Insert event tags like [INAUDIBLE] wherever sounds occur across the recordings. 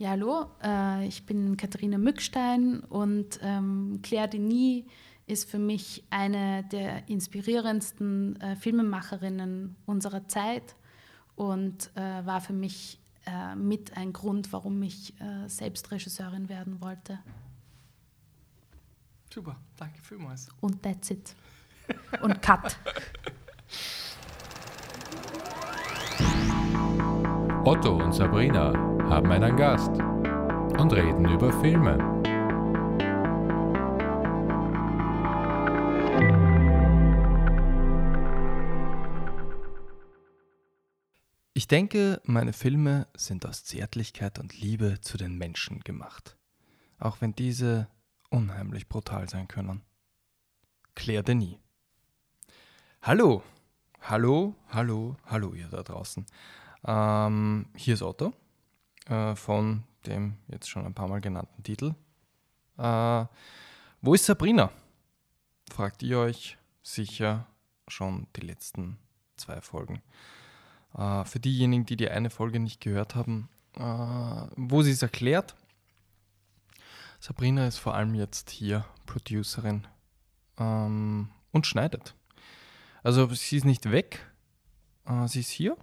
Ja, hallo, äh, ich bin Katharina Mückstein und ähm, Claire Denis ist für mich eine der inspirierendsten äh, Filmemacherinnen unserer Zeit und äh, war für mich äh, mit ein Grund, warum ich äh, selbst Regisseurin werden wollte. Super, danke vielmals. Und that's it. Und cut. Otto und Sabrina haben einen Gast und reden über Filme. Ich denke, meine Filme sind aus Zärtlichkeit und Liebe zu den Menschen gemacht, auch wenn diese unheimlich brutal sein können. Claire Denis. Hallo, hallo, hallo, hallo ihr da draußen. Ähm, hier ist Otto äh, von dem jetzt schon ein paar Mal genannten Titel. Äh, wo ist Sabrina? Fragt ihr euch sicher schon die letzten zwei Folgen. Äh, für diejenigen, die die eine Folge nicht gehört haben, äh, wo sie es erklärt. Sabrina ist vor allem jetzt hier Producerin ähm, und schneidet. Also sie ist nicht weg, äh, sie ist hier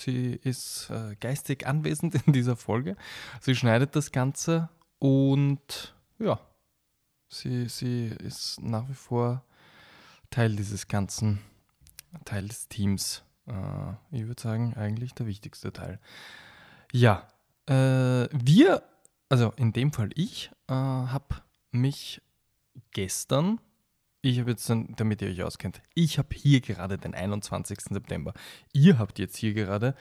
Sie ist äh, geistig anwesend [LAUGHS] in dieser Folge. Sie schneidet das Ganze und ja, sie, sie ist nach wie vor Teil dieses Ganzen, Teil des Teams. Äh, ich würde sagen, eigentlich der wichtigste Teil. Ja, äh, wir, also in dem Fall ich, äh, habe mich gestern ich habe jetzt, damit ihr euch auskennt, ich habe hier gerade den 21. September. Ihr habt jetzt hier gerade,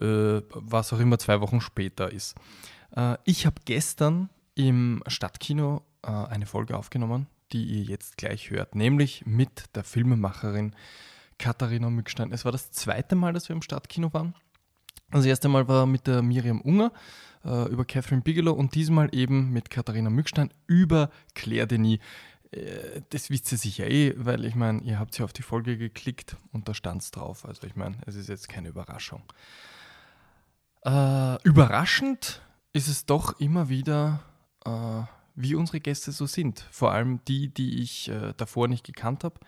äh, was auch immer zwei Wochen später ist. Äh, ich habe gestern im Stadtkino äh, eine Folge aufgenommen, die ihr jetzt gleich hört, nämlich mit der Filmemacherin Katharina Mückstein. Es war das zweite Mal, dass wir im Stadtkino waren. Das erste Mal war mit der Miriam Unger äh, über Catherine Bigelow und diesmal eben mit Katharina Mückstein über Claire Denis. Äh, das wisst ihr sicher eh, weil ich meine, ihr habt ja auf die Folge geklickt und da stand es drauf. Also ich meine, es ist jetzt keine Überraschung. Äh, überraschend ist es doch immer wieder, äh, wie unsere Gäste so sind. Vor allem die, die ich äh, davor nicht gekannt habe,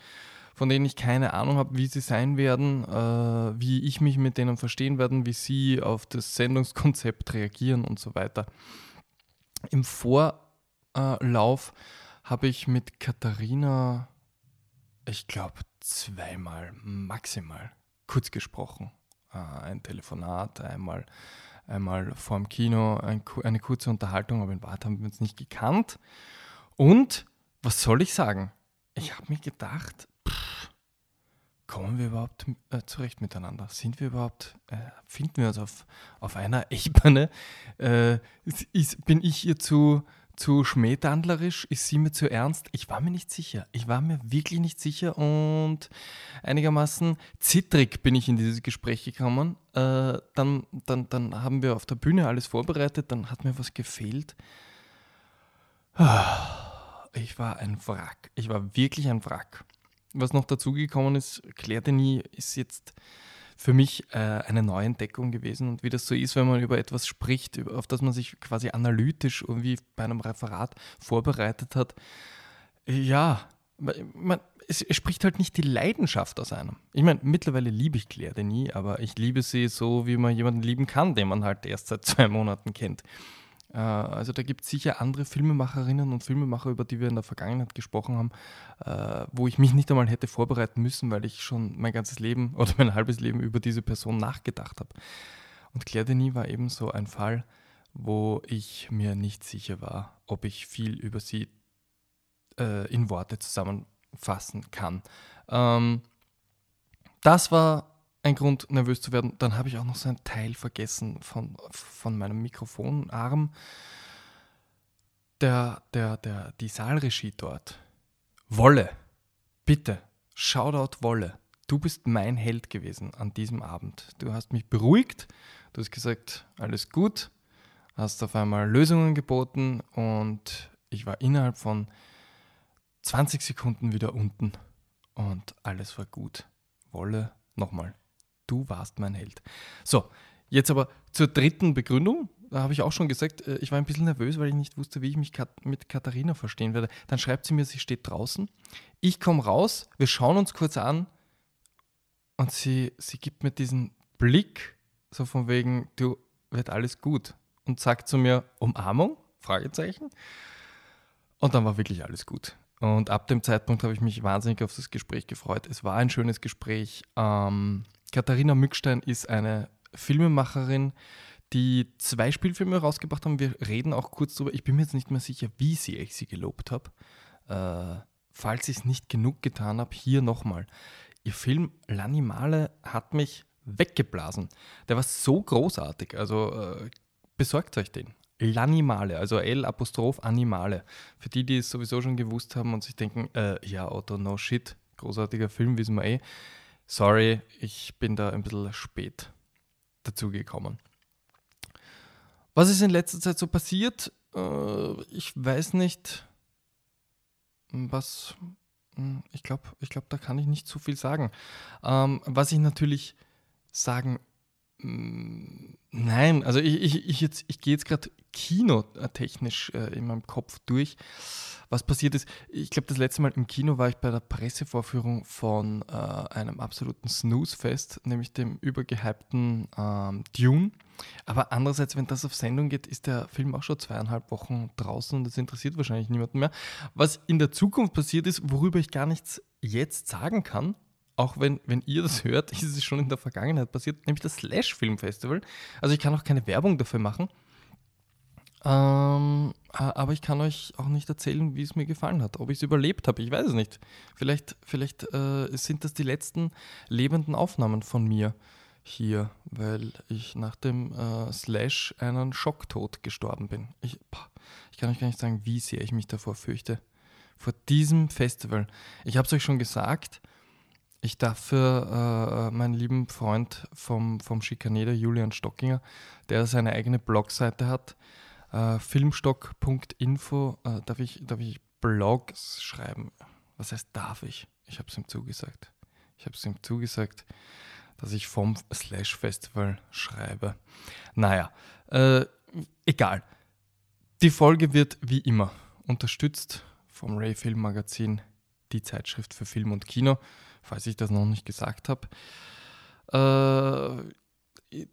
von denen ich keine Ahnung habe, wie sie sein werden, äh, wie ich mich mit denen verstehen werde, wie sie auf das Sendungskonzept reagieren und so weiter. Im Vorlauf habe ich mit Katharina, ich glaube, zweimal maximal kurz gesprochen. Äh, ein Telefonat, einmal, einmal vor dem Kino, ein, eine kurze Unterhaltung, aber in Wahrheit haben wir uns nicht gekannt. Und was soll ich sagen? Ich habe mir gedacht, pff, kommen wir überhaupt äh, zurecht miteinander? Sind wir überhaupt, äh, finden wir uns auf, auf einer Ebene? Äh, ist, bin ich ihr zu, zu schmähdandlerisch? Ist sie mir zu ernst? Ich war mir nicht sicher. Ich war mir wirklich nicht sicher und einigermaßen zittrig bin ich in dieses Gespräch gekommen. Äh, dann, dann, dann haben wir auf der Bühne alles vorbereitet, dann hat mir was gefehlt. Ich war ein Wrack. Ich war wirklich ein Wrack. Was noch dazugekommen ist, Claire Denis ist jetzt für mich äh, eine Neuentdeckung gewesen. Und wie das so ist, wenn man über etwas spricht, auf das man sich quasi analytisch irgendwie bei einem Referat vorbereitet hat. Ja, man, es, es, spricht halt nicht die Leidenschaft aus einem. Ich meine, mittlerweile liebe ich Claire Denis, aber ich liebe sie so, wie man jemanden lieben kann, den man halt erst seit zwei Monaten kennt. Äh, also da gibt es sicher andere Filmemacherinnen und Filmemacher, über die wir in der Vergangenheit gesprochen haben, äh, wo ich mich nicht einmal hätte vorbereiten müssen, weil ich schon mein ganzes Leben [LAUGHS] oder mein halbes Leben über diese Person nachgedacht habe. Und Claire Denis war eben so ein Fall, wo ich mir nicht sicher war, ob ich viel über sie äh, in Worte zusammenfassen kann. Ähm, das war ein Grund, nervös zu werden. Dann habe ich auch noch so ein Teil vergessen von, von meinem Mikrofonarm. Der, der, der, die Saalregie dort. Wolle, bitte, Shoutout Wolle. Du bist mein Held gewesen an diesem Abend. Du hast mich beruhigt, du hast gesagt, alles gut, hast auf einmal Lösungen geboten und ich war innerhalb von 20 Sekunden wieder unten und alles war gut. Wolle, nochmal du warst mein Held. So, jetzt aber zur dritten Begründung. da habe ich auch schon gesagt, äh, ich war ein bisschen nervös, weil ich nicht wusste, wie ich mich mit Katharina verstehen werde. Dann schreibt sie mir, sie steht draußen. Ich komme raus, wir schauen uns kurz an und sie, sie gibt mir diesen Blick, so von wegen, du, wird alles gut. Und sagt zu mir, Umarmung? Fragezeichen. Und dann war wirklich alles gut. Und ab dem Zeitpunkt habe ich mich wahnsinnig auf das Gespräch gefreut. Es war ein schönes Gespräch. Ähm, Katharina Mückstein ist eine Filmemacherin, die zwei Spielfilme rausgebracht haben. Wir reden auch kurz darüber. Ich bin mir jetzt nicht mehr sicher, wie sehr ich sie gelobt habe. Äh, falls ich es nicht genug getan habe, hier nochmal. Ihr Film L'Animale hat mich weggeblasen. Der war so großartig. Also äh, besorgt euch den. L'Animale, also L-Apostroph Animale. Für die, die es sowieso schon gewusst haben und sich denken, äh, ja, Otto, no shit, großartiger Film, wissen wir eh. Sorry, ich bin da ein bisschen spät dazugekommen. Was ist in letzter Zeit so passiert? Äh, ich weiß nicht, was. Hm, ich glaube, ich glaub, da kann ich nicht zu viel sagen. Ähm, was ich natürlich sagen Nein, also ich, ich, ich, ich gehe jetzt gerade kinotechnisch äh, in meinem Kopf durch. Was passiert ist, ich glaube, das letzte Mal im Kino war ich bei der Pressevorführung von äh, einem absoluten Snooze-Fest, nämlich dem übergehypten ähm, Dune. Aber andererseits, wenn das auf Sendung geht, ist der Film auch schon zweieinhalb Wochen draußen und das interessiert wahrscheinlich niemanden mehr. Was in der Zukunft passiert ist, worüber ich gar nichts jetzt sagen kann, auch wenn, wenn ihr das hört, [LAUGHS] ist es schon in der Vergangenheit passiert, nämlich das Slash Film Festival. Also ich kann auch keine Werbung dafür machen. Ähm, aber ich kann euch auch nicht erzählen, wie es mir gefallen hat. Ob ich es überlebt habe, ich weiß es nicht. Vielleicht, vielleicht äh, sind das die letzten lebenden Aufnahmen von mir hier, weil ich nach dem äh, Slash einen Schocktod gestorben bin. Ich, ich kann euch gar nicht sagen, wie sehr ich mich davor fürchte. Vor diesem Festival. Ich habe es euch schon gesagt, ich darf für äh, meinen lieben Freund vom, vom Schikaneder, Julian Stockinger, der seine eigene Blogseite hat, äh, filmstock.info, äh, darf, ich, darf ich Blogs schreiben? Was heißt darf ich? Ich habe es ihm zugesagt. Ich habe es ihm zugesagt, dass ich vom Slash Festival schreibe. Naja, äh, egal. Die Folge wird wie immer unterstützt vom Ray Film Magazin, die Zeitschrift für Film und Kino falls ich das noch nicht gesagt habe. Äh,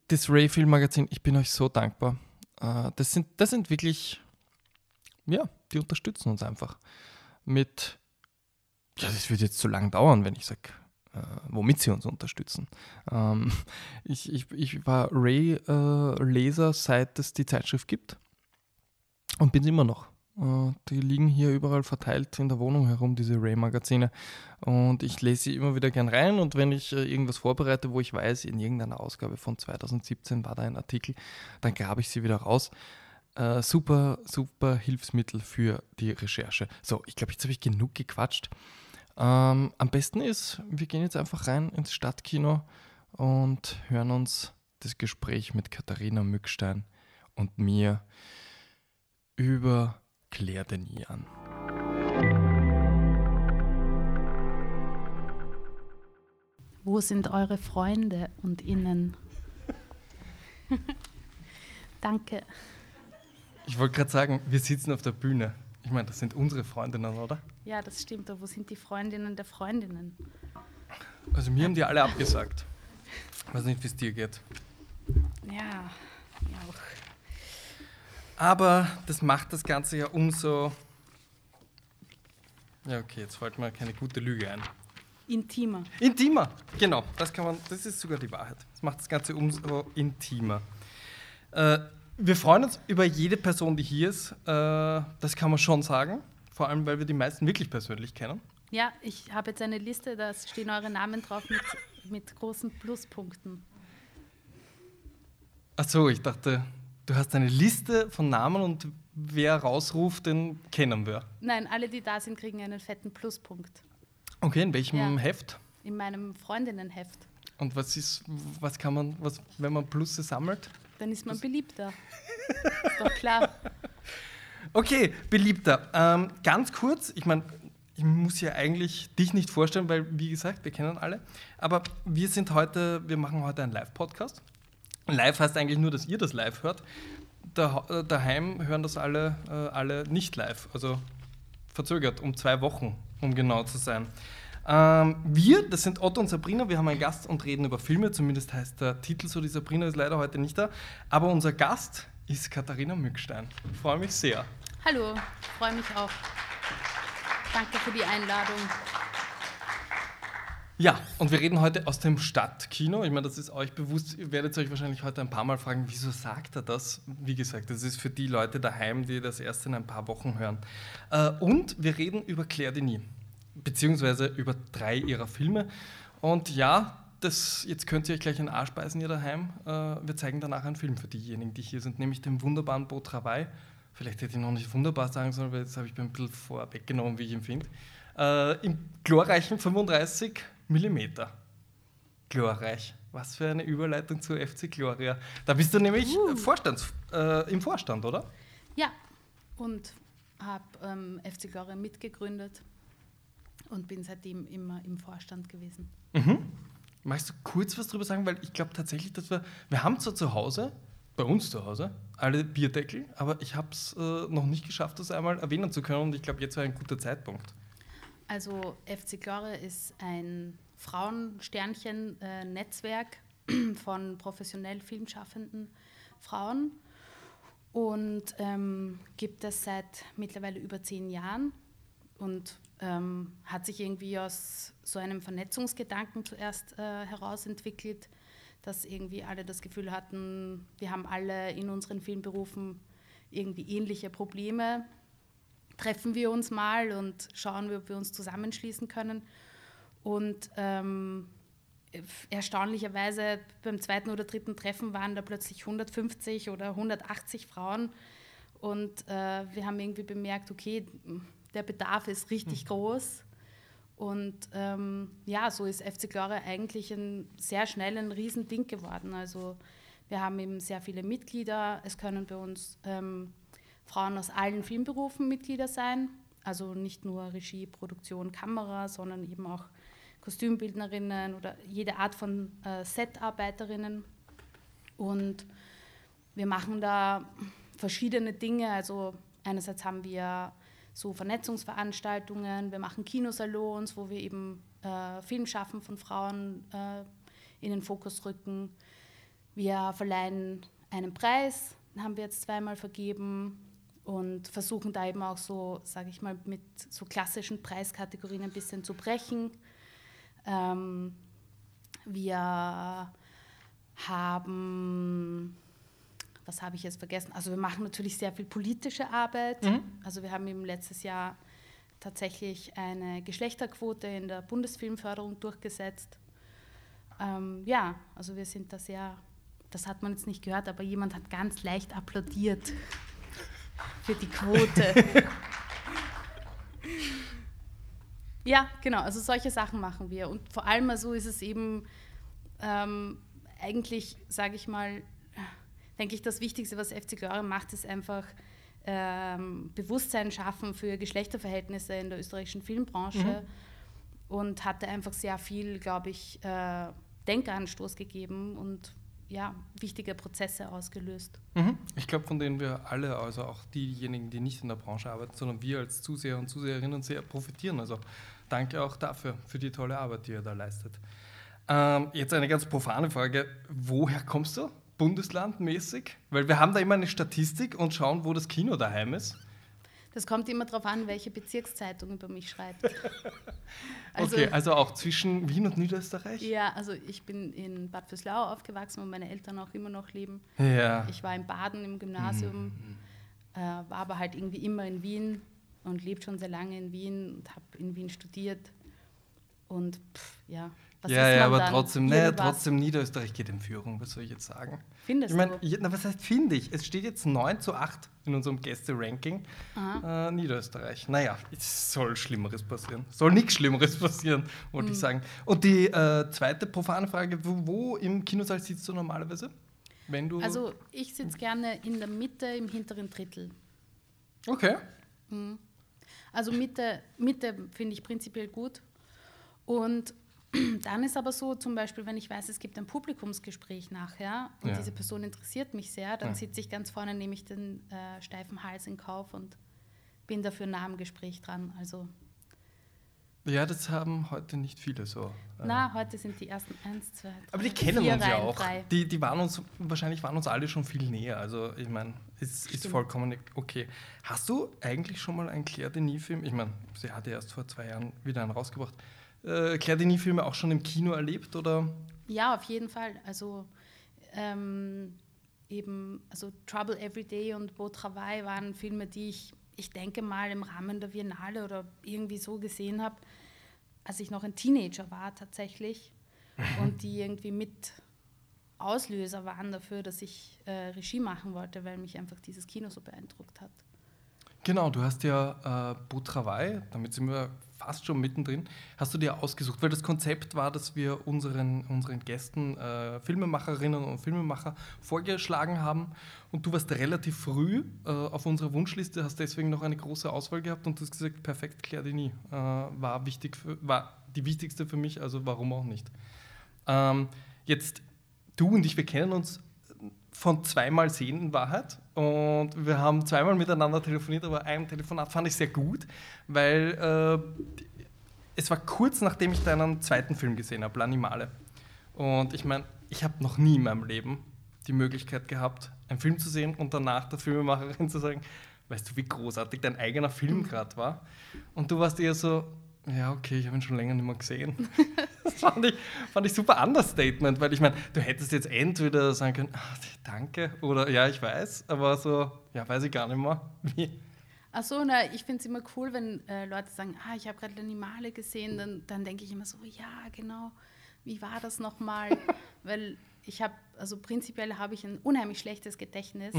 das Ray Film Magazin, ich bin euch so dankbar. Äh, das, sind, das sind wirklich, ja, die unterstützen uns einfach. Mit, ja, das wird jetzt zu lang dauern, wenn ich sage, äh, womit sie uns unterstützen. Ähm, [LAUGHS] ich, ich, ich war Ray-Leser, äh, seit es die Zeitschrift gibt und bin es immer noch. Äh, die liegen hier überall verteilt in der Wohnung herum, diese Ray-Magazine. Und ich lese sie immer wieder gern rein. Und wenn ich äh, irgendwas vorbereite, wo ich weiß, in irgendeiner Ausgabe von 2017 war da ein Artikel, dann grabe ich sie wieder raus. Äh, super, super Hilfsmittel für die Recherche. So, ich glaube, jetzt habe ich genug gequatscht. Ähm, am besten ist, wir gehen jetzt einfach rein ins Stadtkino und hören uns das Gespräch mit Katharina Mückstein und mir über Claire Denis an. Wo sind eure Freunde und Innen? [LAUGHS] Danke. Ich wollte gerade sagen, wir sitzen auf der Bühne. Ich meine, das sind unsere Freundinnen, oder? Ja, das stimmt. Aber wo sind die Freundinnen der Freundinnen? Also mir haben die alle abgesagt. Ich weiß nicht, wie es dir geht. Ja, mir auch. Aber das macht das Ganze ja umso. Ja, okay, jetzt fällt mir keine gute Lüge ein. Intimer. Intimer, genau. Das kann man, das ist sogar die Wahrheit. Das macht das Ganze umso intimer. Äh, wir freuen uns über jede Person, die hier ist. Äh, das kann man schon sagen. Vor allem, weil wir die meisten wirklich persönlich kennen. Ja, ich habe jetzt eine Liste, da stehen eure Namen drauf mit, mit großen Pluspunkten. Ach so, ich dachte, Du hast eine Liste von Namen und wer rausruft, den kennen wir. Nein, alle, die da sind, kriegen einen fetten Pluspunkt. Okay, in welchem ja. Heft? In meinem Freundinnenheft. Und was ist, was kann man, was, wenn man Plusse sammelt? Dann ist man was? beliebter. [LAUGHS] ist doch klar. Okay, beliebter. Ähm, ganz kurz, ich meine, ich muss ja eigentlich dich nicht vorstellen, weil, wie gesagt, wir kennen alle. Aber wir sind heute, wir machen heute einen Live-Podcast. Live heißt eigentlich nur, dass ihr das live hört. da, äh, daheim hören das alle, äh, alle nicht live, also verzögert um zwei Wochen, um genau zu sein. Ähm, wir, das sind Otto und Sabrina, wir haben einen Gast und reden über Filme, zumindest heißt der Titel so, die Sabrina ist leider heute nicht da, aber unser Gast ist Katharina Mückstein. Ich freue mich sehr. Hallo, freue mich auch. Danke für die Einladung. Ja, und wir reden heute aus dem Stadtkino. Ich meine, das ist euch bewusst. Ihr werdet euch wahrscheinlich heute ein paar Mal fragen, wieso sagt er das? Wie gesagt, das ist für die Leute daheim, die das erst in ein paar Wochen hören. Äh, und wir reden über Claire Denis, beziehungsweise über drei ihrer Filme. Und ja, das, jetzt könnt ihr euch gleich einen Arsch beißen, ihr daheim. Äh, wir zeigen danach einen Film für diejenigen, die hier sind, nämlich den wunderbaren Beau Travail. Vielleicht hätte ich noch nicht wunderbar sagen sollen, weil jetzt habe ich mir ein bisschen vorweggenommen, wie ich ihn finde. Äh, Im glorreichen 35 Millimeter. Glorreich. Was für eine Überleitung zu FC Gloria. Da bist du nämlich uh. Vorstands, äh, im Vorstand, oder? Ja, und habe ähm, FC Gloria mitgegründet und bin seitdem immer im Vorstand gewesen. Mhm. Magst du kurz was darüber sagen? Weil ich glaube tatsächlich, dass wir, wir haben zwar zu Hause, bei uns zu Hause, alle Bierdeckel, aber ich habe es äh, noch nicht geschafft, das einmal erwähnen zu können und ich glaube, jetzt wäre ein guter Zeitpunkt. Also FC Glore ist ein Frauensternchen-Netzwerk [CLEARS THROAT] von professionell filmschaffenden Frauen und ähm, gibt es seit mittlerweile über zehn Jahren und ähm, hat sich irgendwie aus so einem Vernetzungsgedanken zuerst äh, herausentwickelt, dass irgendwie alle das Gefühl hatten, wir haben alle in unseren Filmberufen irgendwie ähnliche Probleme treffen wir uns mal und schauen, ob wir uns zusammenschließen können. Und ähm, erstaunlicherweise beim zweiten oder dritten Treffen waren da plötzlich 150 oder 180 Frauen. Und äh, wir haben irgendwie bemerkt, okay, der Bedarf ist richtig mhm. groß. Und ähm, ja, so ist FC Gloria eigentlich ein, sehr schnell ein Riesending geworden. Also wir haben eben sehr viele Mitglieder. Es können bei uns ähm, Frauen aus allen Filmberufen Mitglieder sein. Also nicht nur Regie, Produktion, Kamera, sondern eben auch Kostümbildnerinnen oder jede Art von äh, Setarbeiterinnen. Und wir machen da verschiedene Dinge. Also einerseits haben wir so Vernetzungsveranstaltungen, wir machen Kinosalons, wo wir eben äh, Filmschaffen von Frauen äh, in den Fokus rücken. Wir verleihen einen Preis, haben wir jetzt zweimal vergeben und versuchen da eben auch so, sage ich mal, mit so klassischen Preiskategorien ein bisschen zu brechen. Ähm, wir haben, was habe ich jetzt vergessen? Also wir machen natürlich sehr viel politische Arbeit. Mhm. Also wir haben im letztes Jahr tatsächlich eine Geschlechterquote in der Bundesfilmförderung durchgesetzt. Ähm, ja, also wir sind da sehr, das hat man jetzt nicht gehört, aber jemand hat ganz leicht applaudiert für die Quote. [LAUGHS] ja, genau, also solche Sachen machen wir. Und vor allem so ist es eben ähm, eigentlich, sage ich mal, denke ich, das Wichtigste, was FC Gloria macht, ist einfach ähm, Bewusstsein schaffen für Geschlechterverhältnisse in der österreichischen Filmbranche mhm. und hatte einfach sehr viel, glaube ich, äh, Denkanstoß gegeben und ja, wichtige Prozesse ausgelöst. Mhm. Ich glaube, von denen wir alle, also auch diejenigen, die nicht in der Branche arbeiten, sondern wir als Zuseher und Zuseherinnen sehr profitieren. Also danke auch dafür, für die tolle Arbeit, die ihr da leistet. Ähm, jetzt eine ganz profane Frage. Woher kommst du? Bundeslandmäßig? Weil wir haben da immer eine Statistik und schauen, wo das Kino daheim ist. Das kommt immer darauf an, welche Bezirkszeitung über mich schreibt. [LAUGHS] also, okay, also auch zwischen Wien und Niederösterreich? Ja, also ich bin in Bad Fürslau aufgewachsen, wo meine Eltern auch immer noch leben. Ja. Ich war in Baden im Gymnasium, mhm. äh, war aber halt irgendwie immer in Wien und lebt schon sehr lange in Wien und habe in Wien studiert. Und pff, ja, was ja, ja, aber trotzdem, ne, trotzdem Niederösterreich geht in Führung, was soll ich jetzt sagen? Findest ich mein, du? Na, was heißt finde ich? Es steht jetzt 9 zu 8 in unserem Gäste-Ranking. Äh, Niederösterreich. Naja, es soll Schlimmeres passieren. Soll nichts Schlimmeres passieren, wollte mhm. ich sagen. Und die äh, zweite profane Frage, wo, wo, im Kinosaal sitzt du normalerweise? Wenn du also ich sitze gerne in der Mitte, im hinteren Drittel. Okay. Mhm. Also Mitte, Mitte finde ich prinzipiell gut. Und [CLEARS THROAT] dann ist aber so, zum Beispiel, wenn ich weiß, es gibt ein Publikumsgespräch nachher und Ja. diese Person interessiert mich sehr, dann Ja. sitze ich ganz vorne, nehme ich den äh, steifen Hals in Kauf und bin dafür nah am Gespräch dran. Also, Ja, das haben heute nicht viele so. Äh, na, heute sind die ersten eins, zwei, drei, Aber die kennen uns ja auch. Die, die waren uns, wahrscheinlich waren uns alle schon viel näher. Also ich meine, es ist Stimmt. vollkommen okay. Hast du eigentlich schon mal einen Claire Denis-Film? Ich meine, sie hatte erst vor zwei Jahren wieder einen rausgebracht. Äh, Claire auch schon im Kino erlebt oder? Ja, auf jeden Fall. Also ähm, eben, also Trouble Every Day und Beau Travail waren Filme, die ich, ich denke mal, im Rahmen der Biennale oder irgendwie so gesehen habe, als ich noch ein Teenager war tatsächlich [LAUGHS] und die irgendwie mit Auslöser waren dafür, dass ich äh, Regie machen wollte, weil mich einfach dieses Kino so beeindruckt hat. Genau, du hast ja äh, Beau Travail, damit sind wir fast schon mittendrin, hast du dir ausgesucht, weil das Konzept war, dass wir unseren, unseren Gästen äh, Filmemacherinnen und Filmemacher vorgeschlagen haben und du warst relativ früh äh, auf unserer Wunschliste, hast deswegen noch eine große Auswahl gehabt und hast gesagt, perfekt, Claire Denis äh, war, wichtig für, war die wichtigste für mich, also warum auch nicht. Ähm, jetzt, du und ich, wir kennen uns von zweimal sehen in Wahrheit. Und wir haben zweimal miteinander telefoniert, aber ein Telefonat fand ich sehr gut, weil äh, es war kurz nachdem ich deinen zweiten Film gesehen habe, L'Animale. Und ich meine, ich habe noch nie in meinem Leben die Möglichkeit gehabt, einen Film zu sehen und danach der Filmemacherin zu sagen, weißt du, wie großartig dein eigener Film gerade war? Und du warst eher so, ja, okay, ich habe ihn schon länger nicht mehr gesehen. [LAUGHS] das fand ich, fand ich super Understatement, weil ich meine, du hättest jetzt entweder sagen können, ah, danke, oder ja, ich weiß, aber so, ja, weiß ich gar nicht mehr. Wie? Ach so, na, ich finde es immer cool, wenn äh, Leute sagen, ah, ich habe gerade Animale gesehen, dann, dann denke ich immer so, ja, genau, wie war das nochmal? [LAUGHS] Weil ich habe, also prinzipiell habe ich ein unheimlich schlechtes Gedächtnis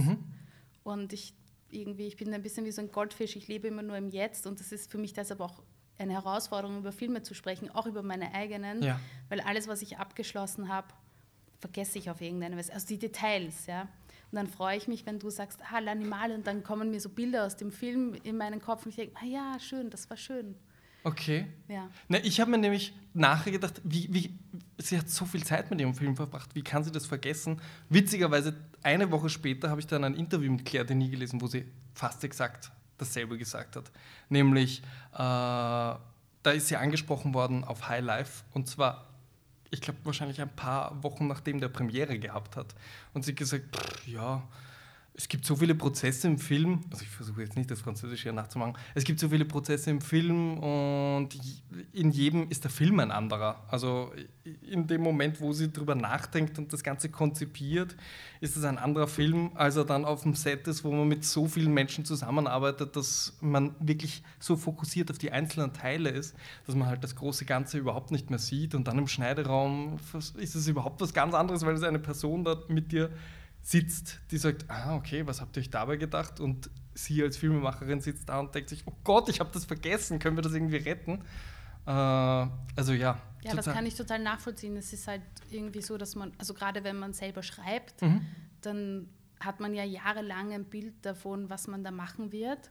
und ich irgendwie, ich bin ein bisschen wie so ein Goldfisch, ich lebe immer nur im Jetzt und das ist für mich deshalb auch eine Herausforderung, über Filme zu sprechen, auch über meine eigenen, Ja. weil alles, was ich abgeschlossen habe, vergesse ich auf irgendeine Weise, also die Details, ja. Und dann freue ich mich, wenn du sagst, ah, L'Animal, und dann kommen mir so Bilder aus dem Film in meinen Kopf und ich denke, ah ja, schön, das war schön. Okay. Ja. Ne, ich habe mir nämlich nachher gedacht, wie, wie, sie hat so viel Zeit mit ihrem Film verbracht, wie kann sie das vergessen? Witzigerweise, eine Woche später habe ich dann ein Interview mit Claire Denis gelesen, wo sie fast exakt dasselbe gesagt hat. Nämlich, äh, da ist sie angesprochen worden auf High Life und zwar, ich glaube, wahrscheinlich ein paar Wochen nachdem der Premiere gehabt hat. Und sie hat gesagt, pff, ja, es gibt so viele Prozesse im Film, also ich versuche jetzt nicht das Französische hier nachzumachen, es gibt so viele Prozesse im Film und in jedem ist der Film ein anderer. Also in dem Moment, wo sie darüber nachdenkt und das Ganze konzipiert, ist es ein anderer Film, als er dann auf dem Set ist, wo man mit so vielen Menschen zusammenarbeitet, dass man wirklich so fokussiert auf die einzelnen Teile ist, dass man halt das große Ganze überhaupt nicht mehr sieht und dann im Schneideraum ist es überhaupt was ganz anderes, weil es eine Person da mit dir sitzt, die sagt, ah, okay, was habt ihr euch dabei gedacht? Und sie als Filmemacherin sitzt da und denkt sich, oh Gott, ich habe das vergessen, können wir das irgendwie retten? Äh, also ja. Ja, das kann ich total nachvollziehen. Es ist halt irgendwie so, dass man, also gerade wenn man selber schreibt, Mhm. dann hat man ja jahrelang ein Bild davon, was man da machen wird.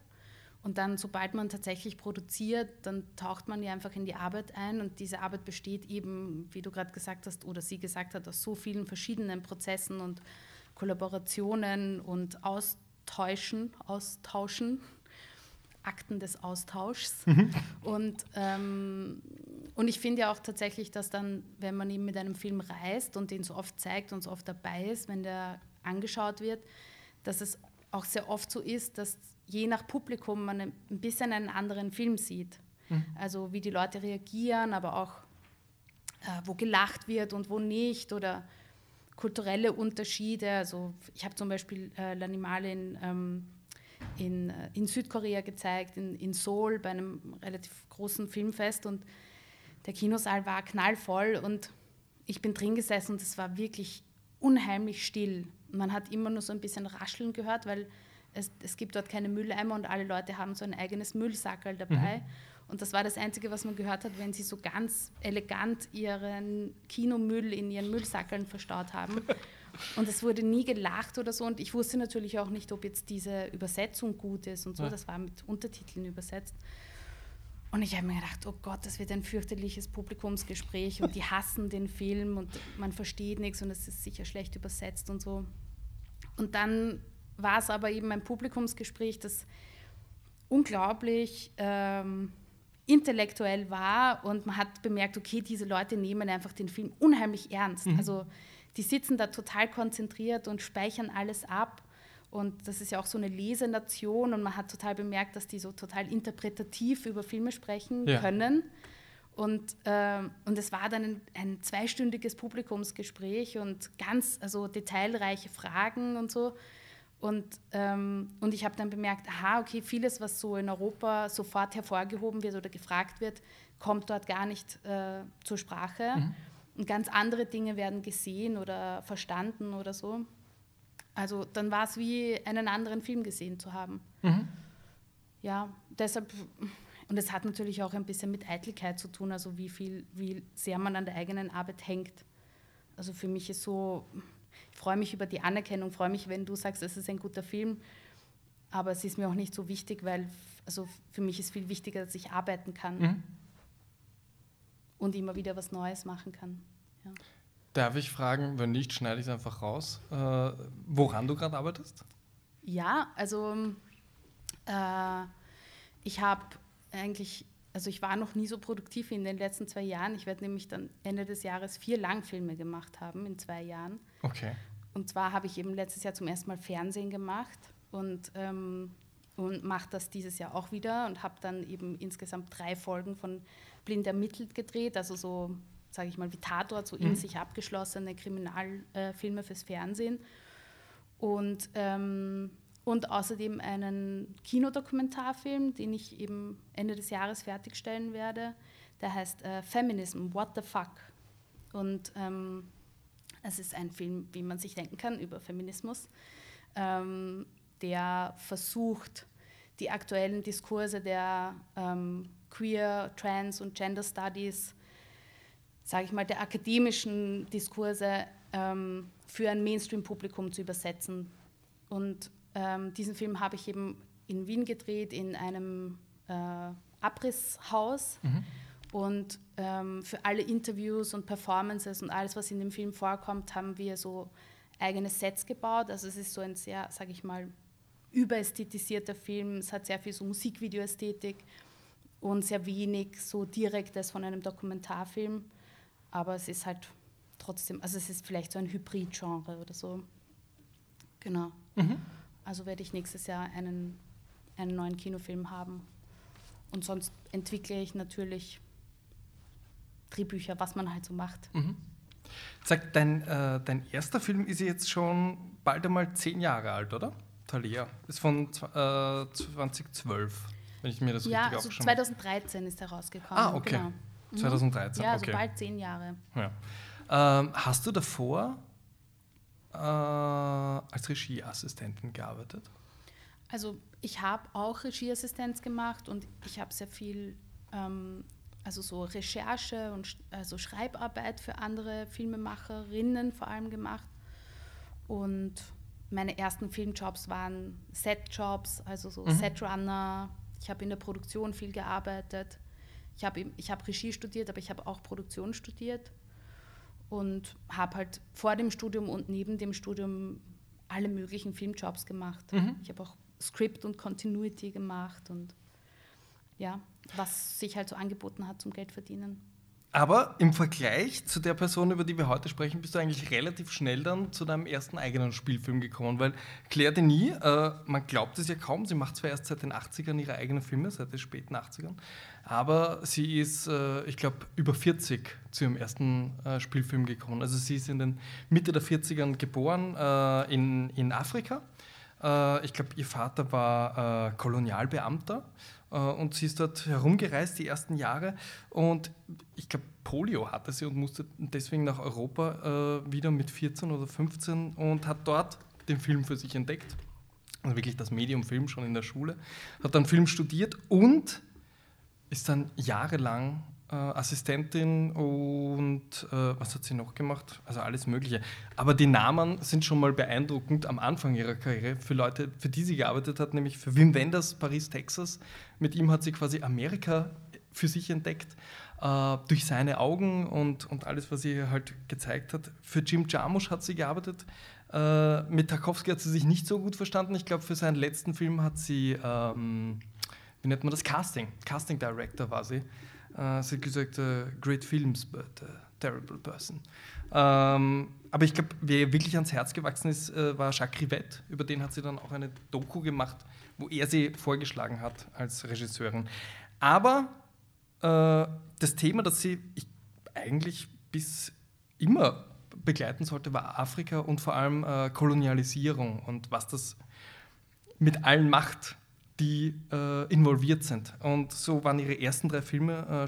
Und dann, sobald man tatsächlich produziert, dann taucht man ja einfach in die Arbeit ein. Und diese Arbeit besteht eben, wie du gerade gesagt hast, oder sie gesagt hat, aus so vielen verschiedenen Prozessen und Kollaborationen und Austauschen, Austauschen, Akten des Austauschs. Und, ähm, und ich finde ja auch tatsächlich, dass dann, wenn man eben mit einem Film reist und den so oft zeigt und so oft dabei ist, wenn der angeschaut wird, dass es auch sehr oft so ist, dass je nach Publikum man ein bisschen einen anderen Film sieht. Also wie die Leute reagieren, aber auch äh, wo gelacht wird und wo nicht oder kulturelle Unterschiede. Also ich habe zum Beispiel äh, L'Animale in, ähm, in, äh, in Südkorea gezeigt, in, in Seoul bei einem relativ großen Filmfest und der Kinosaal war knallvoll und ich bin drin gesessen und es war wirklich unheimlich still. Man hat immer nur so ein bisschen Rascheln gehört, weil es, es gibt dort keine Mülleimer und alle Leute haben so ein eigenes Müllsackerl dabei. Und das war das Einzige, was man gehört hat, wenn sie so ganz elegant ihren Kinomüll in ihren Müllsackeln verstaut haben. Und es wurde nie gelacht oder so. Und ich wusste natürlich auch nicht, ob jetzt diese Übersetzung gut ist und so. Ja. Das war mit Untertiteln übersetzt. Und ich habe mir gedacht, oh Gott, das wird ein fürchterliches Publikumsgespräch und die hassen den Film und man versteht nichts und es ist sicher schlecht übersetzt und so. Und dann war es aber eben ein Publikumsgespräch, das unglaublich ähm, intellektuell war und man hat bemerkt, okay, diese Leute nehmen einfach den Film unheimlich ernst. Mhm. Also die sitzen da total konzentriert und speichern alles ab. Und das ist ja auch so eine Lesenation und man hat total bemerkt, dass die so total interpretativ über Filme sprechen ja. können. Und, äh, und es war dann ein, ein, zweistündiges Publikumsgespräch und ganz also detailreiche Fragen und so. Und, ähm, und ich habe dann bemerkt, aha, okay, vieles, was so in Europa sofort hervorgehoben wird oder gefragt wird, kommt dort gar nicht äh, zur Sprache. Mhm. Und ganz andere Dinge werden gesehen oder verstanden oder so. Also dann war es wie einen anderen Film gesehen zu haben. Mhm. Ja, deshalb, und es hat natürlich auch ein bisschen mit Eitelkeit zu tun, also wie viel, wie sehr man an der eigenen Arbeit hängt. Also für mich ist so, freue mich über die Anerkennung, freue mich, wenn du sagst, es ist ein guter Film, aber es ist mir auch nicht so wichtig, weil also für mich ist viel wichtiger, dass ich arbeiten kann mhm. und immer wieder was Neues machen kann. Ja. Darf ich fragen, wenn nicht, schneide ich es einfach raus, äh, woran du gerade arbeitest? Ja, also äh, ich habe eigentlich, also ich war noch nie so produktiv wie in den letzten zwei Jahren. Ich werde nämlich dann Ende des Jahres vier Langfilme gemacht haben in zwei Jahren. Okay. Und zwar habe ich eben letztes Jahr zum ersten Mal Fernsehen gemacht und, ähm, und mache das dieses Jahr auch wieder und habe dann eben insgesamt drei Folgen von Blind ermittelt gedreht, also so sage ich mal, wie Tatort, so in mhm. sich abgeschlossene Kriminalfilme fürs Fernsehen. Und, ähm, und außerdem einen Kinodokumentarfilm, den ich eben Ende des Jahres fertigstellen werde. Der heißt äh, Feminism, What the Fuck? Und ähm, es ist ein Film, wie man sich denken kann, über Feminismus, ähm, der versucht, die aktuellen Diskurse der ähm, Queer, Trans und Gender Studies sage ich mal, der akademischen Diskurse ähm, für ein Mainstream-Publikum zu übersetzen. Und ähm, diesen Film habe ich eben in Wien gedreht, in einem äh, Abrisshaus. Mhm. Und ähm, für alle Interviews und Performances und alles, was in dem Film vorkommt, haben wir so eigene Sets gebaut. Also es ist so ein sehr, sage ich mal, überästhetisierter Film. Es hat sehr viel so Musikvideoästhetik und sehr wenig so direktes von einem Dokumentarfilm. Aber es ist halt trotzdem, also es ist vielleicht so ein Hybrid-Genre oder so. Genau. Mhm. Also werde ich nächstes Jahr einen, einen neuen Kinofilm haben. Und sonst entwickle ich natürlich Drehbücher, was man halt so macht. Mhm. Sag, dein, äh, dein erster Film ist jetzt schon bald einmal zehn Jahre alt, oder? Thalia. Ist von äh, 2012, wenn ich mir das ja, richtig also aufgeschrieben habe. 2013 ist er rausgekommen. Ah, okay. Genau. 2013, Ja, also okay. bald zehn Jahre. Ja. Ähm, hast du davor äh, als Regieassistentin gearbeitet? Also ich habe auch Regieassistenz gemacht und ich habe sehr viel, ähm, also so Recherche und also Schreibarbeit für andere Filmemacherinnen vor allem gemacht. Und meine ersten Filmjobs waren Setjobs, also so mhm. Setrunner. Ich habe in der Produktion viel gearbeitet ich habe ich hab Regie studiert, aber ich habe auch Produktion studiert und habe halt vor dem Studium und neben dem Studium alle möglichen Filmjobs gemacht. Mhm. Ich habe auch Script und Continuity gemacht und ja, was sich halt so angeboten hat zum Geld verdienen. Aber im Vergleich zu der Person, über die wir heute sprechen, bist du eigentlich relativ schnell dann zu deinem ersten eigenen Spielfilm gekommen, weil Claire Denis, äh, man glaubt es ja kaum, sie macht zwar erst seit den 80ern ihre eigenen Filme, seit den späten 80ern, aber sie ist, äh, ich glaube, über 40 zu ihrem ersten äh, Spielfilm gekommen. Also sie ist in den Mitte der 40ern geboren äh, in, in Afrika. Äh, ich glaube, ihr Vater war äh, Kolonialbeamter und sie ist dort herumgereist die ersten Jahre und ich glaube, Polio hatte sie und musste deswegen nach Europa äh, wieder mit 14 oder 15 und hat dort den Film für sich entdeckt. Also wirklich das Medium Film schon in der Schule. Hat dann Film studiert und ist dann jahrelang äh, Assistentin und äh, was hat sie noch gemacht? Also alles Mögliche. Aber die Namen sind schon mal beeindruckend am Anfang ihrer Karriere für Leute, für die sie gearbeitet hat, nämlich für Wim Wenders, Paris, Texas. Mit ihm hat sie quasi Amerika für sich entdeckt, äh, durch seine Augen und, und alles, was sie halt gezeigt hat. Für Jim Jarmusch hat sie gearbeitet. Äh, mit Tarkovsky hat sie sich nicht so gut verstanden. Ich glaube, für seinen letzten Film hat sie, ähm, wie nennt man das, Casting. Casting Director war sie. Äh, sie hat gesagt, uh, great films, but a terrible person. Ähm, aber ich glaube, wer wirklich ans Herz gewachsen ist, äh, war Jacques Rivette. Über den hat sie dann auch eine Doku gemacht, wo er sie vorgeschlagen hat als Regisseurin. Aber äh, das Thema, das sie ich, eigentlich bis immer begleiten sollte, war Afrika und vor allem äh, Kolonialisierung und was das mit allen macht, die äh, involviert sind. Und so waren ihre ersten drei Filme äh,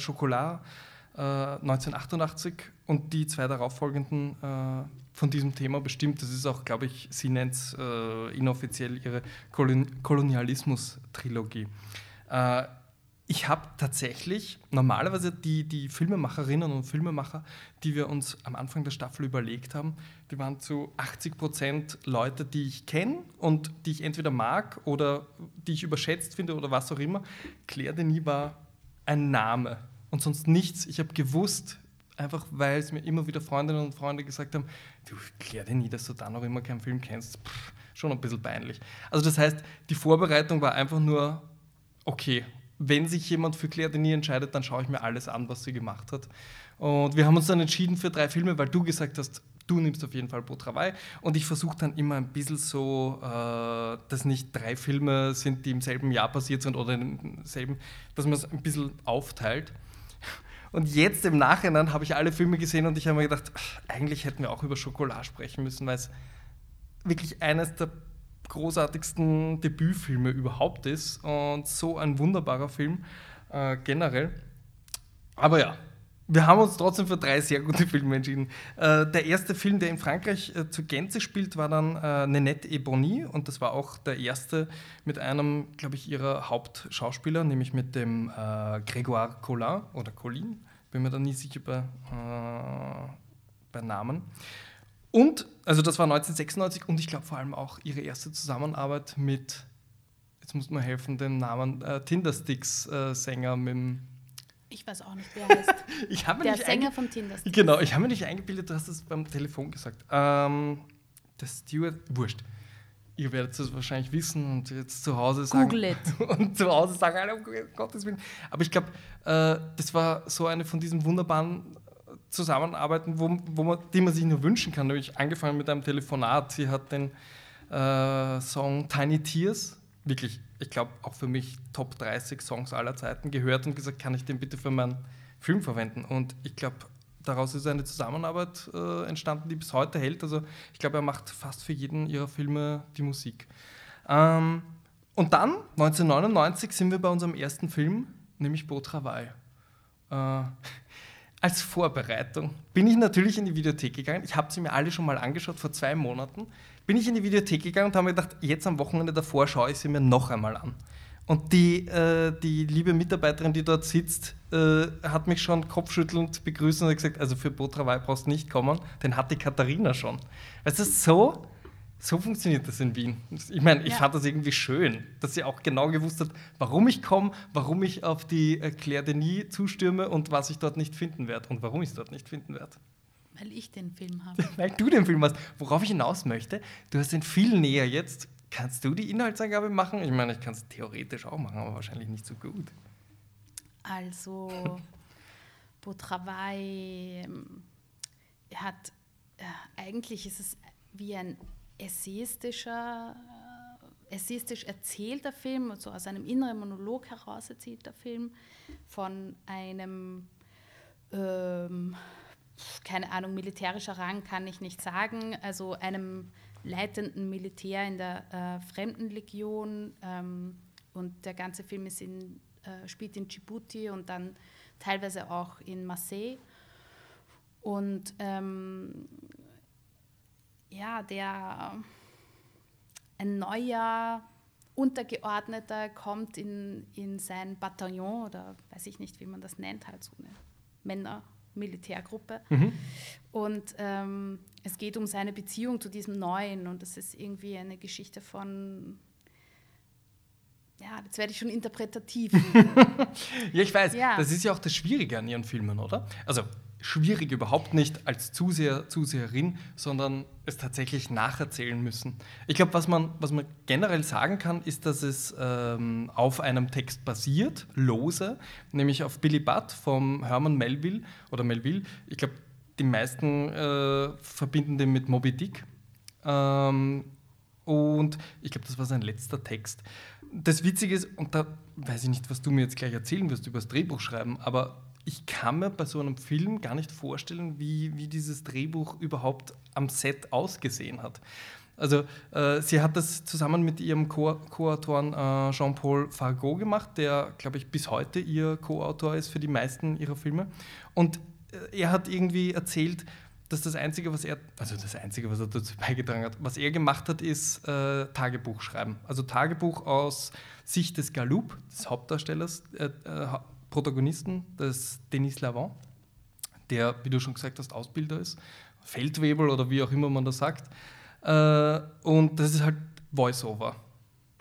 1988 äh, und die zwei darauffolgenden äh, von diesem Thema bestimmt. Das ist auch, glaube ich, sie nennt es äh, inoffiziell ihre Kolon Kolonialismus-Trilogie ich habe tatsächlich normalerweise die, die Filmemacherinnen und Filmemacher, die wir uns am Anfang der Staffel überlegt haben, die waren zu 80 Prozent Leute, die ich kenne und die ich entweder mag oder die ich überschätzt finde oder was auch immer. Claire Denis war ein Name und sonst nichts. Ich habe gewusst, einfach weil es mir immer wieder Freundinnen und Freunde gesagt haben, du Claire Denis, dass du da noch immer keinen Film kennst, Pff, schon ein bisschen peinlich. Also das heißt, die Vorbereitung war einfach nur, okay, wenn sich jemand für Claire Denis entscheidet, dann schaue ich mir alles an, was sie gemacht hat. Und wir haben uns dann entschieden für drei Filme, weil du gesagt hast, du nimmst auf jeden Fall Beau Travail. Und ich versuche dann immer ein bisschen so, äh, dass nicht drei Filme sind, die im selben Jahr passiert sind oder im selben, dass man es ein bisschen aufteilt. Und jetzt im Nachhinein habe ich alle Filme gesehen und ich habe mir gedacht, ach, eigentlich hätten wir auch über Schokolade sprechen müssen, weil es wirklich eines der großartigsten Debütfilme überhaupt ist und so ein wunderbarer Film äh, generell. Aber ja, wir haben uns trotzdem für drei sehr gute Filme entschieden. Äh, der erste Film, der in Frankreich äh, zur Gänze spielt, war dann äh, Nenette Ebony und das war auch der erste mit einem, glaube ich, ihrer Hauptschauspieler, nämlich mit dem äh, Grégoire Collin oder Colin, bin mir da nie sicher bei, äh, bei Namen. Und, also das war 1996 und ich glaube vor allem auch ihre erste Zusammenarbeit mit, jetzt muss man helfen, den Namen äh, Tindersticks-Sänger äh, mit dem ich weiß auch nicht, wer heißt. [LAUGHS] ich mir der Sänger von Tindersticks. Genau, ich habe mir nicht eingebildet, du hast es beim Telefon gesagt. Ähm, der Stewart, wurscht. Ihr werdet es wahrscheinlich wissen und jetzt zu Hause sagen. Google it. [LAUGHS] Und zu Hause sagen, um Gottes Willen. Aber ich glaube, äh, das war so eine von diesen wunderbaren zusammenarbeiten, wo, wo man, die man sich nur wünschen kann. Nämlich angefangen mit einem Telefonat. Sie hat den äh, Song Tiny Tears, wirklich, ich glaube, auch für mich Top 30 Songs aller Zeiten gehört und gesagt, kann ich den bitte für meinen Film verwenden? Und ich glaube, daraus ist eine Zusammenarbeit äh, entstanden, die bis heute hält. Also ich glaube, er macht fast für jeden ihrer Filme die Musik. Ähm, und dann, 1999, sind wir bei unserem ersten Film, nämlich Beau Travail. Äh, als Vorbereitung bin ich natürlich in die Videothek gegangen. Ich habe sie mir alle schon mal angeschaut vor zwei Monaten. Bin ich in die Videothek gegangen und habe mir gedacht, jetzt am Wochenende davor schaue ich sie mir noch einmal an. Und die, äh, die liebe Mitarbeiterin, die dort sitzt, äh, hat mich schon kopfschüttelnd begrüßt und gesagt, also für Botrawai brauchst du nicht kommen, den hat die Katharina schon. Weißt du, so so funktioniert das in Wien. Ich meine, ich ja. fand das irgendwie schön, dass sie auch genau gewusst hat, warum ich komme, warum ich auf die äh, Claire Denis zustürme und was ich dort nicht finden werde und warum ich es dort nicht finden werde. Weil ich den Film [LAUGHS] habe. Weil du den Film hast. Worauf ich hinaus möchte, du hast ihn viel näher jetzt. Kannst du die Inhaltsangabe machen? Ich meine, ich kann es theoretisch auch machen, aber wahrscheinlich nicht so gut. Also, [LAUGHS] Beau Travail ähm, hat, äh, eigentlich ist es wie ein essayistischer, äh, essayistisch erzählter Film, so aus einem inneren Monolog heraus erzählter Film von einem, ähm, keine Ahnung, militärischer Rang kann ich nicht sagen, also einem leitenden Militär in der äh, Fremdenlegion ähm, und der ganze Film ist in, äh, spielt in Djibouti und dann teilweise auch in Marseille. Und ähm, ja, der ein neuer Untergeordneter kommt in, in sein Bataillon oder weiß ich nicht, wie man das nennt, halt so eine Männer-Militärgruppe. Mhm. Und ähm, es geht um seine Beziehung zu diesem Neuen und das ist irgendwie eine Geschichte von ja, jetzt werde ich schon interpretativ. [LAUGHS] ja, ich weiß, Ja. das ist ja auch das Schwierige an ihren Filmen, oder? Also schwierig überhaupt nicht als Zuseher, Zuseherin, sondern es tatsächlich nacherzählen müssen. Ich glaube, was man, was man generell sagen kann, ist, dass es ähm, auf einem Text basiert, lose, nämlich auf Billy Budd vom Herman Melville oder Melville. Ich glaube, die meisten äh, verbinden den mit Moby Dick. Ähm, und ich glaube, das war sein letzter Text. Das Witzige ist, und da weiß ich nicht, was du mir jetzt gleich erzählen wirst über das Drehbuch schreiben, aber ich kann mir bei so einem Film gar nicht vorstellen, wie, wie dieses Drehbuch überhaupt am Set ausgesehen hat. Also äh, sie hat das zusammen mit ihrem Co- Co-Autoren äh, Jean-Paul Fargo gemacht, der, glaube ich, bis heute ihr Co-Autor ist für die meisten ihrer Filme. Und äh, er hat irgendwie erzählt, dass das Einzige, was er, also das Einzige, was er dazu [LAUGHS] beigetragen hat, was er gemacht hat, ist äh, Tagebuch schreiben. Also Tagebuch aus Sicht des Galoup, des Hauptdarstellers, äh, Protagonisten, des Denis Lavant, der, wie du schon gesagt hast, Ausbilder ist, Feldwebel oder wie auch immer man das sagt. Äh, und das ist halt Voice-Over.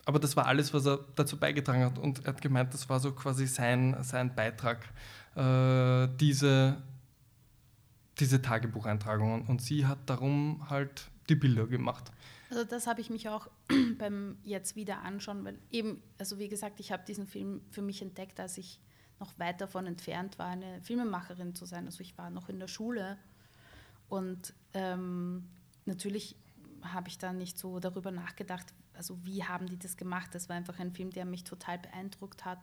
Aber das war alles, was er dazu beigetragen hat. Und er hat gemeint, das war so quasi sein, sein Beitrag, äh, diese, diese Tagebucheintragungen. Und sie hat darum halt die Bilder gemacht. Also das habe ich mich auch [CLEARS THROAT] beim jetzt wieder anschauen, weil eben, also wie gesagt, ich habe diesen Film für mich entdeckt, als ich noch weit davon entfernt war, eine Filmemacherin zu sein. Also ich war noch in der Schule und ähm, natürlich habe ich da nicht so darüber nachgedacht, also wie haben die das gemacht. Das war einfach ein Film, der mich total beeindruckt hat.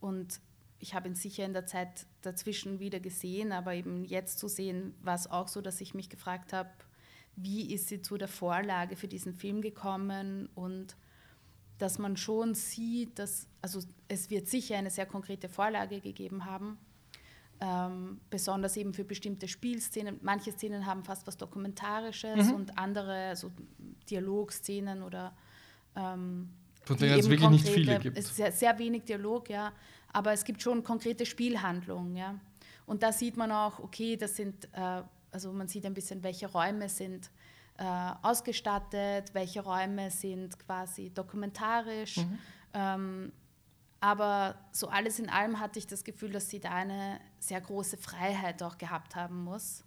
Und ich habe ihn sicher in der Zeit dazwischen wieder gesehen, aber eben jetzt zu sehen, war es auch so, dass ich mich gefragt habe, wie ist sie zu der Vorlage für diesen Film gekommen und dass man schon sieht, dass, also es wird sicher eine sehr konkrete Vorlage gegeben haben, ähm, besonders eben für bestimmte Spielszenen. Manche Szenen haben fast was Dokumentarisches und andere so Dialogszenen oder ähm, Von denen es eben wirklich nicht konkrete- viele gibt. Es ist sehr, sehr wenig Dialog, ja, aber es gibt schon konkrete Spielhandlungen, ja. Und da sieht man auch, okay, das sind, äh, also man sieht ein bisschen, welche Räume sind ausgestattet, welche Räume sind quasi dokumentarisch. Mhm. Ähm, aber so alles in allem hatte ich das Gefühl, dass sie da eine sehr große Freiheit auch gehabt haben muss,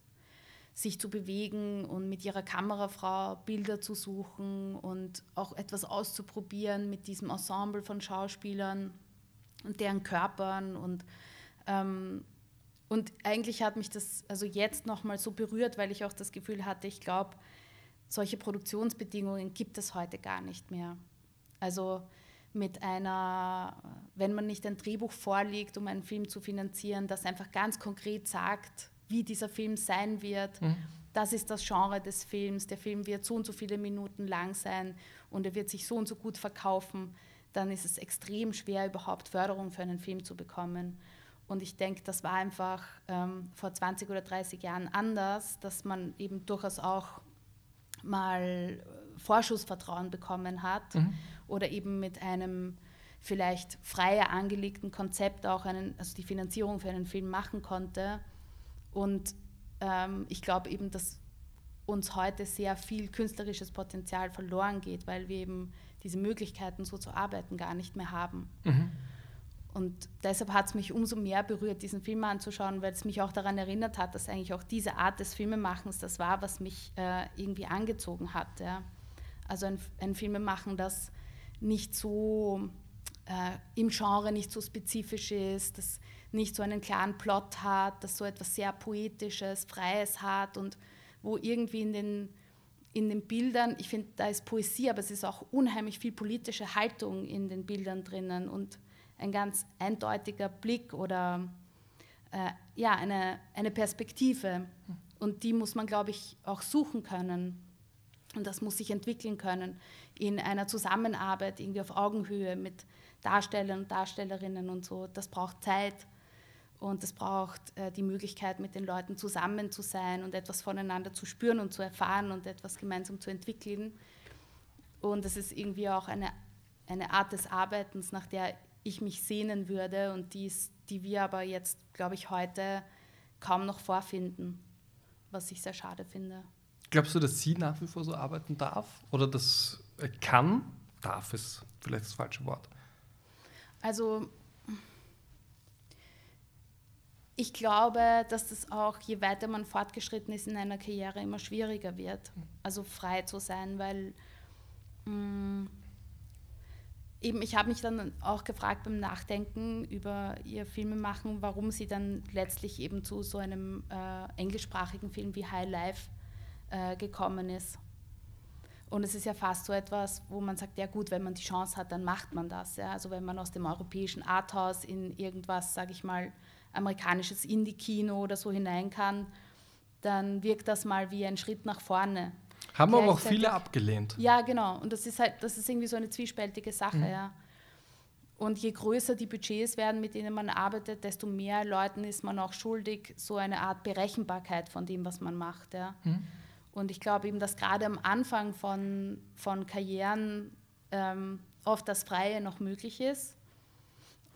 sich zu bewegen und mit ihrer Kamerafrau Bilder zu suchen und auch etwas auszuprobieren mit diesem Ensemble von Schauspielern und deren Körpern und ähm, und eigentlich hat mich das also jetzt nochmal so berührt, weil ich auch das Gefühl hatte, ich glaube, solche Produktionsbedingungen gibt es heute gar nicht mehr. Also mit einer, wenn man nicht ein Drehbuch vorlegt, um einen Film zu finanzieren, das einfach ganz konkret sagt, wie dieser Film sein wird. Das ist das Genre des Films. Der Film wird so und so viele Minuten lang sein und er wird sich so und so gut verkaufen. Dann ist es extrem schwer, überhaupt Förderung für einen Film zu bekommen. Und ich denke, das war einfach ähm, vor 20 oder 30 Jahren anders, dass man eben durchaus auch mal äh, Vorschussvertrauen bekommen hat oder eben mit einem vielleicht freier angelegten Konzept auch einen, also die Finanzierung für einen Film machen konnte. Und ähm, ich glaube eben, dass uns heute sehr viel künstlerisches Potenzial verloren geht, weil wir eben diese Möglichkeiten, so zu arbeiten, gar nicht mehr haben. Und deshalb hat es mich umso mehr berührt, diesen Film anzuschauen, weil es mich auch daran erinnert hat, dass eigentlich auch diese Art des Filmemachens das war, was mich äh, irgendwie angezogen hat. Ja. Also ein, ein Filmemachen, das nicht so äh, im Genre nicht so spezifisch ist, das nicht so einen klaren Plot hat, das so etwas sehr Poetisches, Freies hat und wo irgendwie in den, in den Bildern, ich finde, da ist Poesie, aber es ist auch unheimlich viel politische Haltung in den Bildern drinnen und ein ganz eindeutiger Blick oder äh, ja, eine, eine Perspektive. Und die muss man, glaube ich, auch suchen können. Und das muss sich entwickeln können in einer Zusammenarbeit, irgendwie auf Augenhöhe mit Darstellern und Darstellerinnen und so. Das braucht Zeit und es braucht äh, die Möglichkeit, mit den Leuten zusammen zu sein und etwas voneinander zu spüren und zu erfahren und etwas gemeinsam zu entwickeln. Und es ist irgendwie auch eine, eine Art des Arbeitens, nach der ich mich sehnen würde und dies, die wir aber jetzt, glaube ich, heute kaum noch vorfinden, was ich sehr schade finde. Glaubst du, dass sie nach wie vor so arbeiten darf? Oder das äh, kann? Darf ist vielleicht das falsche Wort. Also ich glaube, dass das auch, je weiter man fortgeschritten ist in einer Karriere, immer schwieriger wird, also frei zu sein, weil mh, mm, eben ich habe mich dann auch gefragt beim Nachdenken über ihr Filmemachen, warum sie dann letztlich eben zu so einem äh, englischsprachigen Film wie High Life äh, gekommen ist. Und es ist ja fast so etwas, wo man sagt, ja gut, wenn man die Chance hat, dann macht man das. Ja? Also wenn man aus dem europäischen Arthouse in irgendwas, sage ich mal, amerikanisches Indie-Kino oder so hinein kann, dann wirkt das mal wie ein Schritt nach vorne. Haben aber auch viele abgelehnt. Ja, genau. Und das ist halt, das ist irgendwie so eine zwiespältige Sache, mhm. ja. Und je größer die Budgets werden, mit denen man arbeitet, desto mehr Leuten ist man auch schuldig, so eine Art Berechenbarkeit von dem, was man macht. Ja. Mhm. Und ich glaube eben, dass gerade am Anfang von, von Karrieren ähm, oft das Freie noch möglich ist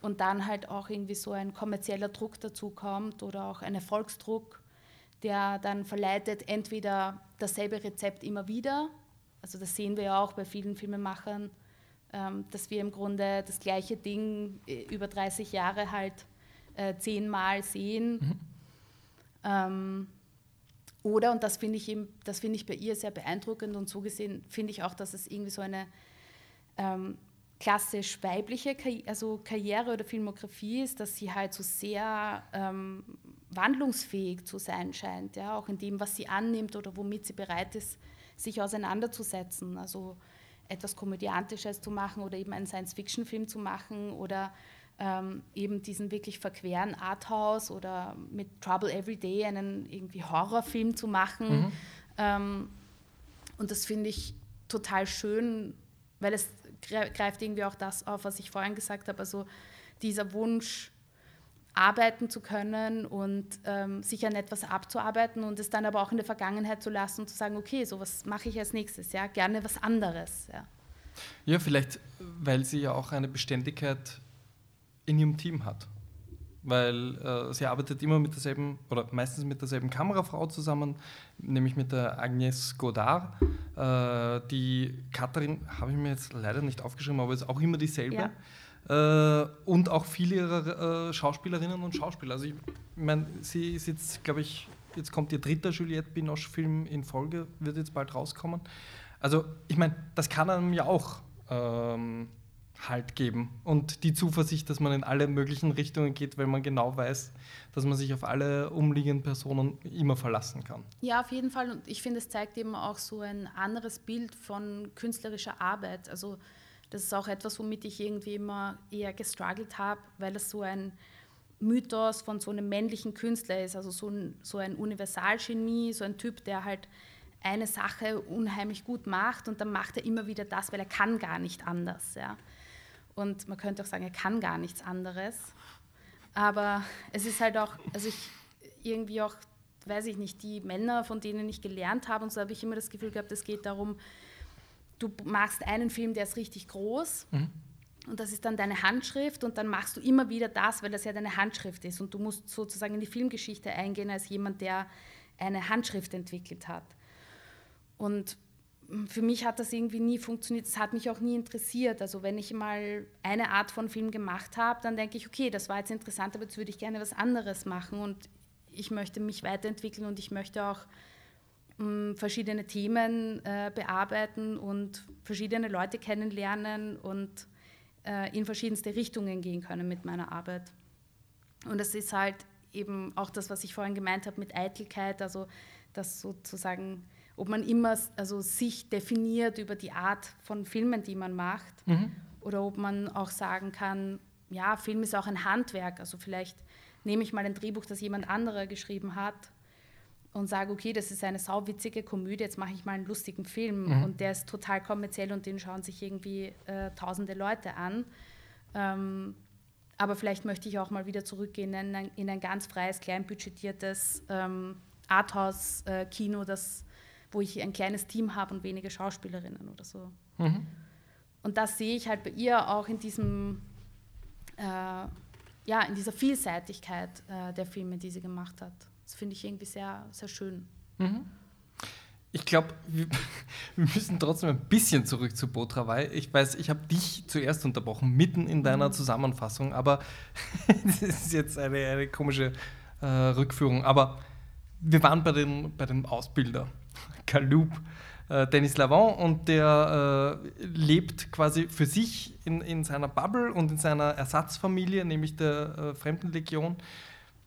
und dann halt auch irgendwie so ein kommerzieller Druck dazu kommt oder auch ein Erfolgsdruck, der dann verleitet, entweder dasselbe Rezept immer wieder, also das sehen wir ja auch bei vielen Filmemachern, ähm, dass wir im Grunde das gleiche Ding äh, über 30 Jahre halt äh, zehnmal sehen. Mhm. Ähm, oder, und das finde ich, eben, das find ich bei ihr sehr beeindruckend und so gesehen finde ich auch, dass es irgendwie so eine ähm, klassisch weibliche Karri also Karriere oder Filmografie ist, dass sie halt so sehr ähm, wandlungsfähig zu sein scheint, ja, auch in dem, was sie annimmt oder womit sie bereit ist, sich auseinanderzusetzen. Also etwas Komödiantisches zu machen oder eben einen Science-Fiction-Film zu machen oder ähm, eben diesen wirklich verqueren Arthouse oder mit Trouble Every Day einen irgendwie Horrorfilm zu machen. Mhm. Ähm, und das finde ich total schön, weil es greift irgendwie auch das auf, was ich vorhin gesagt habe. Also dieser Wunsch, arbeiten zu können und ähm, sich an etwas abzuarbeiten und es dann aber auch in der Vergangenheit zu lassen und zu sagen, okay, so was mache ich als nächstes, ja, gerne was anderes. Ja. ja, vielleicht, weil sie ja auch eine Beständigkeit in ihrem Team hat. Weil äh, sie arbeitet immer mit derselben, oder meistens mit derselben Kamerafrau zusammen, nämlich mit der Agnes Godard. Äh, die Katharin habe ich mir jetzt leider nicht aufgeschrieben, aber ist auch immer dieselbe. Ja. Äh, und auch viele ihrer äh, Schauspielerinnen und Schauspieler. Also ich meine, sie ist jetzt, glaube ich, jetzt kommt ihr dritter Juliette Binoche-Film in Folge, wird jetzt bald rauskommen. Also ich meine, das kann einem ja auch ähm, Halt geben und die Zuversicht, dass man in alle möglichen Richtungen geht, weil man genau weiß, dass man sich auf alle umliegenden Personen immer verlassen kann. Ja, auf jeden Fall. Und ich finde, es zeigt eben auch so ein anderes Bild von künstlerischer Arbeit. Also das ist auch etwas, womit ich irgendwie immer eher gestruggelt habe, weil es so ein Mythos von so einem männlichen Künstler ist, also so ein, so ein Universalgenie, so ein Typ, der halt eine Sache unheimlich gut macht und dann macht er immer wieder das, weil er kann gar nicht anders. Ja. Und man könnte auch sagen, er kann gar nichts anderes. Aber es ist halt auch, also ich irgendwie auch, weiß ich nicht, die Männer, von denen ich gelernt habe, und so habe ich immer das Gefühl gehabt, es geht darum, du machst einen Film, der ist richtig groß. Mhm. Und das ist dann deine Handschrift und dann machst du immer wieder das, weil das ja deine Handschrift ist. Und du musst sozusagen in die Filmgeschichte eingehen als jemand, der eine Handschrift entwickelt hat. Und für mich hat das irgendwie nie funktioniert. Es hat mich auch nie interessiert. Also wenn ich mal eine Art von Film gemacht habe, dann denke ich, okay, das war jetzt interessant, aber jetzt würde ich gerne was anderes machen und ich möchte mich weiterentwickeln und ich möchte auch verschiedene Themen äh, bearbeiten und verschiedene Leute kennenlernen und äh, in verschiedenste Richtungen gehen können mit meiner Arbeit. Und das ist halt eben auch das, was ich vorhin gemeint habe mit Eitelkeit, also das sozusagen ob man immer also sich definiert über die Art von Filmen, die man macht, mhm. oder ob man auch sagen kann, ja, Film ist auch ein Handwerk. Also vielleicht nehme ich mal ein Drehbuch, das jemand anderer geschrieben hat und sage, okay, das ist eine sauwitzige Komödie, jetzt mache ich mal einen lustigen Film mhm. und der ist total kommerziell und den schauen sich irgendwie äh, tausende Leute an. Ähm, aber vielleicht möchte ich auch mal wieder zurückgehen in ein, in ein ganz freies, kleinbudgetiertes ähm, Arthouse-Kino, äh, das wo ich ein kleines Team habe und wenige Schauspielerinnen oder so. Mhm. Und das sehe ich halt bei ihr auch in diesem, äh, ja, in dieser Vielseitigkeit äh, der Filme, die sie gemacht hat. Das finde ich irgendwie sehr, sehr schön. Mhm. ich glaube, wir, [LAUGHS] wir, müssen trotzdem ein bisschen zurück zu Botrawai. Ich weiß, ich habe dich zuerst unterbrochen, mitten in deiner mhm. Zusammenfassung, aber [LAUGHS] das ist jetzt eine, eine komische äh, Rückführung. Aber wir waren bei, den, bei dem Ausbilder, [LAUGHS] Kaloub, äh, Dennis Lavant, und der äh, lebt quasi für sich in, in seiner Bubble und in seiner Ersatzfamilie, nämlich der äh, Fremdenlegion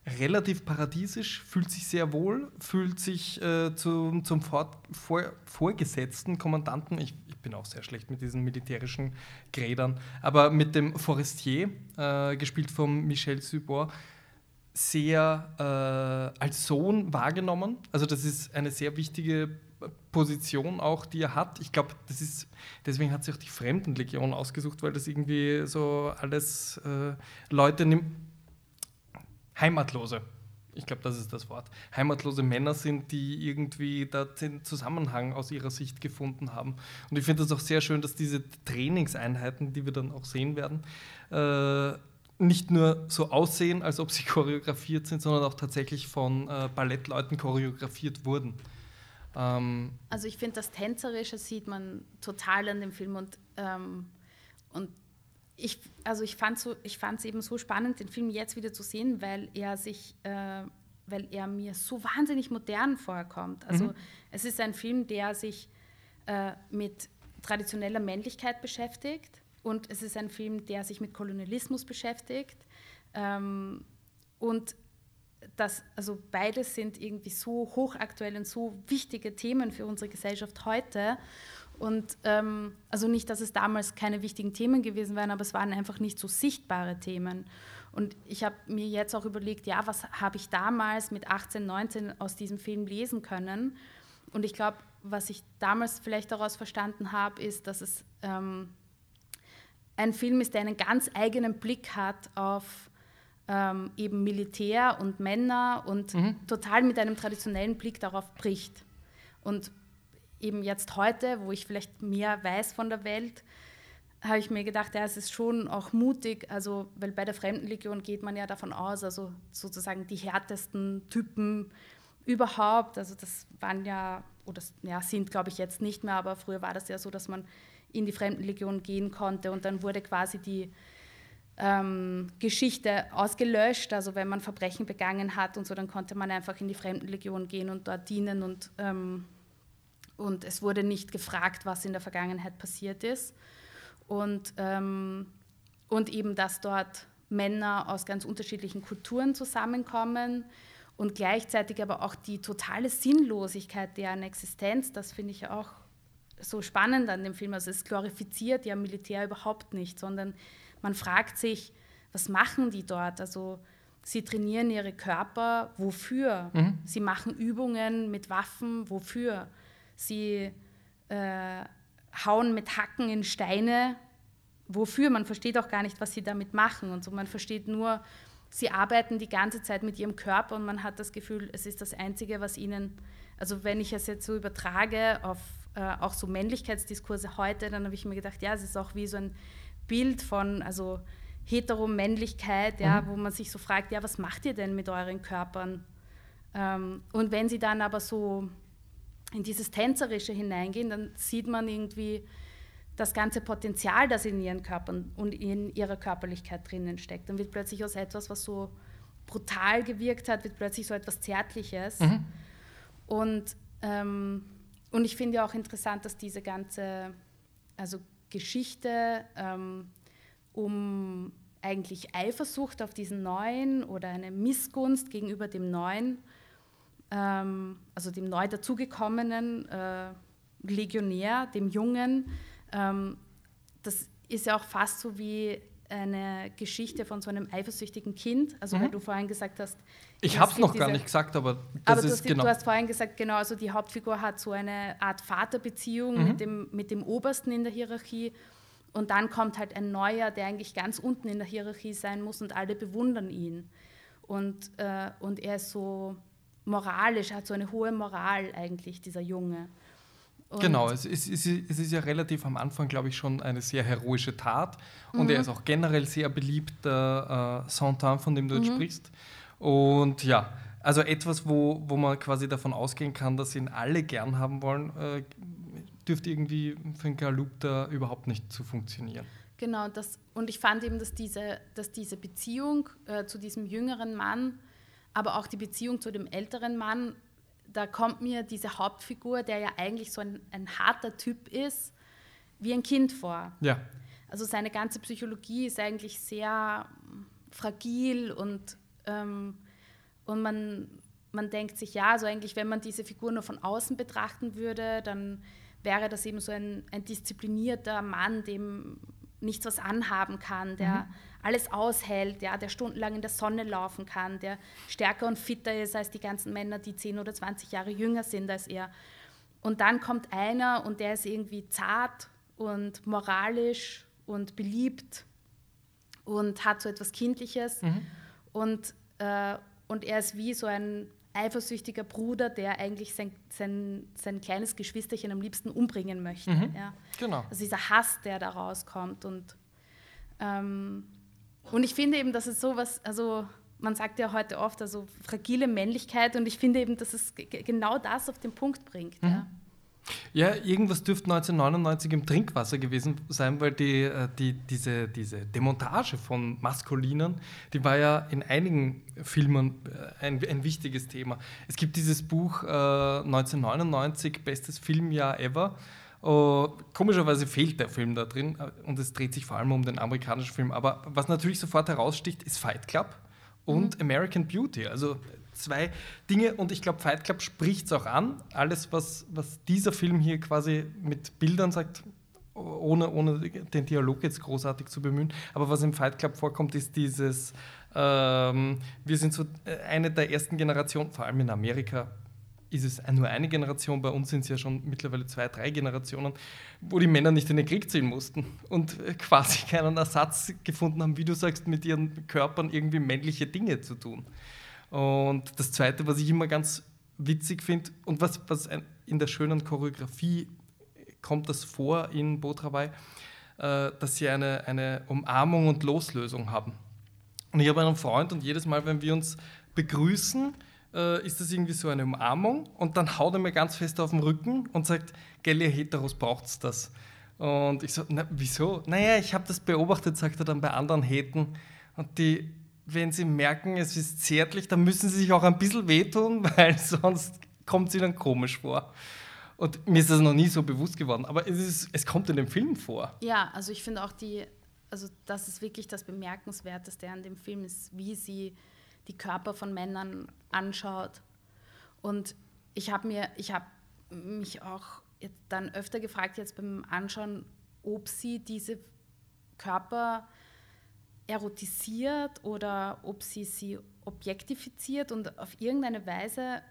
relativ paradiesisch, fühlt sich sehr wohl, fühlt sich äh, zum, zum vor, vor, vorgesetzten Kommandanten, ich, ich, bin auch sehr schlecht mit diesen militärischen Grädern, aber mit dem Forestier, äh, gespielt von Michel Subor, sehr äh, als Sohn wahrgenommen. Also das ist eine sehr wichtige Position auch, die er hat. Ich glaube, das ist, deswegen hat sich auch die Fremdenlegion ausgesucht, weil das irgendwie so alles äh, Leute nimmt Heimatlose. Ich glaube, das ist das Wort. Heimatlose Männer sind, die irgendwie da den Zusammenhang aus ihrer Sicht gefunden haben. Und ich finde das auch sehr schön, dass diese Trainingseinheiten, die wir dann auch sehen werden, äh, nicht nur so aussehen, als ob sie [LAUGHS] choreografiert sind, sondern auch tatsächlich von äh, Ballettleuten choreografiert wurden. Ähm also ich finde, das Tänzerische sieht man total in dem Film und, ähm, und ich, also ich fand so, es eben so spannend, den Film jetzt wieder zu sehen, weil er sich, äh, weil er mir so wahnsinnig modern vorkommt. Also mhm. es ist ein Film, der sich äh, mit traditioneller Männlichkeit beschäftigt und es ist ein Film, der sich mit Kolonialismus beschäftigt. Ähm, und das, also beides sind irgendwie so hochaktuell und so wichtige Themen für unsere Gesellschaft heute. Und ähm, also nicht, dass es damals keine wichtigen Themen gewesen wären, aber es waren einfach nicht so sichtbare Themen. Und ich habe mir jetzt auch überlegt, ja, was habe ich damals mit 18, 19 aus diesem Film lesen können? Und ich glaube, was ich damals vielleicht daraus verstanden habe, ist, dass es ähm, ein Film ist, der einen ganz eigenen Blick hat auf ähm, eben Militär und Männer und mhm. total mit einem traditionellen Blick darauf bricht. Und eben jetzt heute, wo ich vielleicht mehr weiß von der Welt, habe ich mir gedacht, ja, es ist schon auch mutig, also, weil bei der Fremdenlegion geht man ja davon aus, also sozusagen die härtesten Typen überhaupt, also das waren ja, oder ja, sind glaube ich jetzt nicht mehr, aber früher war das ja so, dass man in die Fremdenlegion gehen konnte und dann wurde quasi die ähm, Geschichte ausgelöscht, also wenn man Verbrechen begangen hat und so, dann konnte man einfach in die Fremdenlegion gehen und dort dienen und ähm, und es wurde nicht gefragt, was in der Vergangenheit passiert ist. Und, ähm, und eben, dass dort Männer aus ganz unterschiedlichen Kulturen zusammenkommen und gleichzeitig aber auch die totale Sinnlosigkeit deren Existenz, das finde ich auch so spannend an dem Film. Also es glorifiziert ja Militär überhaupt nicht, sondern man fragt sich, was machen die dort? Also sie trainieren ihre Körper, wofür? Mhm. Sie machen Übungen mit Waffen, wofür? Sie äh, hauen mit Hacken in Steine. Wofür? Man versteht auch gar nicht, was sie damit machen und so. Man versteht nur, sie arbeiten die ganze Zeit mit ihrem Körper und man hat das Gefühl, es ist das Einzige, was ihnen, also wenn ich es jetzt so übertrage auf äh, auch so Männlichkeitsdiskurse heute, dann habe ich mir gedacht, ja, es ist auch wie so ein Bild von, also Heteromännlichkeit, ja, mhm. wo man sich so fragt, ja, was macht ihr denn mit euren Körpern? Ähm, und wenn sie dann aber so in dieses Tänzerische hineingehen, dann sieht man irgendwie das ganze Potenzial, das in ihren Körpern und in ihrer Körperlichkeit drinnen steckt. Dann wird plötzlich aus etwas, was so brutal gewirkt hat, wird plötzlich so etwas Zärtliches. Mhm. Und, ähm, und ich finde ja auch interessant, dass diese ganze also Geschichte ähm, um eigentlich Eifersucht auf diesen Neuen oder eine Missgunst gegenüber dem Neuen ähm, also dem neu dazugekommenen äh, Legionär, dem Jungen. Ähm, das ist ja auch fast so wie eine Geschichte von so einem eifersüchtigen Kind. Also, mhm. weil du vorhin gesagt hast. Ich habe es noch gar nicht gesagt, aber das aber ist du, genau. Du hast vorhin gesagt, genau, also die Hauptfigur hat so eine Art Vaterbeziehung mhm. mit, dem, mit dem Obersten in der Hierarchie. Und dann kommt halt ein Neuer, der eigentlich ganz unten in der Hierarchie sein muss und alle bewundern ihn. Und, äh, und er ist so moralisch, hat so eine hohe Moral eigentlich, dieser Junge. Und genau, es ist, es ist, ja relativ am Anfang, glaube ich, schon eine sehr heroische Tat. Und mhm. er ist auch generell sehr beliebt, der äh, Santin, von dem du jetzt mhm. sprichst. Und ja, Also etwas, wo, wo man quasi davon ausgehen kann, dass ihn alle gern haben wollen, äh, dürfte irgendwie für einen Galupta überhaupt nicht zu funktionieren. Genau, das, und ich fand eben, dass diese, dass diese Beziehung äh, zu diesem jüngeren Mann, aber auch die Beziehung zu dem älteren Mann, da kommt mir diese Hauptfigur, der ja eigentlich so ein, ein harter Typ ist, wie ein Kind vor. Ja. Also seine ganze Psychologie ist eigentlich sehr fragil und, ähm, und man, man denkt sich, ja, also eigentlich, wenn man diese Figur nur von außen betrachten würde, dann wäre das eben so ein, ein disziplinierter Mann, dem nichts was anhaben kann, der mhm. Alles aushält, ja, der stundenlang in der Sonne laufen kann, der stärker und fitter ist als die ganzen Männer, die 10 oder 20 Jahre jünger sind als er. Und dann kommt einer und der ist irgendwie zart und moralisch und beliebt und hat so etwas Kindliches. Mhm. Und, äh, und er ist wie so ein eifersüchtiger Bruder, der eigentlich sein, sein, sein kleines Geschwisterchen am liebsten umbringen möchte. Mhm. Ja. Genau. Also dieser Hass, der da rauskommt. Und, ähm, und ich finde eben, dass es sowas, also man sagt ja heute oft, also fragile Männlichkeit und ich finde eben, dass es genau das auf den Punkt bringt. Mhm. Ja. Ja, irgendwas dürfte 1999 im Trinkwasser gewesen sein, weil die, äh, die, diese, diese Demontage von Maskulinen, die war ja in einigen Filmen äh, ein, ein wichtiges Thema. Es gibt dieses Buch äh, 1999, bestes Filmjahr ever. Uh, komischerweise fehlt der Film da drin äh, und es dreht sich vor allem um den amerikanischen Film. Aber was natürlich sofort heraussticht, ist Fight Club und mhm. American Beauty. Also zwei Dinge und ich glaube, Fight Club spricht es auch an. Alles, was, was dieser Film hier quasi mit Bildern sagt, ohne, ohne den Dialog jetzt großartig zu bemühen. Aber was im Fight Club vorkommt, ist dieses, ähm, wir sind so äh, eine der ersten Generationen, vor allem in Amerika ist es nur eine Generation, bei uns sind es ja schon mittlerweile zwei, drei Generationen, wo die Männer nicht in den Krieg ziehen mussten und äh, quasi [LAUGHS] keinen Ersatz gefunden haben, wie du sagst, mit ihren Körpern irgendwie männliche Dinge zu tun. Und das Zweite, was ich immer ganz witzig finde und was, was in der schönen Choreografie kommt das vor in Botrawai, äh, dass sie eine, eine Umarmung und Loslösung haben. Und ich habe einen Freund und jedes Mal, wenn wir uns begrüßen, äh, ist das irgendwie so eine Umarmung und dann haut er mir ganz fest auf den Rücken und sagt, gell, ihr Heteros braucht's das. Und ich so, na, wieso? Naja, ich habe das beobachtet, sagt er dann bei anderen Heten. Und die wenn sie merken, es ist zärtlich, dann müssen sie sich auch ein bisschen wehtun, [LAUGHS] weil sonst kommt es ihnen komisch vor. Und mir ist das noch nie so bewusst geworden, aber es, ist, es kommt in dem Film vor. Ja, also ich finde auch die, also das ist wirklich das Bemerkenswerteste an dem Film, ist, wie sie die Körper von Männern anschaut. Und ich habe mir, ich habe mich auch dann öfter gefragt, jetzt beim Anschauen, ob sie diese Körper erotisiert oder ob sie sie objektifiziert und auf irgendeine Weise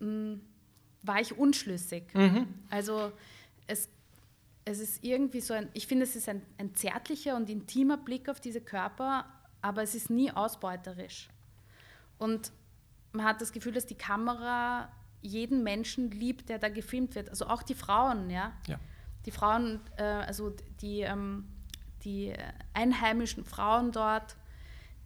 mh, hm, war ich unschlüssig. Mhm. Also es, es ist irgendwie so ein, ich finde, es ist ein, ein zärtlicher und intimer Blick auf diese Körper, aber es ist nie ausbeuterisch. Und man hat das Gefühl, dass die Kamera jeden Menschen liebt, der da gefilmt wird. Also auch die Frauen, ja. ja. Die Frauen, äh, also die ähm, die einheimischen Frauen dort,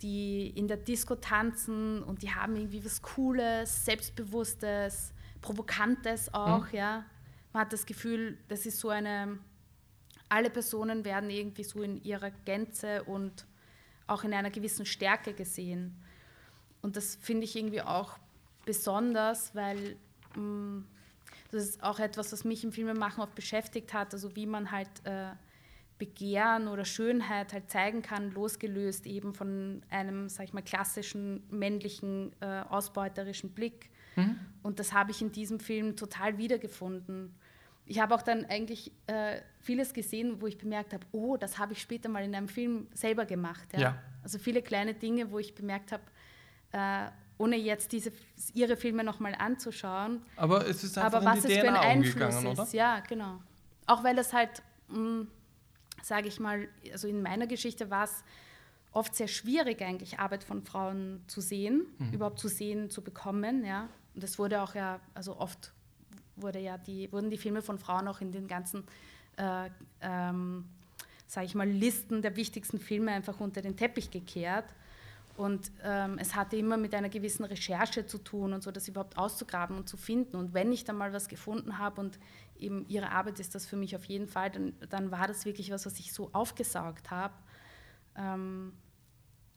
die in der Disco tanzen und die haben irgendwie was Cooles, Selbstbewusstes, Provokantes auch, mhm. ja. Man hat das Gefühl, das ist so eine, alle Personen werden irgendwie so in ihrer Gänze und auch in einer gewissen Stärke gesehen. Und das finde ich irgendwie auch besonders, weil mh, mm, das ist auch etwas, was mich im Filmemachen oft beschäftigt hat, also wie man halt äh, Begehren oder Schönheit halt zeigen kann, losgelöst eben von einem, sag ich mal, klassischen männlichen äh, ausbeuterischen Blick. Mhm. Und das habe ich in diesem Film total wiedergefunden. Ich habe auch dann eigentlich äh, vieles gesehen, wo ich bemerkt habe, oh, das habe ich später mal in einem Film selber gemacht. Ja? ja. Also viele kleine Dinge, wo ich bemerkt habe, äh, ohne jetzt diese, ihre Filme nochmal anzuschauen. Aber es ist einfach aber was die es für ein Einfluss ist. Oder? Ja, genau. Auch weil das halt mm, sage ich mal, also in meiner Geschichte war es oft sehr schwierig, eigentlich Arbeit von Frauen zu sehen, mhm. überhaupt zu sehen, zu bekommen. Ja. Und es wurde auch ja, also oft wurde ja die, wurden die Filme von Frauen auch in den ganzen, äh, ähm, sage ich mal, Listen der wichtigsten Filme einfach unter den Teppich gekehrt. Und ähm, es hatte immer mit einer gewissen Recherche zu tun und so, das überhaupt auszugraben und zu finden. Und wenn ich dann mal was gefunden habe und eben ihre Arbeit ist das für mich auf jeden Fall, dann, dann war das wirklich was, was ich so aufgesaugt habe. Ähm,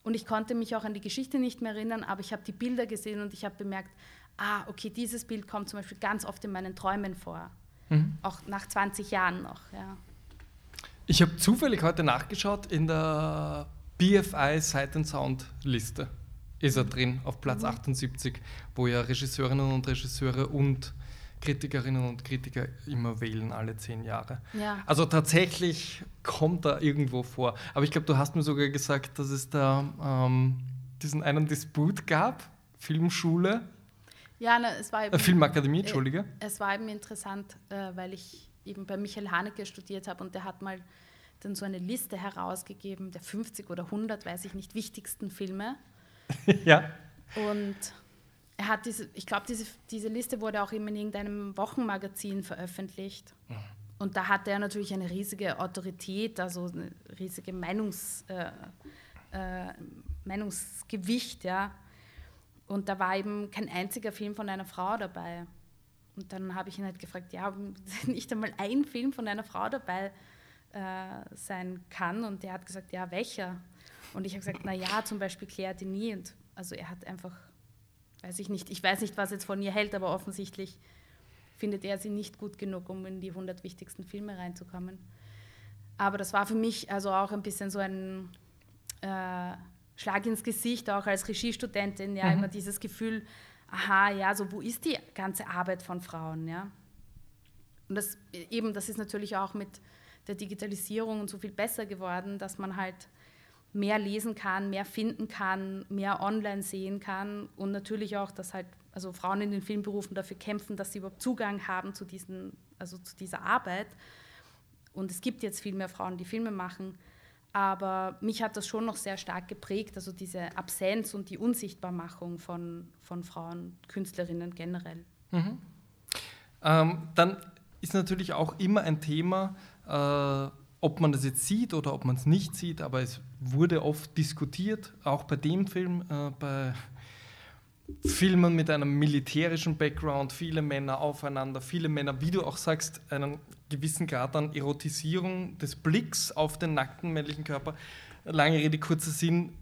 und ich konnte mich auch an die Geschichte nicht mehr erinnern, aber ich habe die Bilder gesehen und ich habe bemerkt, ah, okay, dieses Bild kommt zum Beispiel ganz oft in meinen Träumen vor. Mhm. Auch nach 20 Jahren noch, ja. Ich habe zufällig heute nachgeschaut in der BFI Sight and Sound Liste. Ist er drin auf Platz mhm. 78, wo ja Regisseurinnen und Regisseure und Kritikerinnen und Kritiker immer wählen, alle zehn Jahre. Ja. Also tatsächlich kommt er irgendwo vor. Aber ich glaube, du hast mir sogar gesagt, dass es da ähm, diesen einen Disput gab, Filmschule. Ja, ne, es war eben, äh, Filmakademie, Entschuldige. Äh, es war eben interessant, äh, weil ich eben bei Michael Haneke studiert habe und der hat mal dann so eine Liste herausgegeben der 50 oder 100, weiß ich nicht, wichtigsten Filme. [LAUGHS] ja. Und er hat diese, ich glaube, diese, diese Liste wurde auch immer in irgendeinem Wochenmagazin veröffentlicht. Mhm. Und da hatte er natürlich eine riesige Autorität, also eine riesige Meinungs, äh, äh, Meinungsgewicht, ja. Und da war eben kein einziger Film von einer Frau dabei. Und dann habe ich ihn halt gefragt, ja, [LAUGHS] nicht einmal ein Film von einer Frau dabei äh, sein kann. Und der hat gesagt, ja, welcher? Und ich habe gesagt, na ja, zum Beispiel Claire Denis. Und also er hat einfach weiß ich nicht, ich weiß nicht, was jetzt von ihr hält, aber offensichtlich findet er sie nicht gut genug, um in die 100 wichtigsten Filme reinzukommen. Aber das war für mich also auch ein bisschen so ein äh, Schlag ins Gesicht, auch als Regiestudentin, ja, mhm. immer dieses Gefühl, aha, ja, so wo ist die ganze Arbeit von Frauen, ja? Und das eben, das ist natürlich auch mit der Digitalisierung und so viel besser geworden, dass man halt mehr lesen kann, mehr finden kann, mehr online sehen kann und natürlich auch, dass halt also Frauen in den Filmberufen dafür kämpfen, dass sie überhaupt Zugang haben zu, diesen, also zu dieser Arbeit. Und es gibt jetzt viel mehr Frauen, die Filme machen. Aber mich hat das schon noch sehr stark geprägt, also diese Absenz und die Unsichtbarmachung von, von Frauen, Künstlerinnen generell. Mhm. Ähm, dann ist natürlich auch immer ein Thema, äh, ob man das jetzt sieht oder ob man es nicht sieht, aber es wurde oft diskutiert, auch bei dem Film, äh, bei Filmen mit einem militärischen Background, viele Männer aufeinander, viele Männer, wie du auch sagst, einen gewissen Grad an Erotisierung des Blicks auf den nackten männlichen Körper. Lange Rede, kurzer Sinn,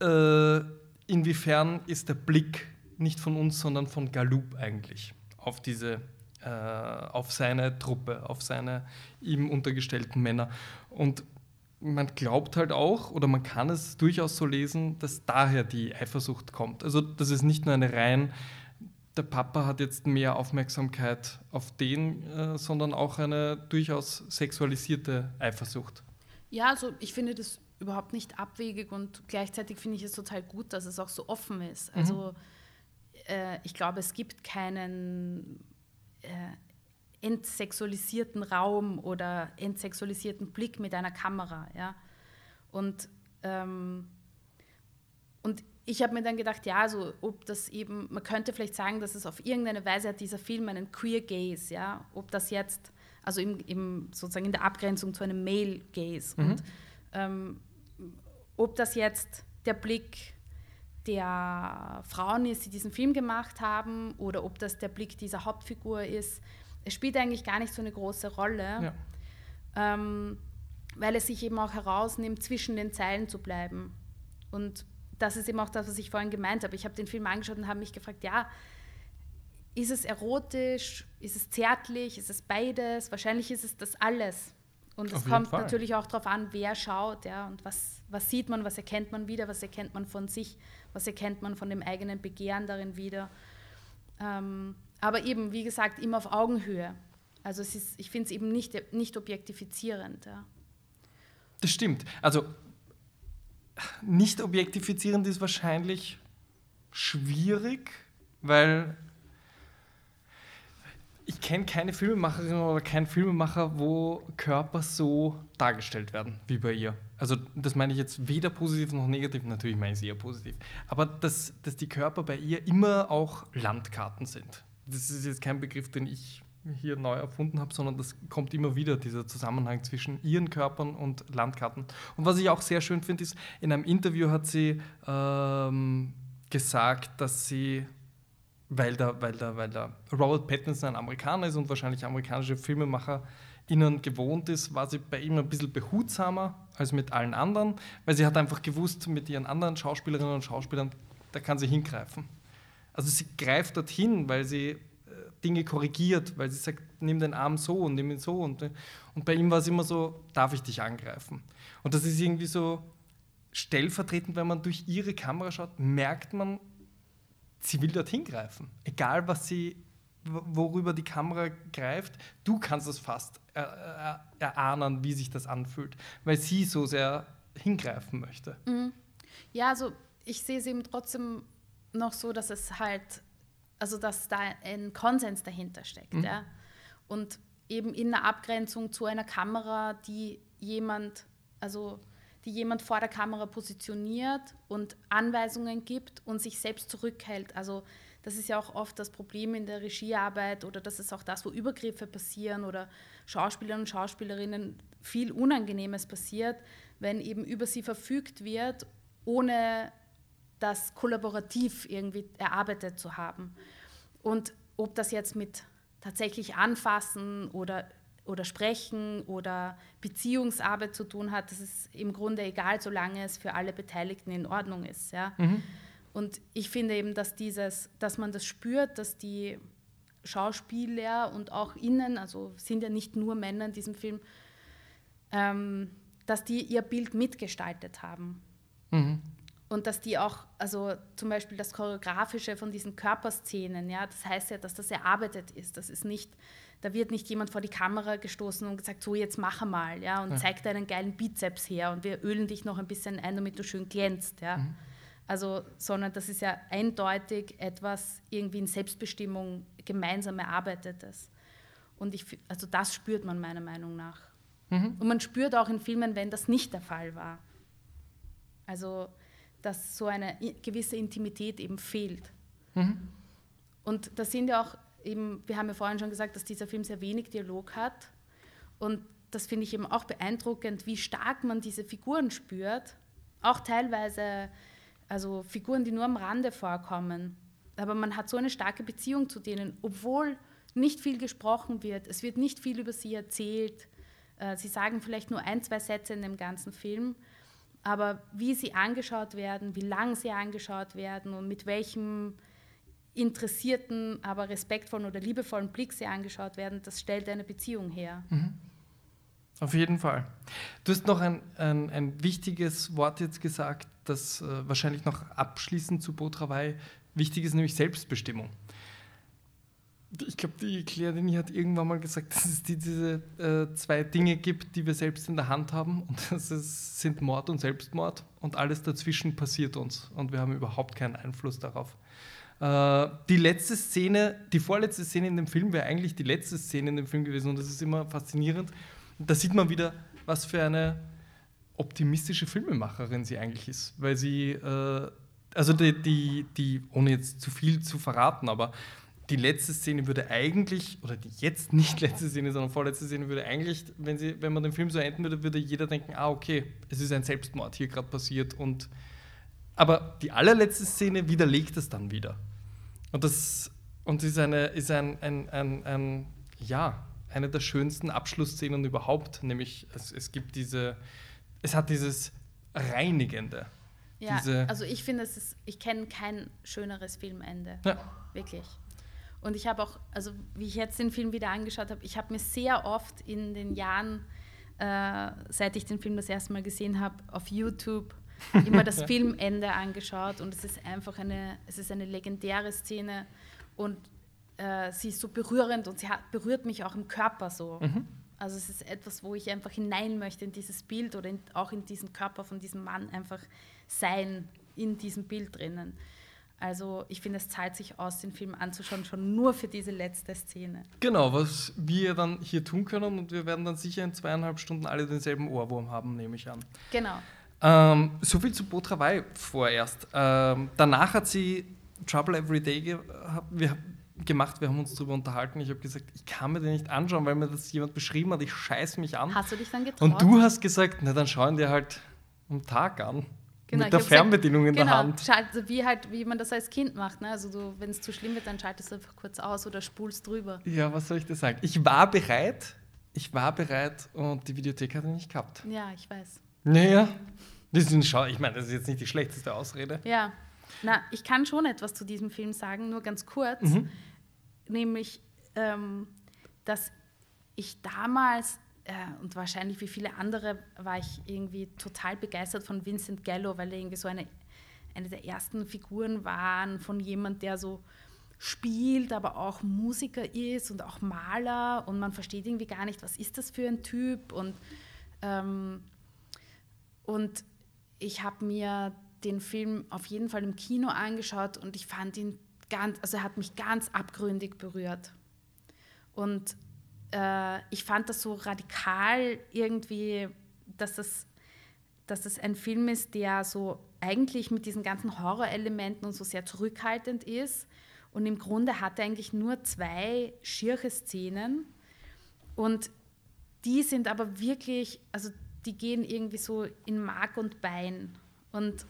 äh, inwiefern ist der Blick nicht von uns, sondern von Galoup eigentlich auf diese äh, auf seine Truppe, auf seine ihm untergestellten Männer. Und man glaubt halt auch, oder man kann es durchaus so lesen, dass daher die Eifersucht kommt. Also, das ist nicht nur eine rein, der Papa hat jetzt mehr Aufmerksamkeit auf den, äh, sondern auch eine durchaus sexualisierte Eifersucht. Ja, also ich finde das überhaupt nicht abwegig und gleichzeitig finde ich es total gut, dass es auch so offen ist. Also mhm. äh, ich glaube, es gibt keinen äh, entsexualisierten Raum oder entsexualisierten Blick mit einer Kamera. Ja? Und, ähm, und ich habe mir dann gedacht, ja, also ob das eben, man könnte vielleicht sagen, dass es auf irgendeine Weise hat dieser Film einen Queer Gaze, ja, ob das jetzt, also im, im sozusagen in der Abgrenzung zu einem Male Gaze mhm. und ähm, ob das jetzt der Blick der Frauen ist, die diesen Film gemacht haben, oder ob das der Blick dieser Hauptfigur ist. Es spielt eigentlich gar nicht so eine große Rolle, ja. ähm, weil es sich eben auch herausnimmt, zwischen den Zeilen zu bleiben. Und das ist eben auch das, was ich vorhin gemeint habe. Ich habe den Film angeschaut und habe mich gefragt, ja, ist es erotisch, ist es zärtlich, ist es beides? Wahrscheinlich ist es das alles. Und es kommt Fall. natürlich auch darauf an, wer schaut ja, und was, was sieht man, was erkennt man wieder, was erkennt man von sich, was erkennt man von dem eigenen Begehren darin wieder. Ähm, aber eben, wie gesagt, immer auf Augenhöhe. Also es ist, ich finde es eben nicht, nicht objektifizierend. Ja. Das stimmt. Also nicht objektifizierend ist wahrscheinlich schwierig, weil ich kenne keine Filmemacherin oder keinen Filmemacher, wo Körper so dargestellt werden wie bei ihr. Also das meine ich jetzt weder positiv noch negativ, natürlich meine ich sie eher positiv. Aber dass, dass die Körper bei ihr immer auch Landkarten sind. Das ist jetzt kein Begriff, den ich hier neu erfunden habe, sondern das kommt immer wieder, dieser Zusammenhang zwischen ihren Körpern und Landkarten. Und was ich auch sehr schön finde, ist, in einem Interview hat sie ähm, gesagt, dass sie, weil der, weil, der, weil der Robert Pattinson ein Amerikaner ist und wahrscheinlich amerikanische Filmemacher ihnen gewohnt ist, war sie bei ihm ein bisschen behutsamer als mit allen anderen, weil sie hat einfach gewusst, mit ihren anderen Schauspielerinnen und Schauspielern, da kann sie hingreifen. Also sie greift dorthin, weil sie äh, Dinge korrigiert, weil sie sagt, nimm den Arm so und nimm ihn so. Und, und bei ihm war es immer so, darf ich dich angreifen? Und das ist irgendwie so stellvertretend, wenn man durch ihre Kamera schaut, merkt man, sie will dorthin greifen. Egal, was sie, worüber die Kamera greift, du kannst es fast erahnen, wie sich das anfühlt, weil sie so sehr hingreifen möchte. Mhm. Ja, also ich sehe es eben trotzdem noch so, dass es halt, also dass da ein Konsens dahinter steckt, mhm. ja. Und eben in der Abgrenzung zu einer Kamera, die jemand, also die jemand vor der Kamera positioniert und Anweisungen gibt und sich selbst zurückhält. Also das ist ja auch oft das Problem in der Regiearbeit oder das ist auch das, wo Übergriffe passieren oder Schauspielern und Schauspielerinnen viel Unangenehmes passiert, wenn eben über sie verfügt wird, ohne das kollaborativ irgendwie erarbeitet zu haben. Und ob das jetzt mit tatsächlich anfassen oder, oder sprechen oder Beziehungsarbeit zu tun hat, das ist im Grunde egal, solange es für alle Beteiligten in Ordnung ist. Ja? Mhm. Und ich finde eben, dass, dieses, dass man das spürt, dass die Schauspieler und auch innen, also sind ja nicht nur Männer in diesem Film, ähm, dass die ihr Bild mitgestaltet haben. Mhm. Und dass die auch, also zum Beispiel das Choreografische von diesen Körperszenen, ja, das heißt ja, dass das erarbeitet ist. Das ist nicht, da wird nicht jemand vor die Kamera gestoßen und gesagt, so jetzt mach mal, ja, und ja. zeig deinen geilen Bizeps her und wir ölen dich noch ein bisschen ein, damit du schön glänzt, ja. Mhm. Also, sondern das ist ja eindeutig etwas irgendwie in Selbstbestimmung gemeinsam erarbeitetes. Und ich, also das spürt man meiner Meinung nach. Mhm. Und man spürt auch in Filmen, wenn das nicht der Fall war. Also dass so eine gewisse Intimität eben fehlt. Mhm. Und das sind ja auch eben, wir haben ja vorhin schon gesagt, dass dieser Film sehr wenig Dialog hat. Und das finde ich eben auch beeindruckend, wie stark man diese Figuren spürt. Auch teilweise, also Figuren, die nur am Rande vorkommen. Aber man hat so eine starke Beziehung zu denen, obwohl nicht viel gesprochen wird. Es wird nicht viel über sie erzählt. Äh, sie sagen vielleicht nur ein, zwei Sätze in dem ganzen Film. Aber wie sie angeschaut werden, wie lang sie angeschaut werden und mit welchem interessierten, aber respektvollen oder liebevollen Blick sie angeschaut werden, das stellt eine Beziehung her. Mhm. Auf jeden Fall. Du hast noch ein, ein, ein wichtiges Wort jetzt gesagt, das äh, wahrscheinlich noch abschließend zu Botrawei wichtig ist, nämlich Selbstbestimmung ich glaube, die Claire Denis hat irgendwann mal gesagt, [LAUGHS] dass es die, diese äh, zwei Dinge gibt, die wir selbst in der Hand haben. Und [LAUGHS] das ist, sind Mord und Selbstmord. Und alles dazwischen passiert uns. Und wir haben überhaupt keinen Einfluss darauf. Äh, die letzte Szene, die vorletzte Szene in dem Film wäre eigentlich die letzte Szene in dem Film gewesen. Und das ist immer faszinierend. Da sieht man wieder, was für eine optimistische Filmemacherin sie eigentlich ist. Weil sie, äh, also die, die, die, ohne jetzt zu viel zu verraten, aber die letzte Szene würde eigentlich, oder die jetzt nicht [LAUGHS] letzte Szene, sondern vorletzte Szene würde eigentlich, wenn, sie, wenn man den Film so enden würde, würde jeder denken, ah, okay, es ist ein Selbstmord hier gerade passiert. Und, aber die allerletzte Szene widerlegt es dann wieder. Und das und ist, eine, ist ein, ein, ein, ein, ja, eine der schönsten Abschlussszenen überhaupt. Nämlich, es, es gibt diese, es hat dieses Reinigende. Ja, also ich finde, es ist, ich kenne kein schöneres Filmende. Ja. Wirklich. Und ich habe auch, also wie ich jetzt den Film wieder angeschaut habe, ich habe mir sehr oft in den Jahren, äh, seit ich den Film das erste Mal gesehen habe, auf YouTube immer das [LAUGHS] Filmende angeschaut und es ist einfach eine, es ist eine legendäre Szene und äh, sie ist so berührend und sie hat, berührt mich auch im Körper so. Mhm. Also es ist etwas, wo ich einfach hinein möchte in dieses Bild oder in, auch in diesen Körper von diesem Mann einfach sein in diesem Bild drinnen. Also ich finde, es zahlt sich aus, den Film anzuschauen, schon nur für diese letzte Szene. Genau, was wir dann hier tun können und wir werden dann sicher in zweieinhalb Stunden alle denselben Ohrwurm haben, nehme ich an. Genau. Ähm, so viel zu Botrawai vorerst. Ähm, danach hat sie Trouble Every Day gehabt. Wir, gemacht, wir haben uns darüber unterhalten. Ich habe gesagt, ich kann mir den nicht anschauen, weil mir das jemand beschrieben hat, ich scheiß mich an. Hast du dich dann getraut? Und du hast gesagt, na dann schauen dir halt am Tag an. Genau, mit der Fernbedienung in genau, der Hand. schalt- wie, halt, wie man das als Kind macht. Ne? Also wenn es zu schlimm wird, dann schaltest du einfach kurz aus oder spulst drüber. Ja, was soll ich dir sagen? Ich war bereit, ich war bereit und die Videothek hat ihn nicht gehabt. Ja, ich weiß. Naja, das ist ein Schau. Ich meine, das ist jetzt nicht die schlechteste Ausrede. Ja, na, ich kann schon etwas zu diesem Film sagen, nur ganz kurz. Mhm. Nämlich, ähm, dass ich damals äh, und wahrscheinlich wie viele andere war ich irgendwie total begeistert von Vincent Gallo, weil er irgendwie so eine, eine der ersten Figuren war von jemand, der so spielt, aber auch Musiker ist und auch Maler und man versteht irgendwie gar nicht, was ist das für ein Typ und ähm, und ich habe mir den Film auf jeden Fall im Kino angeschaut und ich fand ihn ganz, also er hat mich ganz abgründig berührt. Und äh, ich fand das so radikal irgendwie, dass es, dass es ein Film ist, der so eigentlich mit diesen ganzen Horrorelementen und so sehr zurückhaltend ist. Und im Grunde hat er eigentlich nur zwei schiere Szenen. Und die sind aber wirklich, also die gehen irgendwie so in Mark und Bein. Und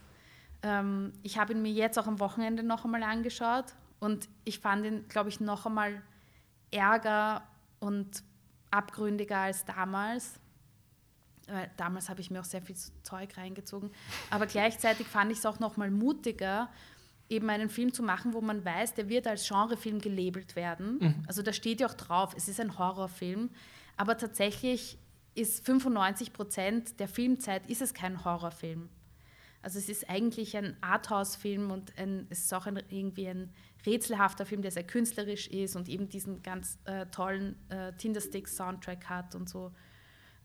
ähm, ich habe ihn mir jetzt auch am Wochenende noch einmal angeschaut und ich fand ihn, glaube ich, noch einmal ärger und abgründiger als damals. Äh, damals habe ich mir auch sehr viel Zeug reingezogen. Aber gleichzeitig fand ich es auch noch mal mutiger, eben einen Film zu machen, wo man weiß, der wird als Genrefilm gelabelt werden. Also da steht ja auch drauf, es ist ein Horrorfilm. Aber tatsächlich ist 95 Prozent der Filmzeit ist es kein Horrorfilm. Also es ist eigentlich ein Arthouse-Film und ein, es ist auch ein, irgendwie ein rätselhafter Film, der sehr künstlerisch ist und eben diesen ganz äh, tollen äh, Tindersticks-Soundtrack hat und so.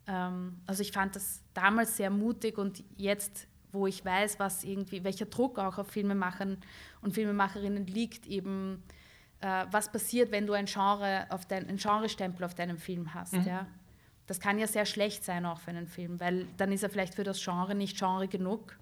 Ähm, also ich fand das damals sehr mutig und jetzt, wo ich weiß, was irgendwie, welcher Druck auch auf Filmemachern und Filmemacherinnen liegt, eben äh, was passiert, wenn du ein Genre auf dein, ein Genrestempel auf deinem Film hast, ja. Das kann ja sehr schlecht sein auch für einen Film, weil dann ist er vielleicht für das Genre nicht Genre genug.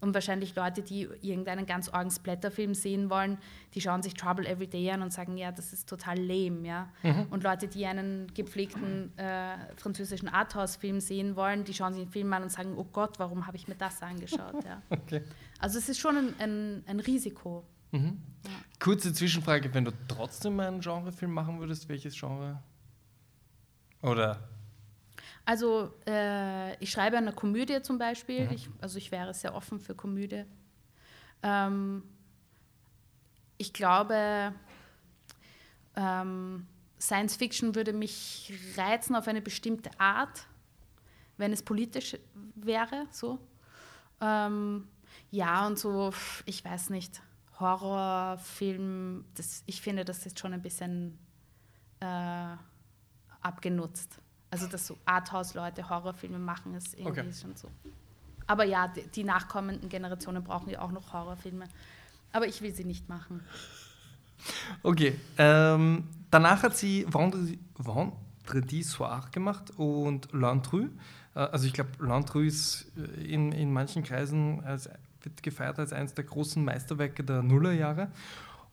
Und wahrscheinlich Leute, die irgendeinen ganz argen Splatterfilm sehen wollen, die schauen sich Trouble Every Day an und sagen, ja, das ist total lame, ja. Und Leute, die einen gepflegten äh, französischen Arthouse-Film sehen wollen, die schauen sich den Film an und sagen, oh Gott, warum habe ich mir das angeschaut, ja. [LAUGHS] Okay. Also es ist schon ein, ein, ein Risiko. Kurze Zwischenfrage, wenn du trotzdem einen Genrefilm machen würdest, welches Genre? Oder Also äh, ich schreibe eine Komödie zum Beispiel, ich, also ich wäre sehr offen für Komödie. Ähm, ich glaube, ähm, Science Fiction würde mich reizen auf eine bestimmte Art, wenn es politisch wäre, so. Ähm, ja, und so, ich weiß nicht, Horrorfilm, das, ich finde, das ist schon ein bisschen äh, abgenutzt. Also, dass so Arthouse-Leute Horrorfilme machen, ist irgendwie Okay. schon so. Aber ja, die, die nachkommenden Generationen brauchen ja auch noch Horrorfilme. Aber ich will sie nicht machen. Okay, ähm, danach hat sie Vendredi, Vendredi Soir gemacht und L'Intrus. Äh, also ich glaube, L'Intrus ist äh, in, in manchen Kreisen als, wird gefeiert als eines der großen Meisterwerke der Nullerjahre.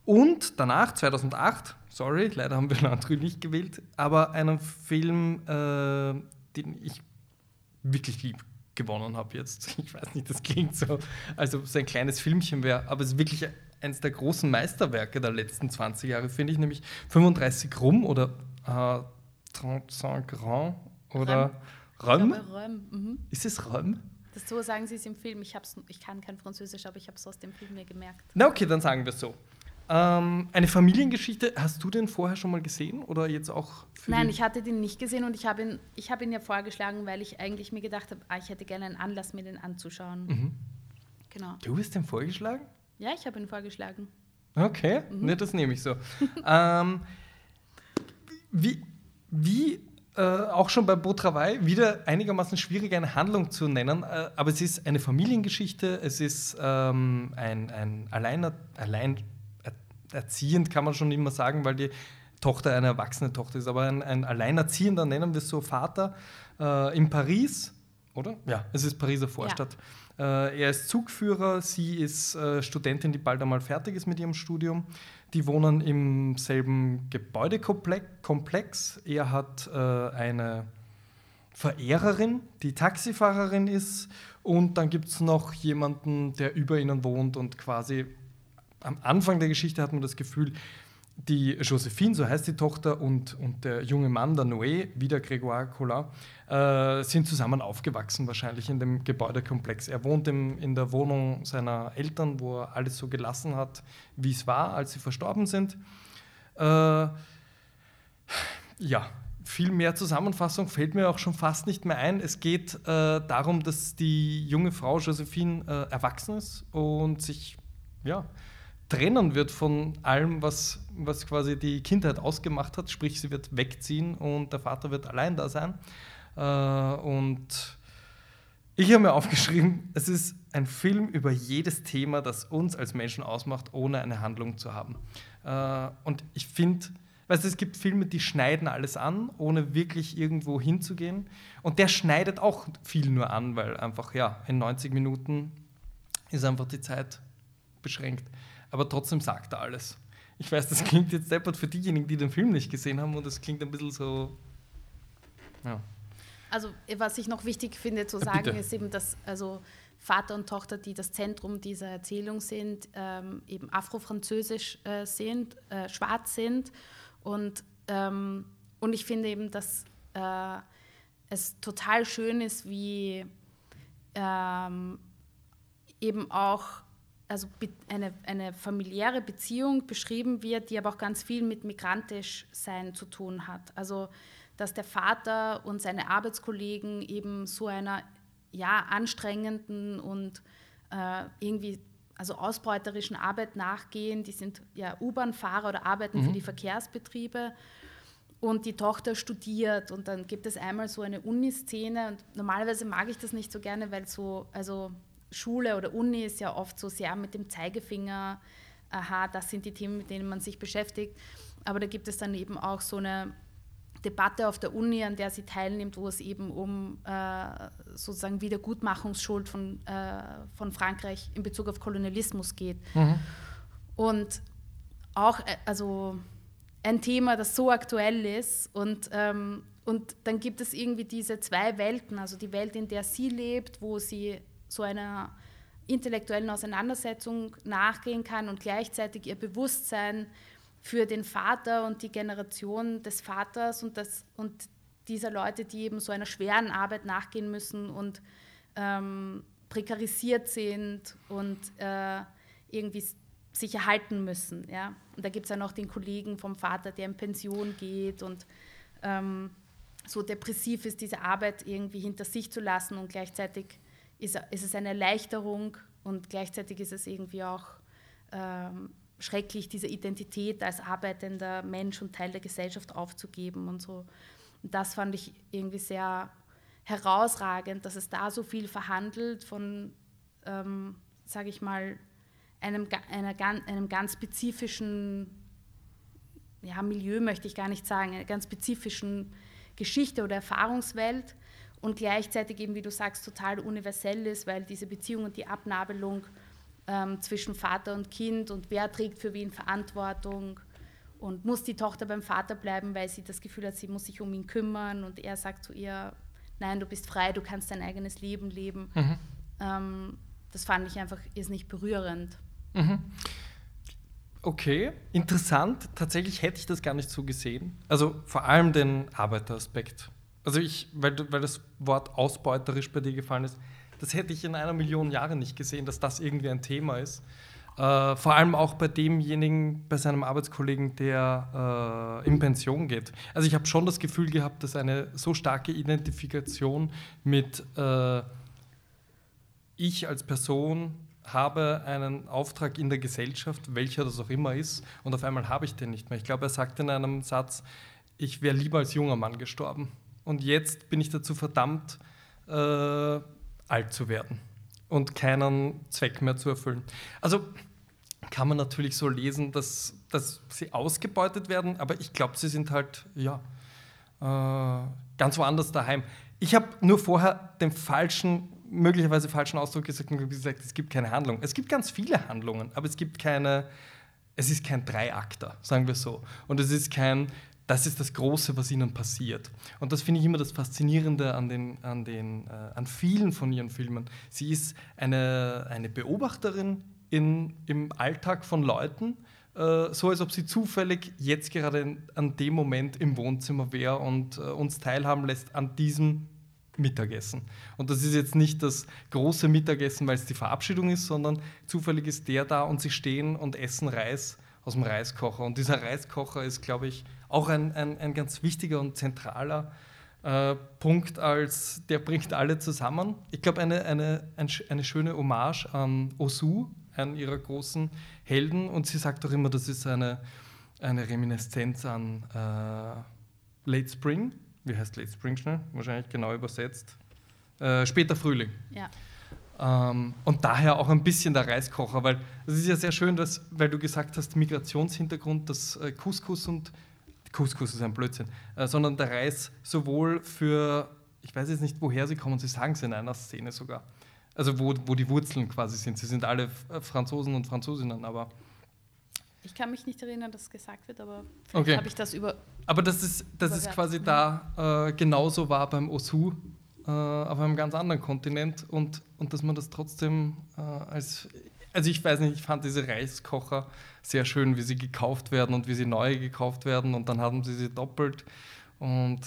Und danach, 2008, sorry, leider haben wir L'Intrus nicht gewählt, aber einen Film, äh, den ich wirklich lieb gewonnen habe jetzt. [LAUGHS] Ich weiß nicht, das klingt so, als ob es ein kleines Filmchen wäre, aber es ist wirklich eines der großen Meisterwerke der letzten 20 Jahre, finde ich, nämlich 35 Rum oder äh, 35 Grand oder Röm. Mhm. Ist es Röm? Das so sagen sie es im Film. Ich, hab's, ich kann kein Französisch, aber ich habe es aus dem Film mir gemerkt. Na okay, dann sagen wir es so. Ähm, eine Familiengeschichte, hast du den vorher schon mal gesehen oder jetzt auch Nein, ich hatte den nicht gesehen und ich habe ihn, ich habe ihn ja vorgeschlagen, weil ich eigentlich mir gedacht habe, ah, ich hätte gerne einen Anlass, mir den anzuschauen. Mhm. Genau. Du hast den vorgeschlagen? Ja, ich habe ihn vorgeschlagen. Okay, ne, das nehme ich so. [LAUGHS] ähm, wie wie äh, auch schon bei Travail wieder einigermaßen schwierig, eine Handlung zu nennen, äh, aber es ist eine Familiengeschichte, es ist ähm, ein, ein alleiner, allein erziehend, kann man schon immer sagen, weil die Tochter eine erwachsene Tochter ist, aber ein, ein alleinerziehender, nennen wir es so, Vater äh, in Paris, oder? Ja, es ist Pariser Vorstadt. Äh, er ist Zugführer, sie ist äh, Studentin, die bald einmal fertig ist mit ihrem Studium. die wohnen im selben Gebäudekomplex. Er hat äh, eine Verehrerin, die Taxifahrerin ist. Und dann gibt es noch jemanden, der über ihnen wohnt und quasi am Anfang der Geschichte hat man das Gefühl, die Josephine, so heißt die Tochter, und, und der junge Mann, der Noé, wieder Grégoire Collin, äh, sind zusammen aufgewachsen, wahrscheinlich in dem Gebäudekomplex. Er wohnt im, in der Wohnung seiner Eltern, wo er alles so gelassen hat, wie es war, als sie verstorben sind. Äh, ja, viel mehr Zusammenfassung fällt mir auch schon fast nicht mehr ein. Es geht äh, darum, dass die junge Frau Josephine äh, erwachsen ist und sich ja, trennen wird von allem, was, was quasi die Kindheit ausgemacht hat. Sprich, sie wird wegziehen und der Vater wird allein da sein. Äh, und ich habe mir aufgeschrieben, es ist ein Film über jedes Thema, das uns als Menschen ausmacht, ohne eine Handlung zu haben. Äh, und ich finde, weißt du, es gibt Filme, die schneiden alles an, ohne wirklich irgendwo hinzugehen. Und der schneidet auch viel nur an, weil einfach, ja, in 90 Minuten ist einfach die Zeit beschränkt aber trotzdem sagt er alles. Ich weiß, das klingt jetzt deppert für diejenigen, die den Film nicht gesehen haben und das klingt ein bisschen so. Ja. Also, was ich noch wichtig finde zu sagen, Bitte. ist eben, dass also Vater und Tochter, die das Zentrum dieser Erzählung sind, ähm, eben afrofranzösisch äh, sind, äh, schwarz sind. Und, ähm, und ich finde eben, dass äh, es total schön ist, wie ähm, eben auch also eine, eine familiäre Beziehung beschrieben wird, die aber auch ganz viel mit migrantisch sein zu tun hat. Also dass der Vater und seine Arbeitskollegen eben so einer ja, anstrengenden und äh, irgendwie also ausbeuterischen Arbeit nachgehen. Die sind ja U-Bahn-Fahrer oder arbeiten mhm. für die Verkehrsbetriebe. Und die Tochter studiert und dann gibt es einmal so eine Uniszene und normalerweise mag ich das nicht so gerne, weil so, also Schule oder Uni ist ja oft so sehr mit dem Zeigefinger, aha, das sind die Themen, mit denen man sich beschäftigt. Aber da gibt es dann eben auch so eine Debatte auf der Uni, an der sie teilnimmt, wo es eben um äh, sozusagen Wiedergutmachungsschuld von, äh, von Frankreich in Bezug auf Kolonialismus geht. Mhm. Und auch äh, also ein Thema, das so aktuell ist. Und, ähm, und dann gibt es irgendwie diese zwei Welten, also die Welt, in der sie lebt, wo sie so einer intellektuellen Auseinandersetzung nachgehen kann und gleichzeitig ihr Bewusstsein für den Vater und die Generation des Vaters und, das, und dieser Leute, die eben so einer schweren Arbeit nachgehen müssen und ähm, prekarisiert sind und äh, irgendwie sich erhalten müssen. Ja? Und da gibt es ja noch den Kollegen vom Vater, der in Pension geht und ähm, so depressiv ist, diese Arbeit irgendwie hinter sich zu lassen und gleichzeitig ist, ist es eine Erleichterung und gleichzeitig ist es irgendwie auch ähm, schrecklich, diese Identität als arbeitender Mensch und Teil der Gesellschaft aufzugeben und so. Und das fand ich irgendwie sehr herausragend, dass es da so viel verhandelt von, ähm, sage ich mal, einem, einer, einem ganz spezifischen ja, Milieu, möchte ich gar nicht sagen, einer ganz spezifischen Geschichte oder Erfahrungswelt und gleichzeitig eben, wie du sagst, total universell ist, weil diese Beziehung und die Abnabelung ähm, zwischen Vater und Kind und wer trägt für wen Verantwortung und muss die Tochter beim Vater bleiben, weil sie das Gefühl hat, sie muss sich um ihn kümmern und er sagt zu ihr, nein, du bist frei, du kannst dein eigenes Leben leben. Mhm. Ähm, das fand ich einfach ist nicht berührend. Mhm. Okay, interessant. Tatsächlich hätte ich das gar nicht so gesehen. Also vor allem den Arbeiteraspekt also ich, weil, weil das Wort ausbeuterisch bei dir gefallen ist, das hätte ich in einer Million Jahre nicht gesehen, dass das irgendwie ein Thema ist. Äh, vor allem auch bei demjenigen, bei seinem Arbeitskollegen, der äh, in Pension geht. Also ich habe schon das Gefühl gehabt, dass eine so starke Identifikation mit äh, ich als Person habe einen Auftrag in der Gesellschaft, welcher das auch immer ist, und auf einmal habe ich den nicht mehr. Ich glaube, er sagt in einem Satz, ich wäre lieber als junger Mann gestorben und jetzt bin ich dazu verdammt, äh, alt zu werden und keinen Zweck mehr zu erfüllen. Also kann man natürlich so lesen, dass, dass sie ausgebeutet werden, aber ich glaube, sie sind halt, ja, äh, ganz woanders daheim. Ich habe nur vorher den falschen, möglicherweise falschen Ausdruck gesagt und gesagt, es gibt keine Handlung. Es gibt ganz viele Handlungen, aber es gibt keine es ist kein Dreiakter, sagen wir so. Und es ist kein, das ist das Große, was ihnen passiert. Und das finde ich immer das Faszinierende an, den, an, den, äh, an vielen von ihren Filmen. Sie ist eine, eine Beobachterin in, im Alltag von Leuten, äh, so als ob sie zufällig jetzt gerade in, an dem Moment im Wohnzimmer wäre und äh, uns teilhaben lässt an diesem Mittagessen. Und das ist jetzt nicht das große Mittagessen, weil es die Verabschiedung ist, sondern zufällig ist der da und sie stehen und essen Reis aus dem Reiskocher. Und dieser Reiskocher ist, glaube ich, auch ein, ein, ein ganz wichtiger und zentraler äh, Punkt, als der bringt alle zusammen. Ich glaube, eine, eine, ein, eine schöne Hommage an Osu, einen ihrer großen Helden. Und sie sagt auch immer, das ist eine, eine Reminiszenz an äh, Late Spring. Wie heißt Late Spring schnell? Wahrscheinlich genau übersetzt. Äh, später Frühling. Ja. Ähm, und daher auch ein bisschen der Reiskocher, weil es ist ja sehr schön, dass, weil du gesagt hast, Migrationshintergrund, dass äh, Couscous und Couscous ist ein Blödsinn, äh, sondern der Reis sowohl für, ich weiß jetzt nicht, woher sie kommen, sie sagen es in einer Szene sogar, also wo, wo die Wurzeln quasi sind. Sie sind alle äh, Franzosen und Franzosinnen, aber. Ich kann mich nicht erinnern, dass es gesagt wird, aber vielleicht Okay. habe ich das über. Aber das ist, das ist quasi da äh, genauso war beim Osu, äh, auf einem ganz anderen Kontinent und, und dass man das trotzdem äh, als. Also ich weiß nicht, ich fand diese Reiskocher sehr schön, wie sie gekauft werden und wie sie neu gekauft werden und dann haben sie sie doppelt und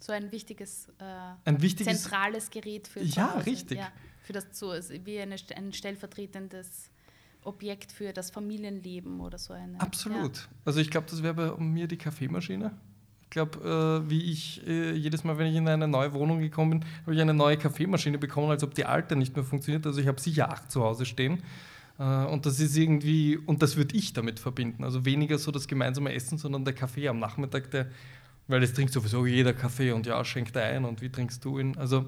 So ein wichtiges, äh, ein wichtiges. zentrales Gerät für Ja, Hause. richtig. Ja, für das so wie eine, ein stellvertretendes Objekt für das Familienleben oder so eine. Absolut. Also ich glaube, das wäre bei mir die Kaffeemaschine. Ich glaube, äh, wie ich äh, jedes Mal, wenn ich in eine neue Wohnung gekommen bin, habe ich eine neue Kaffeemaschine bekommen, als ob die alte nicht mehr funktioniert. Also ich habe sicher acht zu Hause stehen. Äh, und das ist irgendwie, und das würde ich damit verbinden. Also weniger so das gemeinsame Essen, sondern der Kaffee am Nachmittag, der, weil das trinkt sowieso jeder Kaffee und ja, schenkt er ein und wie trinkst du ihn? Also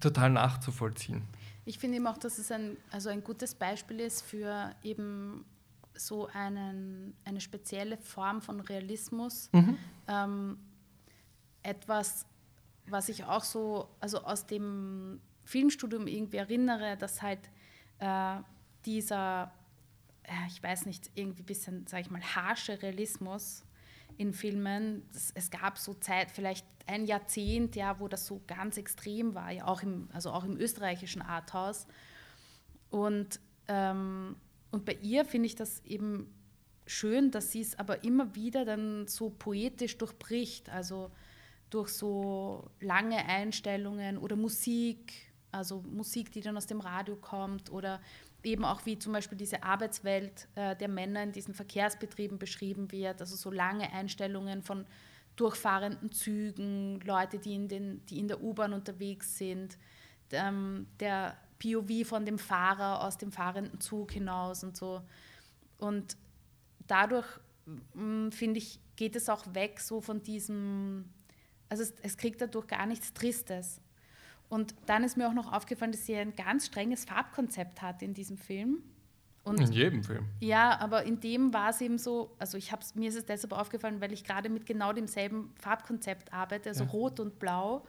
total nachzuvollziehen. Ich finde eben auch, dass es ein, also ein gutes Beispiel ist für eben so einen, eine spezielle Form von Realismus. Ähm, etwas, was ich auch so, also aus dem Filmstudium irgendwie erinnere, dass halt äh, dieser, ich weiß nicht, irgendwie ein bisschen, sage ich mal, harsche Realismus in Filmen. Es gab so Zeit, vielleicht ein Jahrzehnt, ja, wo das so ganz extrem war, ja, auch im, also auch im österreichischen Arthouse. Und, ähm, und bei ihr finde ich das eben schön, dass sie es aber immer wieder dann so poetisch durchbricht, also durch so lange Einstellungen oder Musik, also Musik, die dann aus dem Radio kommt oder eben auch wie zum Beispiel diese Arbeitswelt äh, der Männer in diesen Verkehrsbetrieben beschrieben wird, also so lange Einstellungen von durchfahrenden Zügen, Leute, die in, den, die in der U-Bahn unterwegs sind, ähm, der POV von dem Fahrer aus dem fahrenden Zug hinaus und so. Und dadurch, mh, finde ich, geht es auch weg so von diesem, also es, es kriegt dadurch gar nichts Tristes. Und dann ist mir auch noch aufgefallen, dass sie ein ganz strenges Farbkonzept hat in diesem Film. Und In jedem Film. ja, aber in dem war es eben so, also ich hab's, mir ist es deshalb aufgefallen, weil ich gerade mit genau demselben Farbkonzept arbeite, also Ja. Rot und Blau.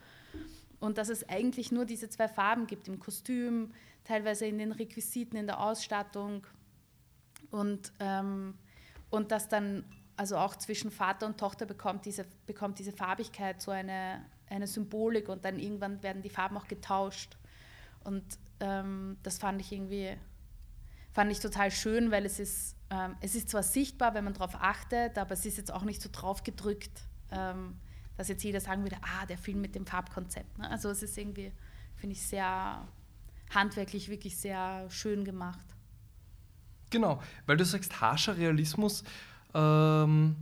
Und dass es eigentlich nur diese zwei Farben gibt, im Kostüm, teilweise in den Requisiten, in der Ausstattung. Und, ähm, und dass dann, also auch zwischen Vater und Tochter bekommt diese, bekommt diese Farbigkeit so eine, eine Symbolik und dann irgendwann werden die Farben auch getauscht. Und ähm, das fand ich irgendwie, fand ich total schön, weil es ist, ähm, es ist zwar sichtbar, wenn man darauf achtet, aber es ist jetzt auch nicht so drauf gedrückt, ähm, dass jetzt jeder sagen würde, ah, der Film mit dem Farbkonzept. Ne? Also es ist irgendwie, finde ich, sehr handwerklich, wirklich sehr schön gemacht. Genau, weil du sagst harscher Realismus. Ähm,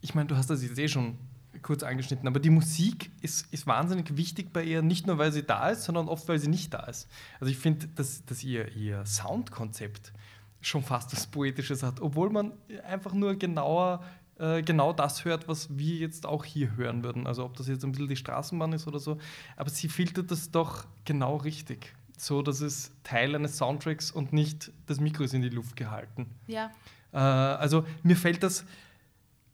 ich meine, du hast das jetzt eh schon kurz angeschnitten, aber die Musik ist, ist wahnsinnig wichtig bei ihr, nicht nur weil sie da ist, sondern oft weil sie nicht da ist. Also ich finde, dass, dass ihr, ihr Soundkonzept schon fast was Poetisches hat, obwohl man einfach nur genauer äh, genau das hört, was wir jetzt auch hier hören würden. Also ob das jetzt ein bisschen die Straßenbahn ist oder so, aber sie filtert das doch genau richtig. So, dass es Teil eines Soundtracks und nicht das Mikro ist in die Luft gehalten. Ja, Äh, also mir fällt das,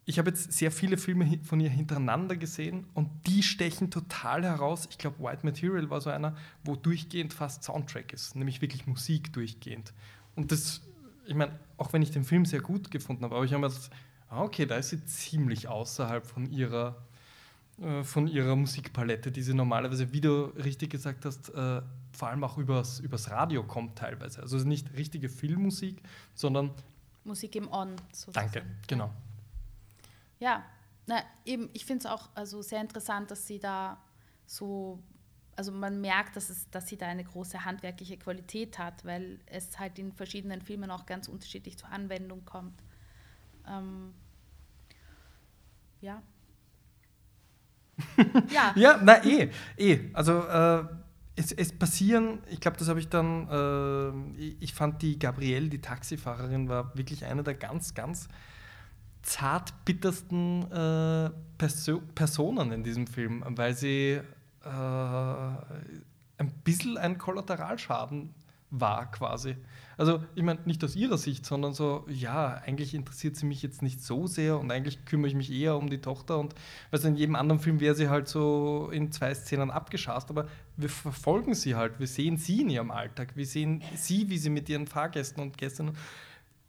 ich habe jetzt sehr viele Filme von ihr hintereinander gesehen und die stechen total heraus. Ich glaube, White Material war so einer, wo durchgehend fast Soundtrack ist, nämlich wirklich Musik durchgehend. Und das ich meine, auch wenn ich den Film sehr gut gefunden habe, aber ich habe mir gedacht, ah, okay, da ist sie ziemlich außerhalb von ihrer, äh, von ihrer Musikpalette, die sie normalerweise, wie du richtig gesagt hast, äh, vor allem auch übers, übers Radio kommt teilweise. Also nicht richtige Filmmusik, sondern Musik im On. Sozusagen. Danke, genau. Ja, na, eben, ich finde es auch also sehr interessant, dass sie da so, also man merkt, dass, es, dass sie da eine große handwerkliche Qualität hat, weil es halt in verschiedenen Filmen auch ganz unterschiedlich zur Anwendung kommt. Ähm, ja. [LAUGHS] ja. ja, na eh, eh. Also äh, es, es, passieren, ich glaube, das habe ich dann, äh, ich fand die Gabrielle, die Taxifahrerin, war wirklich eine der ganz, ganz zartbittersten äh, Perso Personen in diesem Film, weil sie äh, ein bisschen ein Kollateralschaden war quasi. Also ich meine, nicht aus ihrer Sicht, sondern so, ja, eigentlich interessiert sie mich jetzt nicht so sehr und eigentlich kümmere ich mich eher um die Tochter und weißt in jedem anderen Film wäre sie halt so in zwei Szenen abgeschast, aber wir verfolgen sie halt, wir sehen sie in ihrem Alltag, wir sehen sie, wie sie mit ihren Fahrgästen und Gästen,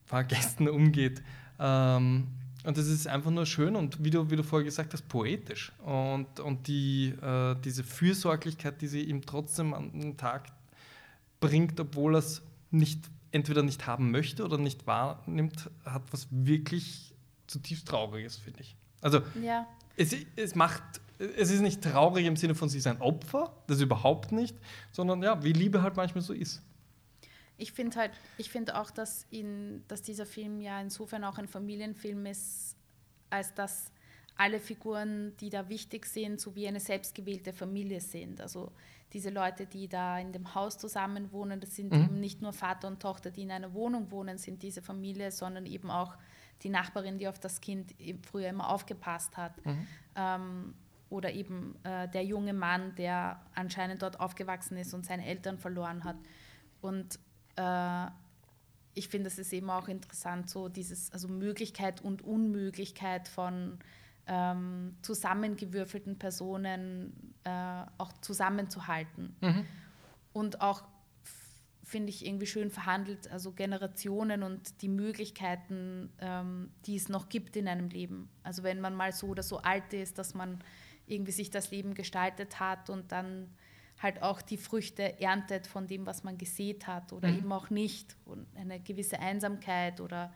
Fahrgästen umgeht. Ähm, und das ist einfach nur schön und wie du, wie du vorher gesagt hast, poetisch. Und, und die, äh, diese Fürsorglichkeit, die sie ihm trotzdem an den Tag bringt, obwohl er es nicht, entweder nicht haben möchte oder nicht wahrnimmt, hat was wirklich zutiefst Trauriges, finde ich. Also ja. es, es macht, es ist nicht traurig im Sinne von, sie ist ein Opfer, das überhaupt nicht, sondern ja, wie Liebe halt manchmal so ist. Ich finde halt, ich finde auch, dass, ihn, dass dieser Film ja insofern auch ein Familienfilm ist, als dass alle Figuren, die da wichtig sind, so wie eine selbstgewählte Familie sind. Also diese Leute, die da in dem Haus zusammen wohnen, das sind mhm. eben nicht nur Vater und Tochter, die in einer Wohnung wohnen, sind diese Familie, sondern eben auch die Nachbarin, die auf das Kind früher immer aufgepasst hat. Mhm. Ähm, oder eben äh, der junge Mann, der anscheinend dort aufgewachsen ist und seine Eltern verloren hat. Und äh, ich finde, es ist eben auch interessant, so dieses, also Möglichkeit und Unmöglichkeit von ähm, zusammengewürfelten Personen äh, auch zusammenzuhalten. Mhm. Und auch, finde ich, irgendwie schön verhandelt, also Generationen und die Möglichkeiten, ähm, die es noch gibt in einem Leben. Also wenn man mal so oder so alt ist, dass man irgendwie sich das Leben gestaltet hat und dann halt auch die Früchte erntet von dem, was man gesät hat oder mhm. eben auch nicht. Und eine gewisse Einsamkeit oder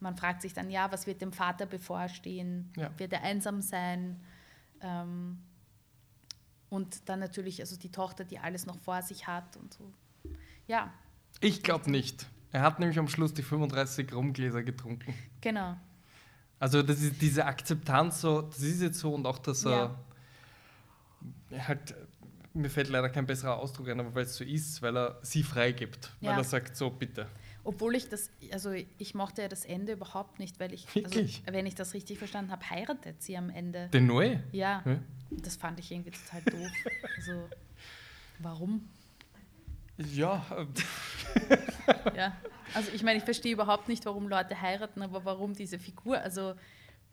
man fragt sich dann, ja, was wird dem Vater bevorstehen? Ja. Wird er einsam sein? Ähm, und dann natürlich also die Tochter, die alles noch vor sich hat und so. Ja. Ich glaube nicht. Er hat nämlich am Schluss die 35 Rumgläser getrunken. Genau. Also das ist diese Akzeptanz so, das ist jetzt so und auch, dass er ja. halt mir fällt leider kein besserer Ausdruck ein, aber weil es so ist, weil er sie freigibt. Ja. Weil er sagt, so bitte. Obwohl ich das, also ich mochte ja das Ende überhaupt nicht, weil ich, also, wenn ich das richtig verstanden habe, heiratet sie am Ende. Den Noé? Ja. ja. Das fand ich irgendwie total doof. [LAUGHS] also, warum? Ja. [LAUGHS] ja. Also ich meine, ich verstehe überhaupt nicht, warum Leute heiraten, aber warum diese Figur, also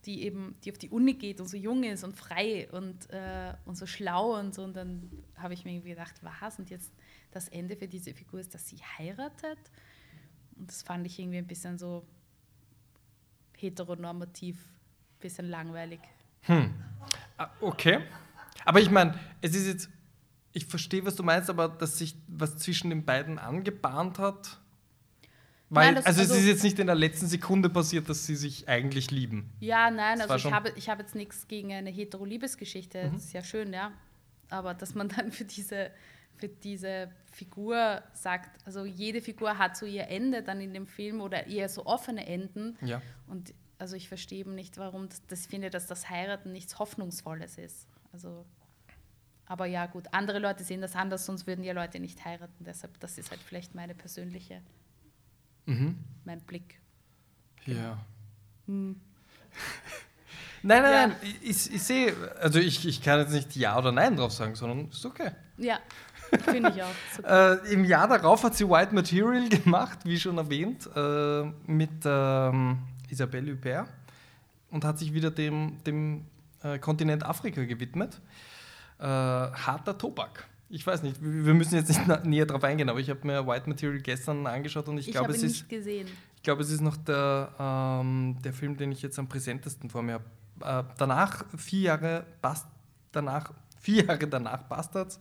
die eben, die auf die Uni geht und so jung ist und frei und, äh, und so schlau und so. Und dann habe ich mir irgendwie gedacht, was? Und jetzt das Ende für diese Figur ist, dass sie heiratet. Und das fand ich irgendwie ein bisschen so heteronormativ, ein bisschen langweilig. Hm. Ah, okay. Aber ich meine, es ist jetzt, ich verstehe, was du meinst, aber dass sich was zwischen den beiden angebahnt hat, weil, nein, also, also, es ist jetzt nicht in der letzten Sekunde passiert, dass sie sich eigentlich lieben. Ja, nein, das also ich habe, ich habe jetzt nichts gegen eine hetero-Liebesgeschichte, mhm. das ist ja schön, ja. Aber dass man dann für diese, für diese Figur sagt, also jede Figur hat so ihr Ende dann in dem Film oder eher so offene Enden. Ja. Und also ich verstehe eben nicht, warum das, das finde, dass das Heiraten nichts Hoffnungsvolles ist. Also aber ja, gut, andere Leute sehen das anders, sonst würden ja Leute nicht heiraten. Deshalb, das ist halt vielleicht meine persönliche mhm. mein Blick. Ja. Hm. [LAUGHS] nein, nein, ja. nein, ich, ich sehe, also ich, ich kann jetzt nicht Ja oder Nein drauf sagen, sondern ist okay. Ja, finde ich auch. [LAUGHS] äh, Im Jahr darauf hat sie White Material [LAUGHS] gemacht, wie schon erwähnt, äh, mit ähm, Isabelle Hubert und hat sich wieder dem, dem äh, Kontinent Afrika gewidmet. Äh, harter Tobak. Ich weiß nicht, wir müssen jetzt nicht näher drauf eingehen, aber ich habe mir White Material gestern angeschaut und ich, Ich glaube, es ist, gesehen. ich glaube, es ist noch der, ähm, der Film, den ich jetzt am präsentesten vor mir habe. Äh, danach vier Jahre Bast danach [LAUGHS] vier Jahre danach Bastards,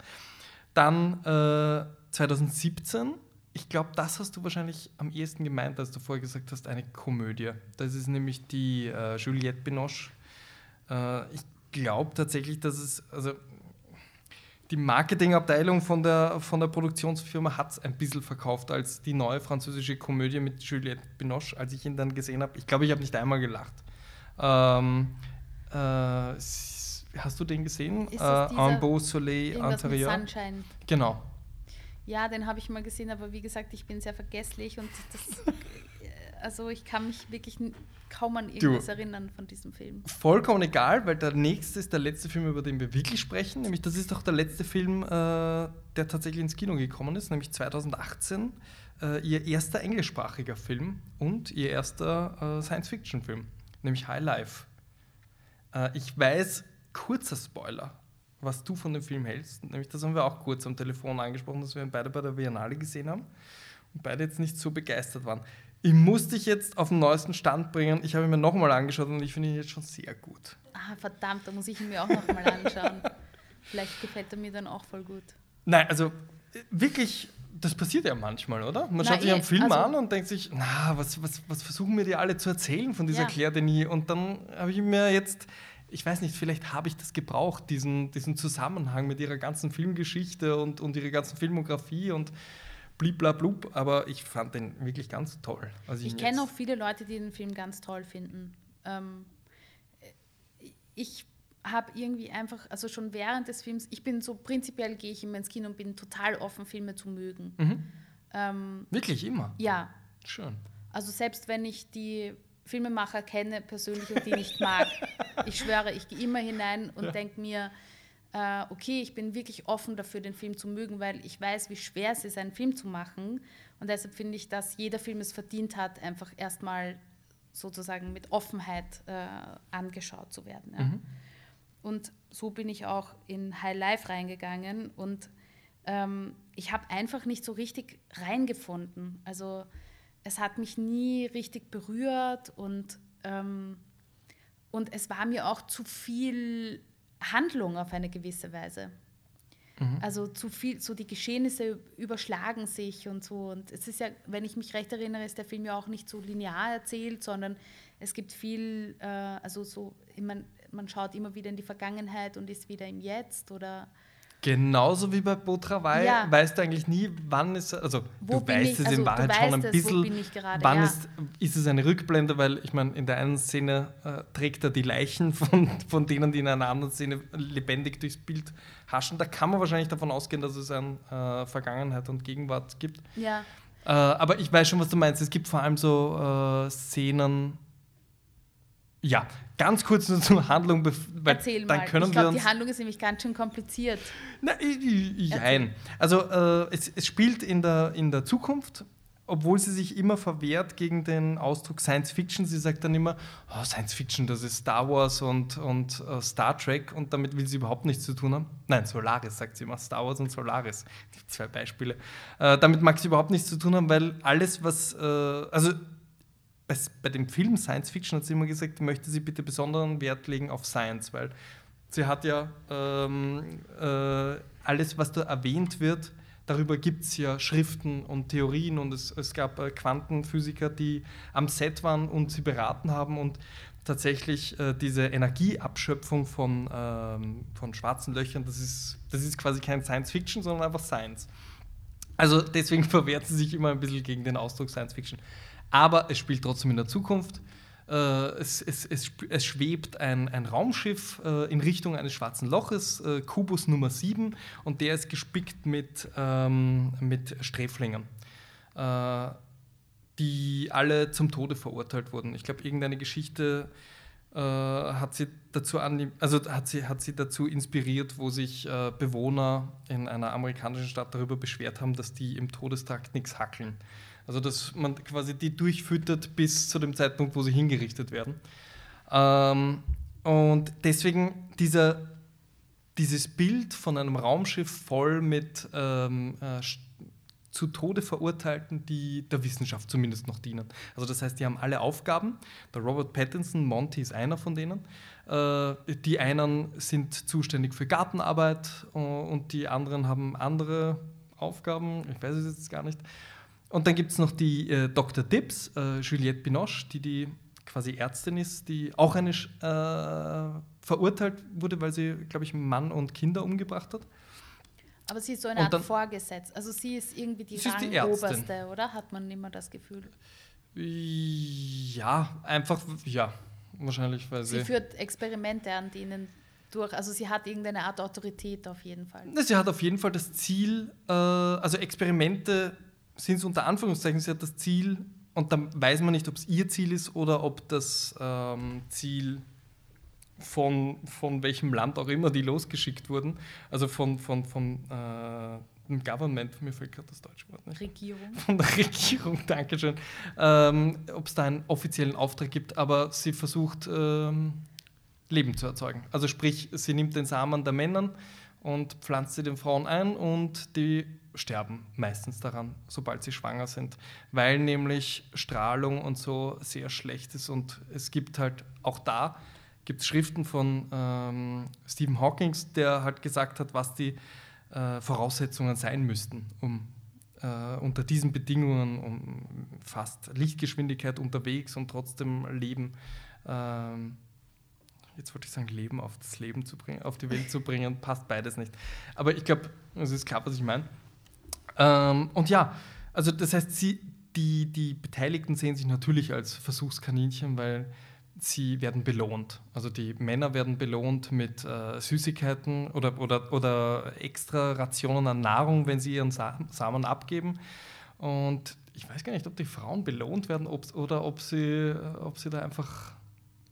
dann äh, 2017. Ich glaube, das hast du wahrscheinlich am ehesten gemeint, als du vorher gesagt hast, eine Komödie. Das ist nämlich die äh, Juliette Binoche. Äh, ich glaube tatsächlich, dass es, also die Marketingabteilung von der, von der Produktionsfirma hat es ein bisschen verkauft als die neue französische Komödie mit Juliette Binoche, als ich ihn dann gesehen habe. Ich glaube, ich habe nicht einmal gelacht. Ähm, äh, hast du den gesehen? Ist Äh, Un beau soleil intérieur. Sunshine. Genau. Ja, den habe ich mal gesehen, aber wie gesagt, ich bin sehr vergesslich und das, [LAUGHS] also ich kann mich wirklich kaum an irgendwas erinnern von diesem Film. Vollkommen egal, weil der nächste ist der letzte Film, über den wir wirklich sprechen. Nämlich, das ist auch der letzte Film, äh, der tatsächlich ins Kino gekommen ist, nämlich 2018. Äh, ihr erster englischsprachiger Film und ihr erster äh, Science-Fiction-Film, nämlich High Life. Äh, ich weiß, kurzer Spoiler, was du von dem Film hältst. Nämlich, das haben wir auch kurz am Telefon angesprochen, dass wir ihn beide bei der Biennale gesehen haben und beide jetzt nicht so begeistert waren. Ich muss dich jetzt auf den neuesten Stand bringen. Ich habe ihn mir nochmal angeschaut und ich finde ihn jetzt schon sehr gut. Ah, verdammt, da muss ich ihn mir auch noch mal anschauen. [LAUGHS] Vielleicht gefällt er mir dann auch voll gut. Nein, also äh, wirklich, das passiert ja manchmal, oder? Man Na, schaut sich eh, einen Film also- an und denkt sich, na, was, was, was versuchen mir die alle zu erzählen von dieser Ja. Claire Denis? Und dann habe ich mir jetzt, ich weiß nicht, vielleicht habe ich das gebraucht, diesen, diesen Zusammenhang mit ihrer ganzen Filmgeschichte und, und ihrer ganzen Filmografie und bliblablub, aber ich fand den wirklich ganz toll. als Ich ihn kenne auch viele Leute, die den Film ganz toll finden. Ähm, ich habe irgendwie einfach, also schon während des Films, ich bin so prinzipiell gehe ich immer ins Kino und bin total offen, Filme zu mögen. Mhm. Ähm, Wirklich immer. ja, Schön. also selbst wenn ich die Filmemacher kenne persönlich und die nicht mag, [LAUGHS] ich schwöre, ich gehe immer hinein und Ja. denke mir, äh, okay, ich bin wirklich offen dafür, den Film zu mögen, weil ich weiß, wie schwer es ist, einen Film zu machen. Und deshalb finde ich, dass jeder Film es verdient hat, einfach erstmal sozusagen mit Offenheit äh, angeschaut zu werden. Ja. Mhm. Und so bin ich auch in High Life reingegangen und ähm, ich habe einfach nicht so richtig reingefunden. Also es hat mich nie richtig berührt und, ähm, und es war mir auch zu viel Handlung auf eine gewisse Weise. Also zu viel, so die Geschehnisse überschlagen sich und so. Und es ist ja, wenn ich mich recht erinnere, ist der Film ja auch nicht so linear erzählt, sondern es gibt viel, äh, also so, man, man schaut immer wieder in die Vergangenheit und ist wieder im Jetzt oder Genauso wie bei Beautravai Ja. weißt du eigentlich nie, wann ist also Wo du weißt ich? es Also, in Wahrheit schon ein es, bisschen, bin ich gerade, wann ja. ist, ist es eine Rückblende, weil ich meine, in der einen Szene äh, trägt er die Leichen von, von denen, die in einer anderen Szene lebendig durchs Bild haschen. Da kann man wahrscheinlich davon ausgehen, dass es eine äh, Vergangenheit und Gegenwart gibt. ja. Äh, aber ich weiß schon, was du meinst. Es gibt vor allem so äh, Szenen. Ja, ganz kurz nur zur Handlung, weil Erzähl dann mal. ich glaube, die Handlung ist nämlich ganz schön kompliziert. na, jein. Also äh, es, es spielt in der, in der Zukunft, obwohl sie sich immer verwehrt gegen den Ausdruck Science Fiction. Sie sagt dann immer, oh, Science Fiction, das ist Star Wars und, und äh, Star Trek und damit will sie überhaupt nichts zu tun haben. Nein, Solaris sagt sie immer, Star Wars und Solaris. Die zwei Beispiele. Äh, damit mag sie überhaupt nichts zu tun haben, weil alles, was, äh, also bei, bei dem Film Science Fiction hat sie immer gesagt, möchte sie bitte besonderen Wert legen auf Science, weil sie hat ja ähm, äh, alles, was da erwähnt wird, darüber gibt es ja Schriften und Theorien und es, es gab äh, Quantenphysiker, die am Set waren und sie beraten haben und tatsächlich äh, diese Energieabschöpfung von, ähm, von schwarzen Löchern, das ist, das ist quasi kein Science Fiction, sondern einfach Science. Also deswegen [LAUGHS] verwehrt sie sich immer ein bisschen gegen den Ausdruck Science Fiction. Aber es spielt trotzdem in der Zukunft. Äh, es, es, es, es schwebt ein, ein Raumschiff äh, in Richtung eines schwarzen Loches, äh, Kubus Nummer 7, und der ist gespickt mit, ähm, mit Sträflingen, äh, die alle zum Tode verurteilt wurden. Ich glaube, irgendeine Geschichte äh, hat sie dazu also hat sie, hat sie dazu inspiriert, wo sich äh, Bewohner in einer amerikanischen Stadt darüber beschwert haben, dass die im Todestrakt nichts hackeln. Also dass man quasi die durchfüttert bis zu dem Zeitpunkt, wo sie hingerichtet werden. Ähm, und deswegen dieser, dieses Bild von einem Raumschiff voll mit ähm, äh, zu Tode Verurteilten, die der Wissenschaft zumindest noch dienen. Also das heißt, die haben alle Aufgaben. Der Robert Pattinson, Monty ist einer von denen. Äh, die einen sind zuständig für Gartenarbeit äh, und die anderen haben andere Aufgaben. Ich weiß es jetzt gar nicht. Und dann gibt es noch die äh, Dr. Dibbs, äh, Juliette Binoche, die die quasi Ärztin ist, die auch eine äh, verurteilt wurde, weil sie, glaube ich, Mann und Kinder umgebracht hat. Aber sie ist so eine Art Vorgesetzt. Also sie ist irgendwie die Rangoberste, oder? Hat man immer das Gefühl? Ja, einfach, ja, wahrscheinlich, weil sie. Sie führt Experimente an denen durch. Also sie hat irgendeine Art Autorität auf jeden Fall. Sie hat auf jeden Fall das Ziel, äh, also Experimente sind es unter Anführungszeichen, sie hat das Ziel, und dann weiß man nicht, ob es ihr Ziel ist oder ob das ähm, Ziel von, von welchem Land auch immer die losgeschickt wurden. Also von, von, von äh, dem Government, mir fällt gerade das deutsche Wort nicht. Regierung. Von der [LAUGHS] Regierung, danke schön. Ähm, Ob es da einen offiziellen Auftrag gibt, aber sie versucht, ähm, Leben zu erzeugen. Also sprich, sie nimmt den Samen der Männern und pflanzt sie den Frauen ein und die sterben meistens daran, sobald sie schwanger sind, weil nämlich Strahlung und so sehr schlecht ist und es gibt halt auch da gibt Schriften von ähm, Stephen Hawking, der halt gesagt hat, was die äh, Voraussetzungen sein müssten, um äh, unter diesen Bedingungen um fast Lichtgeschwindigkeit unterwegs und trotzdem Leben, ähm, jetzt wollte ich sagen, Leben auf das Leben zu bringen, auf die Welt zu bringen, passt beides nicht. Aber ich glaube, es ist klar, was ich meine. Ähm, und ja, also das heißt, sie, die, die Beteiligten sehen sich natürlich als Versuchskaninchen, weil sie werden belohnt. Also die Männer werden belohnt mit äh, Süßigkeiten oder, oder, oder extra Rationen an Nahrung, wenn sie ihren Sa Samen abgeben. Und ich weiß gar nicht, ob die Frauen belohnt werden ob, oder ob sie, ob sie da einfach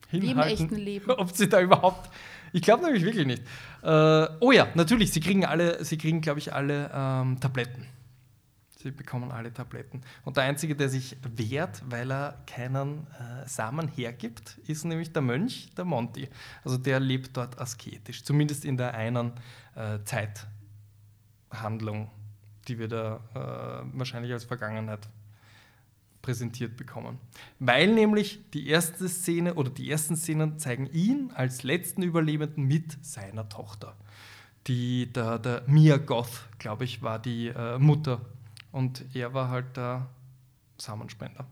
hinhalten. Wie im echten Leben. [LAUGHS] Ob sie da überhaupt... Ich glaube nämlich wirklich nicht. Äh, oh ja, natürlich, sie kriegen alle, sie kriegen, glaube ich, alle ähm, Tabletten. Sie bekommen alle Tabletten. Und der Einzige, der sich wehrt, weil er keinen äh, Samen hergibt, ist nämlich der Mönch, der Monty. Also der lebt dort asketisch, zumindest in der einen äh, Zeithandlung, die wir da äh, wahrscheinlich als Vergangenheit präsentiert bekommen. Weil nämlich die erste Szene oder die ersten Szenen zeigen ihn als letzten Überlebenden mit seiner Tochter. Die, der, der Mia Goth, glaube ich, war die äh, Mutter und er war halt der Samenspender.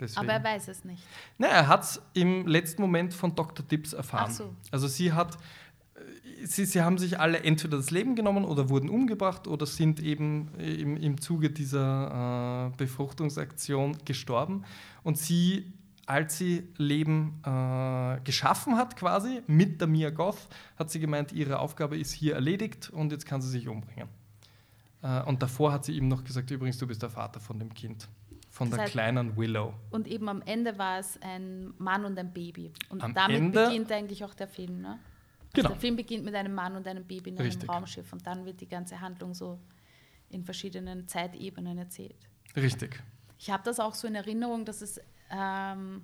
Deswegen. Aber er weiß es nicht. Nein, er hat es im letzten Moment von Dr. Dips erfahren. So. Also sie hat, äh, sie, sie haben sich alle entweder das Leben genommen oder wurden umgebracht oder sind eben im, im Zuge dieser äh, Befruchtungsaktion gestorben. Und sie, als sie Leben äh, geschaffen hat, quasi mit der Mia Goth, hat sie gemeint, ihre Aufgabe ist hier erledigt und jetzt kann sie sich umbringen. Äh, und davor hat sie ihm noch gesagt, übrigens, du bist der Vater von dem Kind, von das der heißt, kleinen Willow. Und eben am Ende war es ein Mann und ein Baby. Und am damit Ende, beginnt eigentlich auch der Film. Ne? Also genau. Der Film beginnt mit einem Mann und einem Baby in einem Richtig. Raumschiff und dann wird die ganze Handlung so in verschiedenen Zeitebenen erzählt. Richtig. Ich habe das auch so in Erinnerung, dass es ähm,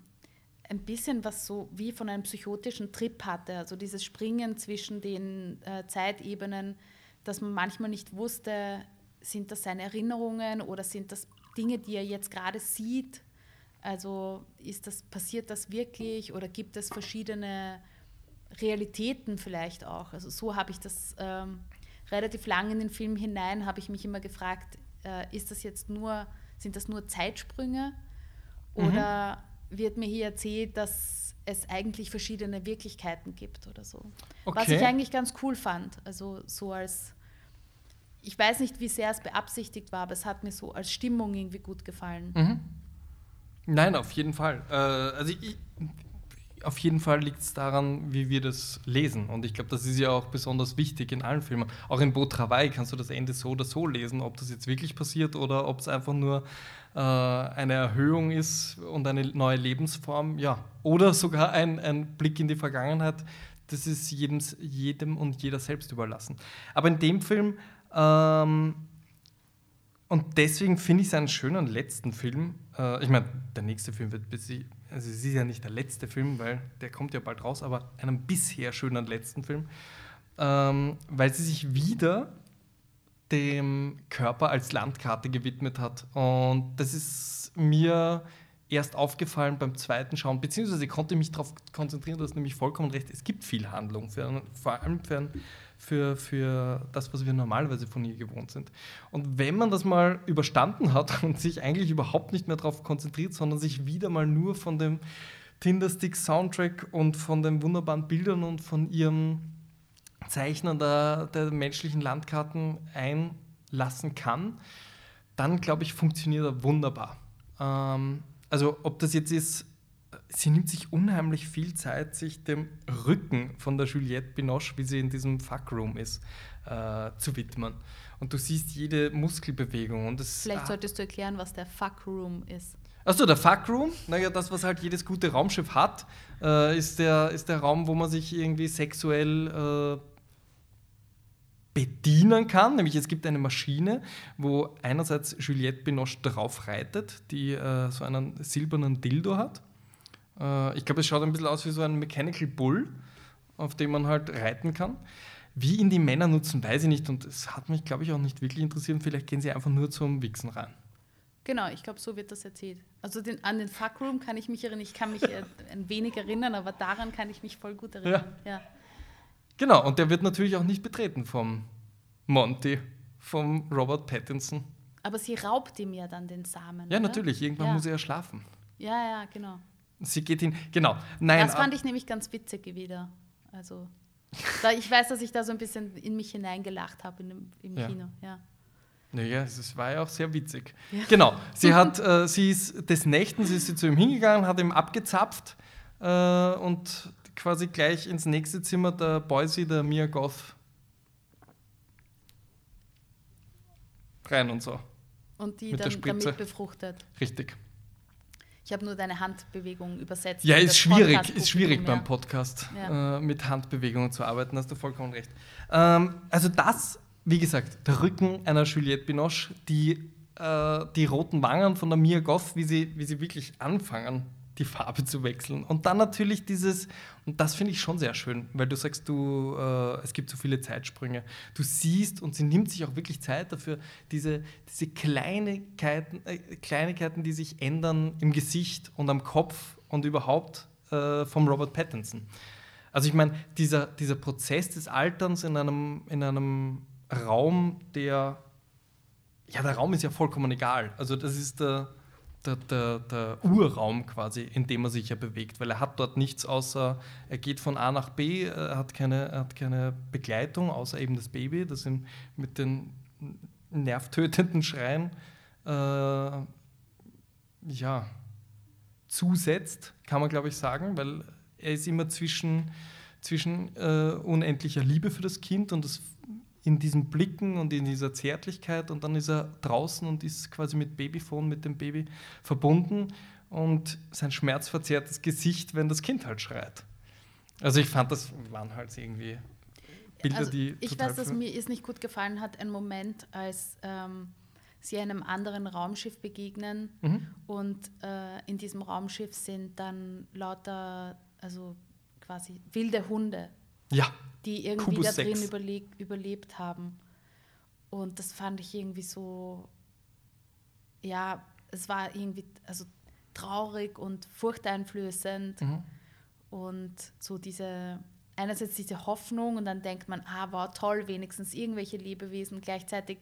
ein bisschen was so wie von einem psychotischen Trip hatte. Also dieses Springen zwischen den äh, Zeitebenen dass man manchmal nicht wusste, sind das seine Erinnerungen oder sind das Dinge, die er jetzt gerade sieht? Also ist das, passiert das wirklich oder gibt es verschiedene Realitäten vielleicht auch? Also so habe ich das ähm, relativ lang in den Film hinein, habe ich mich immer gefragt, äh, ist das jetzt nur, sind das nur Zeitsprünge mhm. oder wird mir hier erzählt, dass es eigentlich verschiedene Wirklichkeiten gibt oder so. Okay. Was ich eigentlich ganz cool fand. Also so als ich weiß nicht, wie sehr es beabsichtigt war, aber es hat mir so als Stimmung irgendwie gut gefallen. Mhm. Nein, auf jeden Fall. Äh, also ich, auf jeden Fall liegt es daran, wie wir das lesen. Und ich glaube, das ist ja auch besonders wichtig in allen Filmen. Auch in Beau Travail kannst du das Ende so oder so lesen, ob das jetzt wirklich passiert oder ob es einfach nur äh, eine Erhöhung ist und eine neue Lebensform. Ja. Oder sogar ein, ein Blick in die Vergangenheit. Das ist jedem, jedem und jeder selbst überlassen. Aber in dem Film ähm, und deswegen finde ich es einen schönen letzten Film. Äh, ich meine, der nächste Film wird bis also es ist ja nicht der letzte Film, weil der kommt ja bald raus, aber einen bisher schönen letzten Film. ähm, weil sie sich wieder dem Körper als Landkarte gewidmet hat. Und das ist mir erst aufgefallen beim zweiten Schauen, beziehungsweise ich konnte mich darauf konzentrieren, du hast nämlich vollkommen recht, es gibt viel Handlung, für, vor allem für, für, für das, was wir normalerweise von ihr gewohnt sind. Und wenn man das mal überstanden hat [LAUGHS] und sich eigentlich überhaupt nicht mehr darauf konzentriert, sondern sich wieder mal nur von dem Tinderstick-Soundtrack und von den wunderbaren Bildern und von ihrem Zeichnen der, der menschlichen Landkarten einlassen kann, dann glaube ich, funktioniert er wunderbar. Ähm, also ob das jetzt ist, sie nimmt sich unheimlich viel Zeit, sich dem Rücken von der Juliette Binoche, wie sie in diesem Fuckroom ist, äh, zu widmen. Und du siehst jede Muskelbewegung. Und das, Vielleicht solltest du erklären, was der Fuckroom ist. Achso, der Fuckroom, naja, das, was halt jedes gute Raumschiff hat, äh, ist, der, ist der Raum, wo man sich irgendwie sexuell äh, bedienen kann. Nämlich es gibt eine Maschine, wo einerseits Juliette Binoche drauf reitet, die äh, so einen silbernen Dildo hat. Äh, ich glaube, es schaut ein bisschen aus wie so ein Mechanical Bull, auf dem man halt reiten kann. Wie ihn die Männer nutzen, weiß ich nicht. Und es hat mich, glaube ich, auch nicht wirklich interessiert. Vielleicht gehen sie einfach nur zum Wichsen rein. Genau, ich glaube, so wird das erzählt. Also den, an den Fuckroom kann ich mich erinnern. Ich kann mich äh, ein wenig erinnern, aber daran kann ich mich voll gut erinnern. Ja. ja. Genau, und der wird natürlich auch nicht betreten vom Monty, vom Robert Pattinson. Aber sie raubt ihm ja dann den Samen. Ja, oder? natürlich. Irgendwann ja. muss er ja schlafen. Ja, ja, genau. Sie geht hin. Genau. Nein, das fand ich nämlich ganz witzig wieder. Also, da, ich weiß, dass ich da so ein bisschen in mich hineingelacht habe im, im ja. Kino. Ja. Naja, es war ja auch sehr witzig. Ja. Genau. Sie [LAUGHS] hat, äh, sie ist des Nächtens ist sie zu ihm hingegangen, hat ihm abgezapft äh, und quasi gleich ins nächste Zimmer der Boise, der Mia Goth, rein und so. Und die dann damit befruchtet. Richtig. Ich habe nur deine Handbewegung übersetzt. Ja, ist schwierig, ist schwierig beim Podcast ja. äh, mit Handbewegungen zu arbeiten, hast du vollkommen recht. Ähm, also das, wie gesagt, der Rücken einer Juliette Binoche, die, äh, die roten Wangen von der Mia Goth, wie sie, wie sie wirklich anfangen die Farbe zu wechseln. Und dann natürlich dieses, und das finde ich schon sehr schön, weil du sagst, du, äh, es gibt so viele Zeitsprünge. Du siehst und sie nimmt sich auch wirklich Zeit dafür, diese, diese Kleinigkeiten, äh, Kleinigkeiten, die sich ändern im Gesicht und am Kopf und überhaupt äh, vom Robert Pattinson. Also ich meine, dieser, dieser Prozess des Alterns in einem, in einem Raum, der, ja, der Raum ist ja vollkommen egal. Also das ist der der, der, der, Urraum quasi, in dem er sich ja bewegt, weil er hat dort nichts außer, er geht von A nach B, er hat keine, er hat keine Begleitung, außer eben das Baby, das ihm mit den nervtötenden Schreien äh, ja, zusetzt, kann man glaube ich sagen, weil er ist immer zwischen, zwischen äh, unendlicher Liebe für das Kind und das in diesen Blicken und in dieser Zärtlichkeit und dann ist er draußen und ist quasi mit Babyphone, mit dem Baby verbunden und sein schmerzverzerrtes Gesicht, wenn das Kind halt schreit. Also ich fand, das waren halt irgendwie Bilder, also die. Ich weiß, dass mir es nicht gut gefallen hat, ein Moment, als ähm, sie einem anderen Raumschiff begegnen mhm. und äh, in diesem Raumschiff sind dann lauter, also quasi wilde Hunde. Ja die irgendwie Kubus da drin überlebt, überlebt haben. Und das fand ich irgendwie so, ja, es war irgendwie also traurig und furchteinflößend. Mhm. Und so diese, einerseits diese Hoffnung und dann denkt man, ah, wow, toll, wenigstens irgendwelche Lebewesen. Gleichzeitig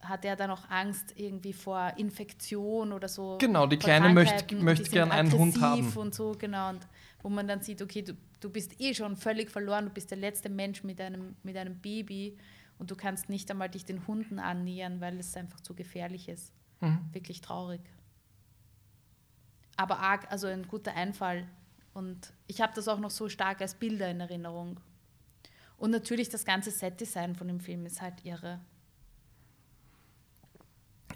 hat er dann auch Angst irgendwie vor Infektion oder so. Genau, die Kleine möchte, möchte gerne einen Hund haben. Und so, genau. Und wo man dann sieht, okay, du, du bist eh schon völlig verloren, du bist der letzte Mensch mit einem, mit einem Baby und du kannst nicht einmal dich den Hunden annähern, weil es einfach zu gefährlich ist. Mhm. Wirklich traurig. Aber arg, also ein guter Einfall. Und ich habe das auch noch so stark als Bilder in Erinnerung. Und natürlich das ganze Setdesign von dem Film ist halt irre.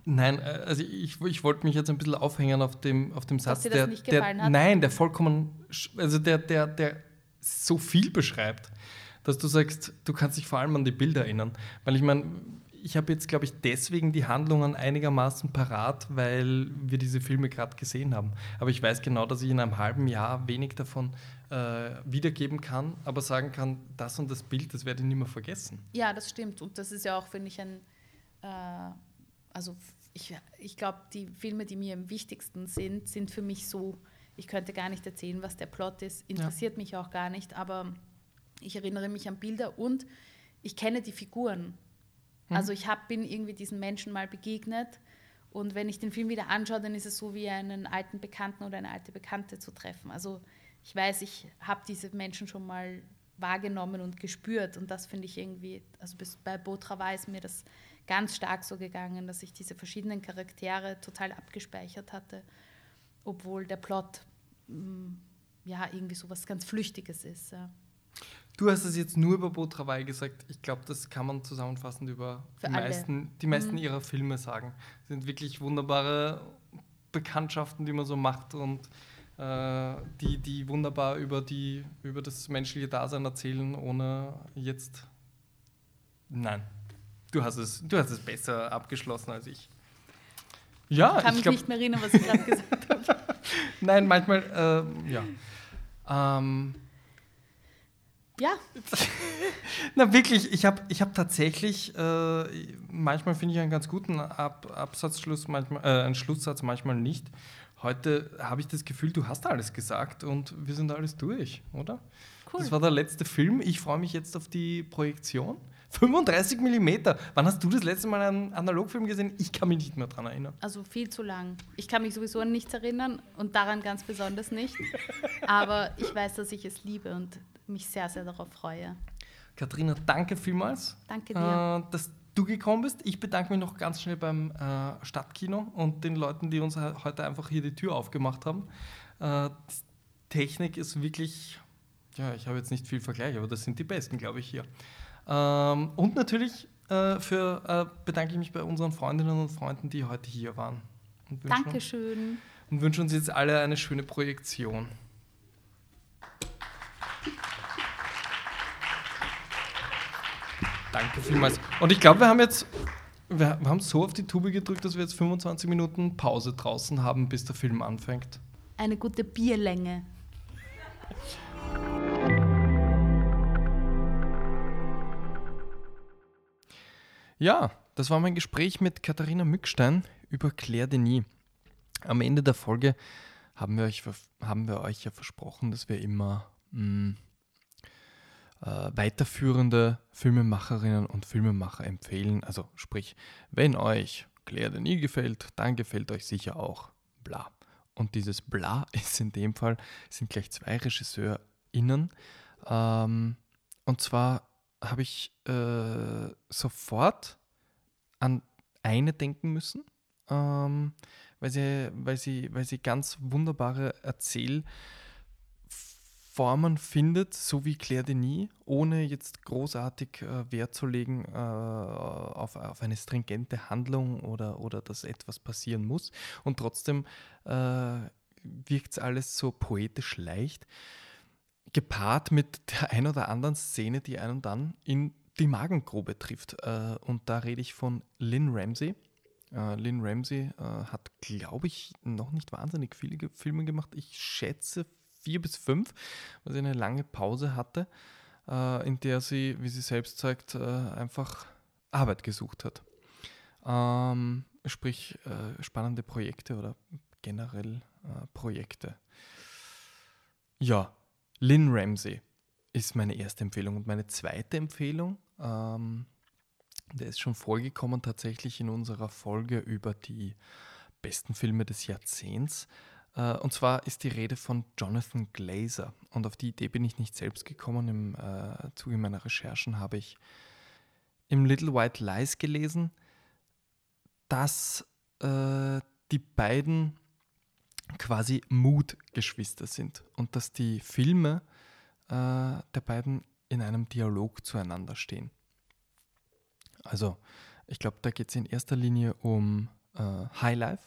Nein, äh, also ich, ich wollte mich jetzt ein bisschen aufhängen auf dem, auf dem Satz, Dass dir das nicht gefallen der, hat? nein, der vollkommen, also der, der, der so viel beschreibt, dass du sagst, du kannst dich vor allem an die Bilder erinnern. Weil ich meine, ich habe jetzt, glaube ich, deswegen die Handlungen einigermaßen parat, weil wir diese Filme gerade gesehen haben. Aber ich weiß genau, dass ich in einem halben Jahr wenig davon äh, wiedergeben kann, aber sagen kann, das und das Bild, das werde ich nicht mehr vergessen. Ja, das stimmt. Und das ist ja auch, finde ich, ein, äh, also ich, ich glaube, die Filme, die mir am wichtigsten sind, sind für mich so, ich könnte gar nicht erzählen, was der Plot ist, interessiert ja. mich auch gar nicht, aber ich erinnere mich an Bilder und ich kenne die Figuren. Mhm. Also ich hab, bin irgendwie diesen Menschen mal begegnet und wenn ich den Film wieder anschaue, dann ist es so wie einen alten Bekannten oder eine alte Bekannte zu treffen. Also ich weiß, ich habe diese Menschen schon mal wahrgenommen und gespürt und das finde ich irgendwie, also bis bei Botra war es mir das ganz stark so gegangen, dass ich diese verschiedenen Charaktere total abgespeichert hatte, obwohl der Plot mm, ja irgendwie so was ganz Flüchtiges ist. Ja. Du hast es jetzt nur über Botrawai gesagt. Ich glaube, das kann man zusammenfassend über die meisten, die meisten mhm. ihrer Filme sagen. Das sind wirklich wunderbare Bekanntschaften, die man so macht und äh, die, die wunderbar über, die, über das menschliche Dasein erzählen, ohne jetzt. Nein, du hast es, du hast es besser abgeschlossen als ich. Ja, ich kann ich mich glaub, nicht mehr erinnern, was ich gerade gesagt habe. [LAUGHS] Nein, manchmal, äh, ja. Ähm, ja. [LAUGHS] Na wirklich, ich habe ich hab tatsächlich, äh, manchmal finde ich einen ganz guten Ab Absatzschluss, manchmal, äh, einen Schlusssatz, manchmal nicht. Heute habe ich das Gefühl, du hast alles gesagt und wir sind alles durch, oder? Cool. Das war der letzte Film. Ich freue mich jetzt auf die Projektion. 35 mm. Wann hast du das letzte Mal einen Analogfilm gesehen? Ich kann mich nicht mehr daran erinnern. Also viel zu lang. Ich kann mich sowieso an nichts erinnern und daran ganz besonders nicht. Aber ich weiß, dass ich es liebe und mich sehr, sehr darauf freue. Katharina, danke vielmals. Danke dir. Äh, dass du gekommen bist. Ich bedanke mich noch ganz schnell beim äh, Stadtkino und den Leuten, die uns heute einfach hier die Tür aufgemacht haben. Äh, Technik ist wirklich, ja, ich habe jetzt nicht viel Vergleich, aber das sind die Besten, glaube ich, hier. Ähm, und natürlich äh, für, äh, bedanke ich mich bei unseren Freundinnen und Freunden, die heute hier waren. Und Dankeschön. Und wünsche uns jetzt alle eine schöne Projektion. Danke vielmals. Und ich glaube, wir haben jetzt, wir haben so auf die Tube gedrückt, dass wir jetzt 25 Minuten Pause draußen haben, bis der Film anfängt. Eine gute Bierlänge. Ja, das war mein Gespräch mit Katharina Mückstein über Claire Denis. Am Ende der Folge haben wir euch, haben wir euch ja versprochen, dass wir immer mh, mm, äh, weiterführende Filmemacherinnen und Filmemacher empfehlen. Also sprich, wenn euch Claire Denis gefällt, dann gefällt euch sicher auch Bla. Und dieses Bla [LAUGHS] ist in dem Fall, sind gleich zwei RegisseurInnen. Ähm, und zwar habe ich äh, sofort an eine denken müssen, ähm, weil, sie, weil, sie, weil sie ganz wunderbare Erzählformen findet, so wie Claire Denis, ohne jetzt großartig äh, Wert zu legen äh, auf, auf eine stringente Handlung oder, oder dass etwas passieren muss. Und trotzdem äh, wirkt es alles so poetisch leicht gepaart mit der [LAUGHS] ein oder anderen Szene, die einen dann in die Magengrube trifft. Äh, und da rede ich von Lynn Ramsey. Äh, Lynn Ramsey äh, hat, glaube ich, noch nicht wahnsinnig viele Filme gemacht. Ich schätze vier bis fünf, weil sie eine lange Pause hatte, in der sie, wie sie selbst sagt, einfach Arbeit gesucht hat. Ähm, sprich, spannende Projekte oder generell Projekte. Ja, Lynn Ramsey ist meine erste Empfehlung. Und meine zweite Empfehlung, ähm, der ist schon vorgekommen tatsächlich in unserer Folge über die besten Filme des Jahrzehnts. Äh, und zwar ist die Rede von Jonathan Glazer. Und auf die Idee bin ich nicht selbst gekommen. Im äh, Zuge meiner Recherchen habe ich im Little White Lies gelesen, dass äh, die beiden quasi Mood-Geschwister sind und dass die Filme äh, der beiden in einem Dialog zueinander stehen. Also, ich glaube, da geht es in erster Linie um äh, High Life,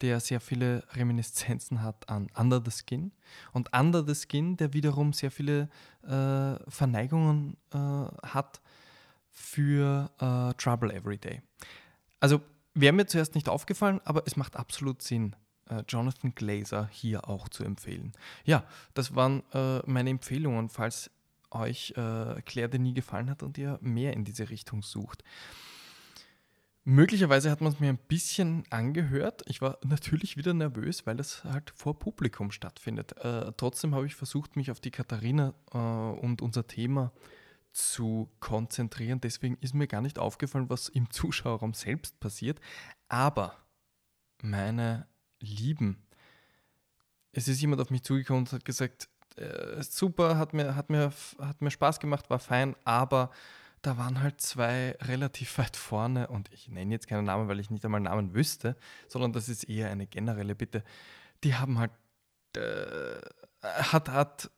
der sehr viele Reminiszenzen hat an Under the Skin und Under the Skin, der wiederum sehr viele äh, Verneigungen äh, hat für äh, Trouble Every Day. Also wäre mir zuerst nicht aufgefallen, aber es macht absolut Sinn, äh, Jonathan Glazer hier auch zu empfehlen. Ja, das waren äh, meine Empfehlungen, falls euch äh, Claire Denis gefallen hat und ihr mehr in diese Richtung sucht. Möglicherweise hat man es mir ein bisschen angehört. Ich war natürlich wieder nervös, weil das halt vor Publikum stattfindet. Äh, trotzdem habe ich versucht, mich auf die Katharina äh, und unser Thema zu konzentrieren. Deswegen ist mir gar nicht aufgefallen, was im [LAUGHS] Zuschauerraum selbst passiert. Aber, meine Lieben, es ist jemand auf mich zugekommen und hat gesagt, äh, super, hat mir, hat, mir, hat mir Spaß gemacht, war fein, aber da waren halt zwei relativ weit vorne und ich nenne jetzt keinen Namen, weil ich nicht einmal Namen wüsste, sondern das ist eher eine generelle Bitte. Die haben halt, äh, hat, hat,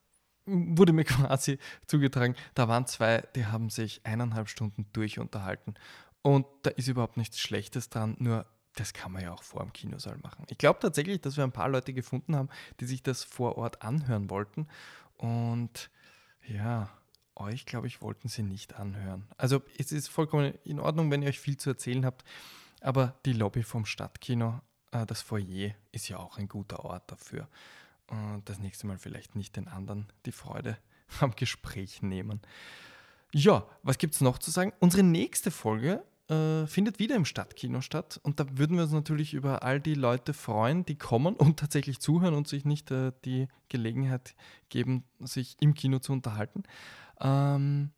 wurde mir [LAUGHS] quasi zugetragen, da waren zwei, die haben sich eineinhalb Stunden durch unterhalten und da ist überhaupt nichts Schlechtes dran, nur das kann man ja auch vor dem Kinosaal machen. Ich glaube tatsächlich, dass wir ein paar Leute gefunden haben, die sich das vor Ort anhören wollten und ja, euch, glaube ich, wollten sie nicht anhören. Also es ist vollkommen in Ordnung, wenn ihr euch viel zu erzählen habt, aber die Lobby vom Stadtkino, äh, das Foyer, ist ja auch ein guter Ort dafür. Und das nächste Mal vielleicht nicht den anderen die Freude [LAUGHS] am Gespräch nehmen. Ja, was gibt es noch zu sagen? Unsere nächste Folge äh, findet wieder im Stadtkino statt. Und da würden wir uns natürlich über all die Leute freuen, die kommen und tatsächlich zuhören und sich nicht äh, die Gelegenheit geben, sich im Kino zu unterhalten. Ähm,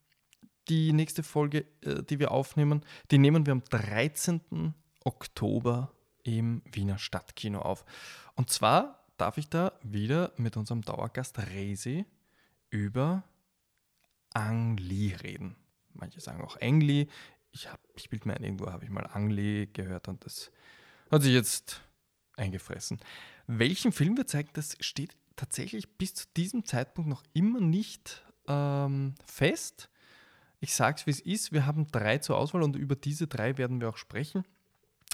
die nächste Folge, äh, die wir aufnehmen, die nehmen wir am 13. Oktober im Wiener Stadtkino auf. Und zwar darf ich da wieder mit unserem Dauergast Resi über Angli reden. Manche sagen auch Engli. Ich, ich bilde mir ein, irgendwo habe ich mal Angli gehört und das hat sich jetzt eingefressen. Welchen Film wir zeigen, das steht tatsächlich bis zu diesem Zeitpunkt noch immer nicht ähm, fest. Ich sage es, wie es ist. Wir haben drei zur Auswahl und über diese drei werden wir auch sprechen.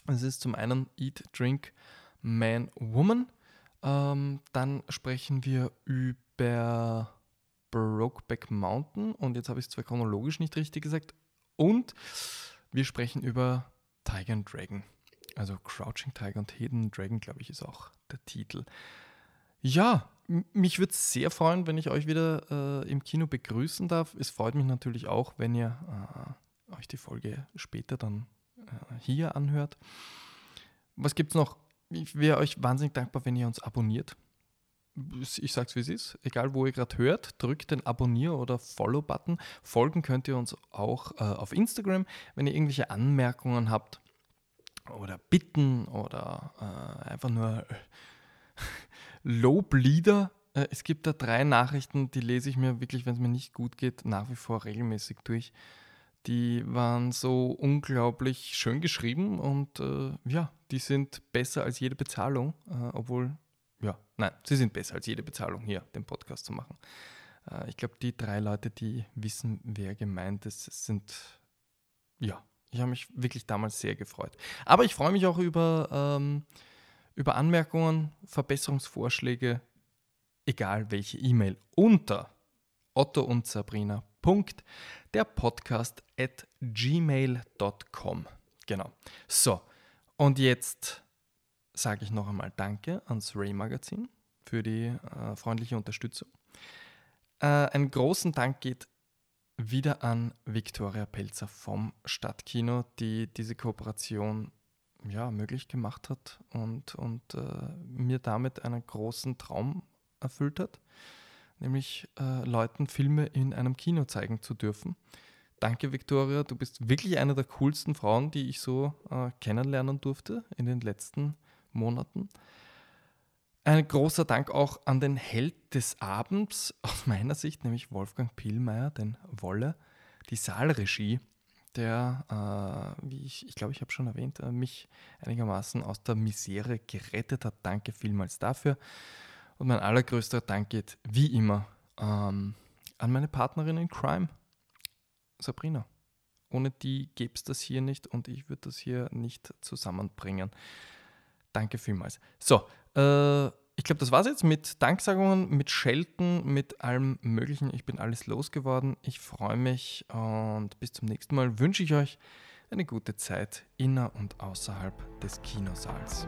Es ist zum einen Eat, Drink, Man, Woman. Ähm, dann sprechen wir über Brokeback Mountain und jetzt habe ich es zwar chronologisch nicht richtig gesagt. Und wir sprechen über Tiger and Dragon. Also Crouching Tiger und Hidden Dragon, glaube ich, ist auch der Titel. Ja, mich würde es sehr freuen, wenn ich euch wieder äh, im Kino begrüßen darf. Es freut mich natürlich auch, wenn ihr äh, euch die Folge später dann äh, hier anhört. Was gibt es noch? Ich wäre euch wahnsinnig dankbar, wenn ihr uns abonniert. Ich sag's wie es ist. Egal wo ihr gerade hört, drückt den Abonnier- oder Follow-Button. Folgen könnt ihr uns auch äh, auf Instagram. Wenn ihr irgendwelche Anmerkungen habt oder Bitten oder äh, einfach nur [LAUGHS] Loblieder. Äh, es gibt da drei Nachrichten, die lese ich mir wirklich, wenn es mir nicht gut geht, nach wie vor regelmäßig durch. Die waren so unglaublich schön geschrieben und äh, ja, die sind besser als jede Bezahlung, äh, obwohl, ja, nein, sie sind besser als jede Bezahlung hier, den Podcast zu machen. Äh, ich glaube, die drei Leute, die wissen, wer gemeint ist, sind, ja, ich habe mich wirklich damals sehr gefreut. Aber ich freue mich auch über ähm, über Anmerkungen, Verbesserungsvorschläge, egal welche E-Mail, unter Otto und Sabrina. Der Podcast at gmail.com. Genau. So, und jetzt sage ich noch einmal Danke ans Ray Magazin für die äh, freundliche Unterstützung. Äh, einen großen Dank geht wieder an Viktoria Pelzer vom Stadtkino, die diese Kooperation ja, möglich gemacht hat und, und äh, mir damit einen großen Traum erfüllt hat, nämlich äh, Leuten Filme in einem Kino zeigen zu dürfen. Danke, Victoria, du bist wirklich eine der coolsten Frauen, die ich so äh, kennenlernen durfte in den letzten Monaten. Ein großer Dank auch an den Held des Abends [LAUGHS] aus meiner Sicht, nämlich Wolfgang Pielmeier, den Wolle, die Saalregie der, äh, wie ich, ich glaube, ich habe schon erwähnt, äh, mich einigermaßen aus der Misere gerettet hat. Danke vielmals dafür. Und mein allergrößter Dank geht wie immer ähm, an meine Partnerin in Crime, Sabrina. Ohne die gäbe es das hier nicht und ich würde das hier nicht zusammenbringen. Danke vielmals. So, äh, ich glaube, das war's jetzt mit Danksagungen, mit Schelten, mit allem Möglichen. Ich bin alles losgeworden. Ich freue mich und bis zum nächsten Mal wünsche ich euch eine gute Zeit inner und außerhalb des Kinosaals.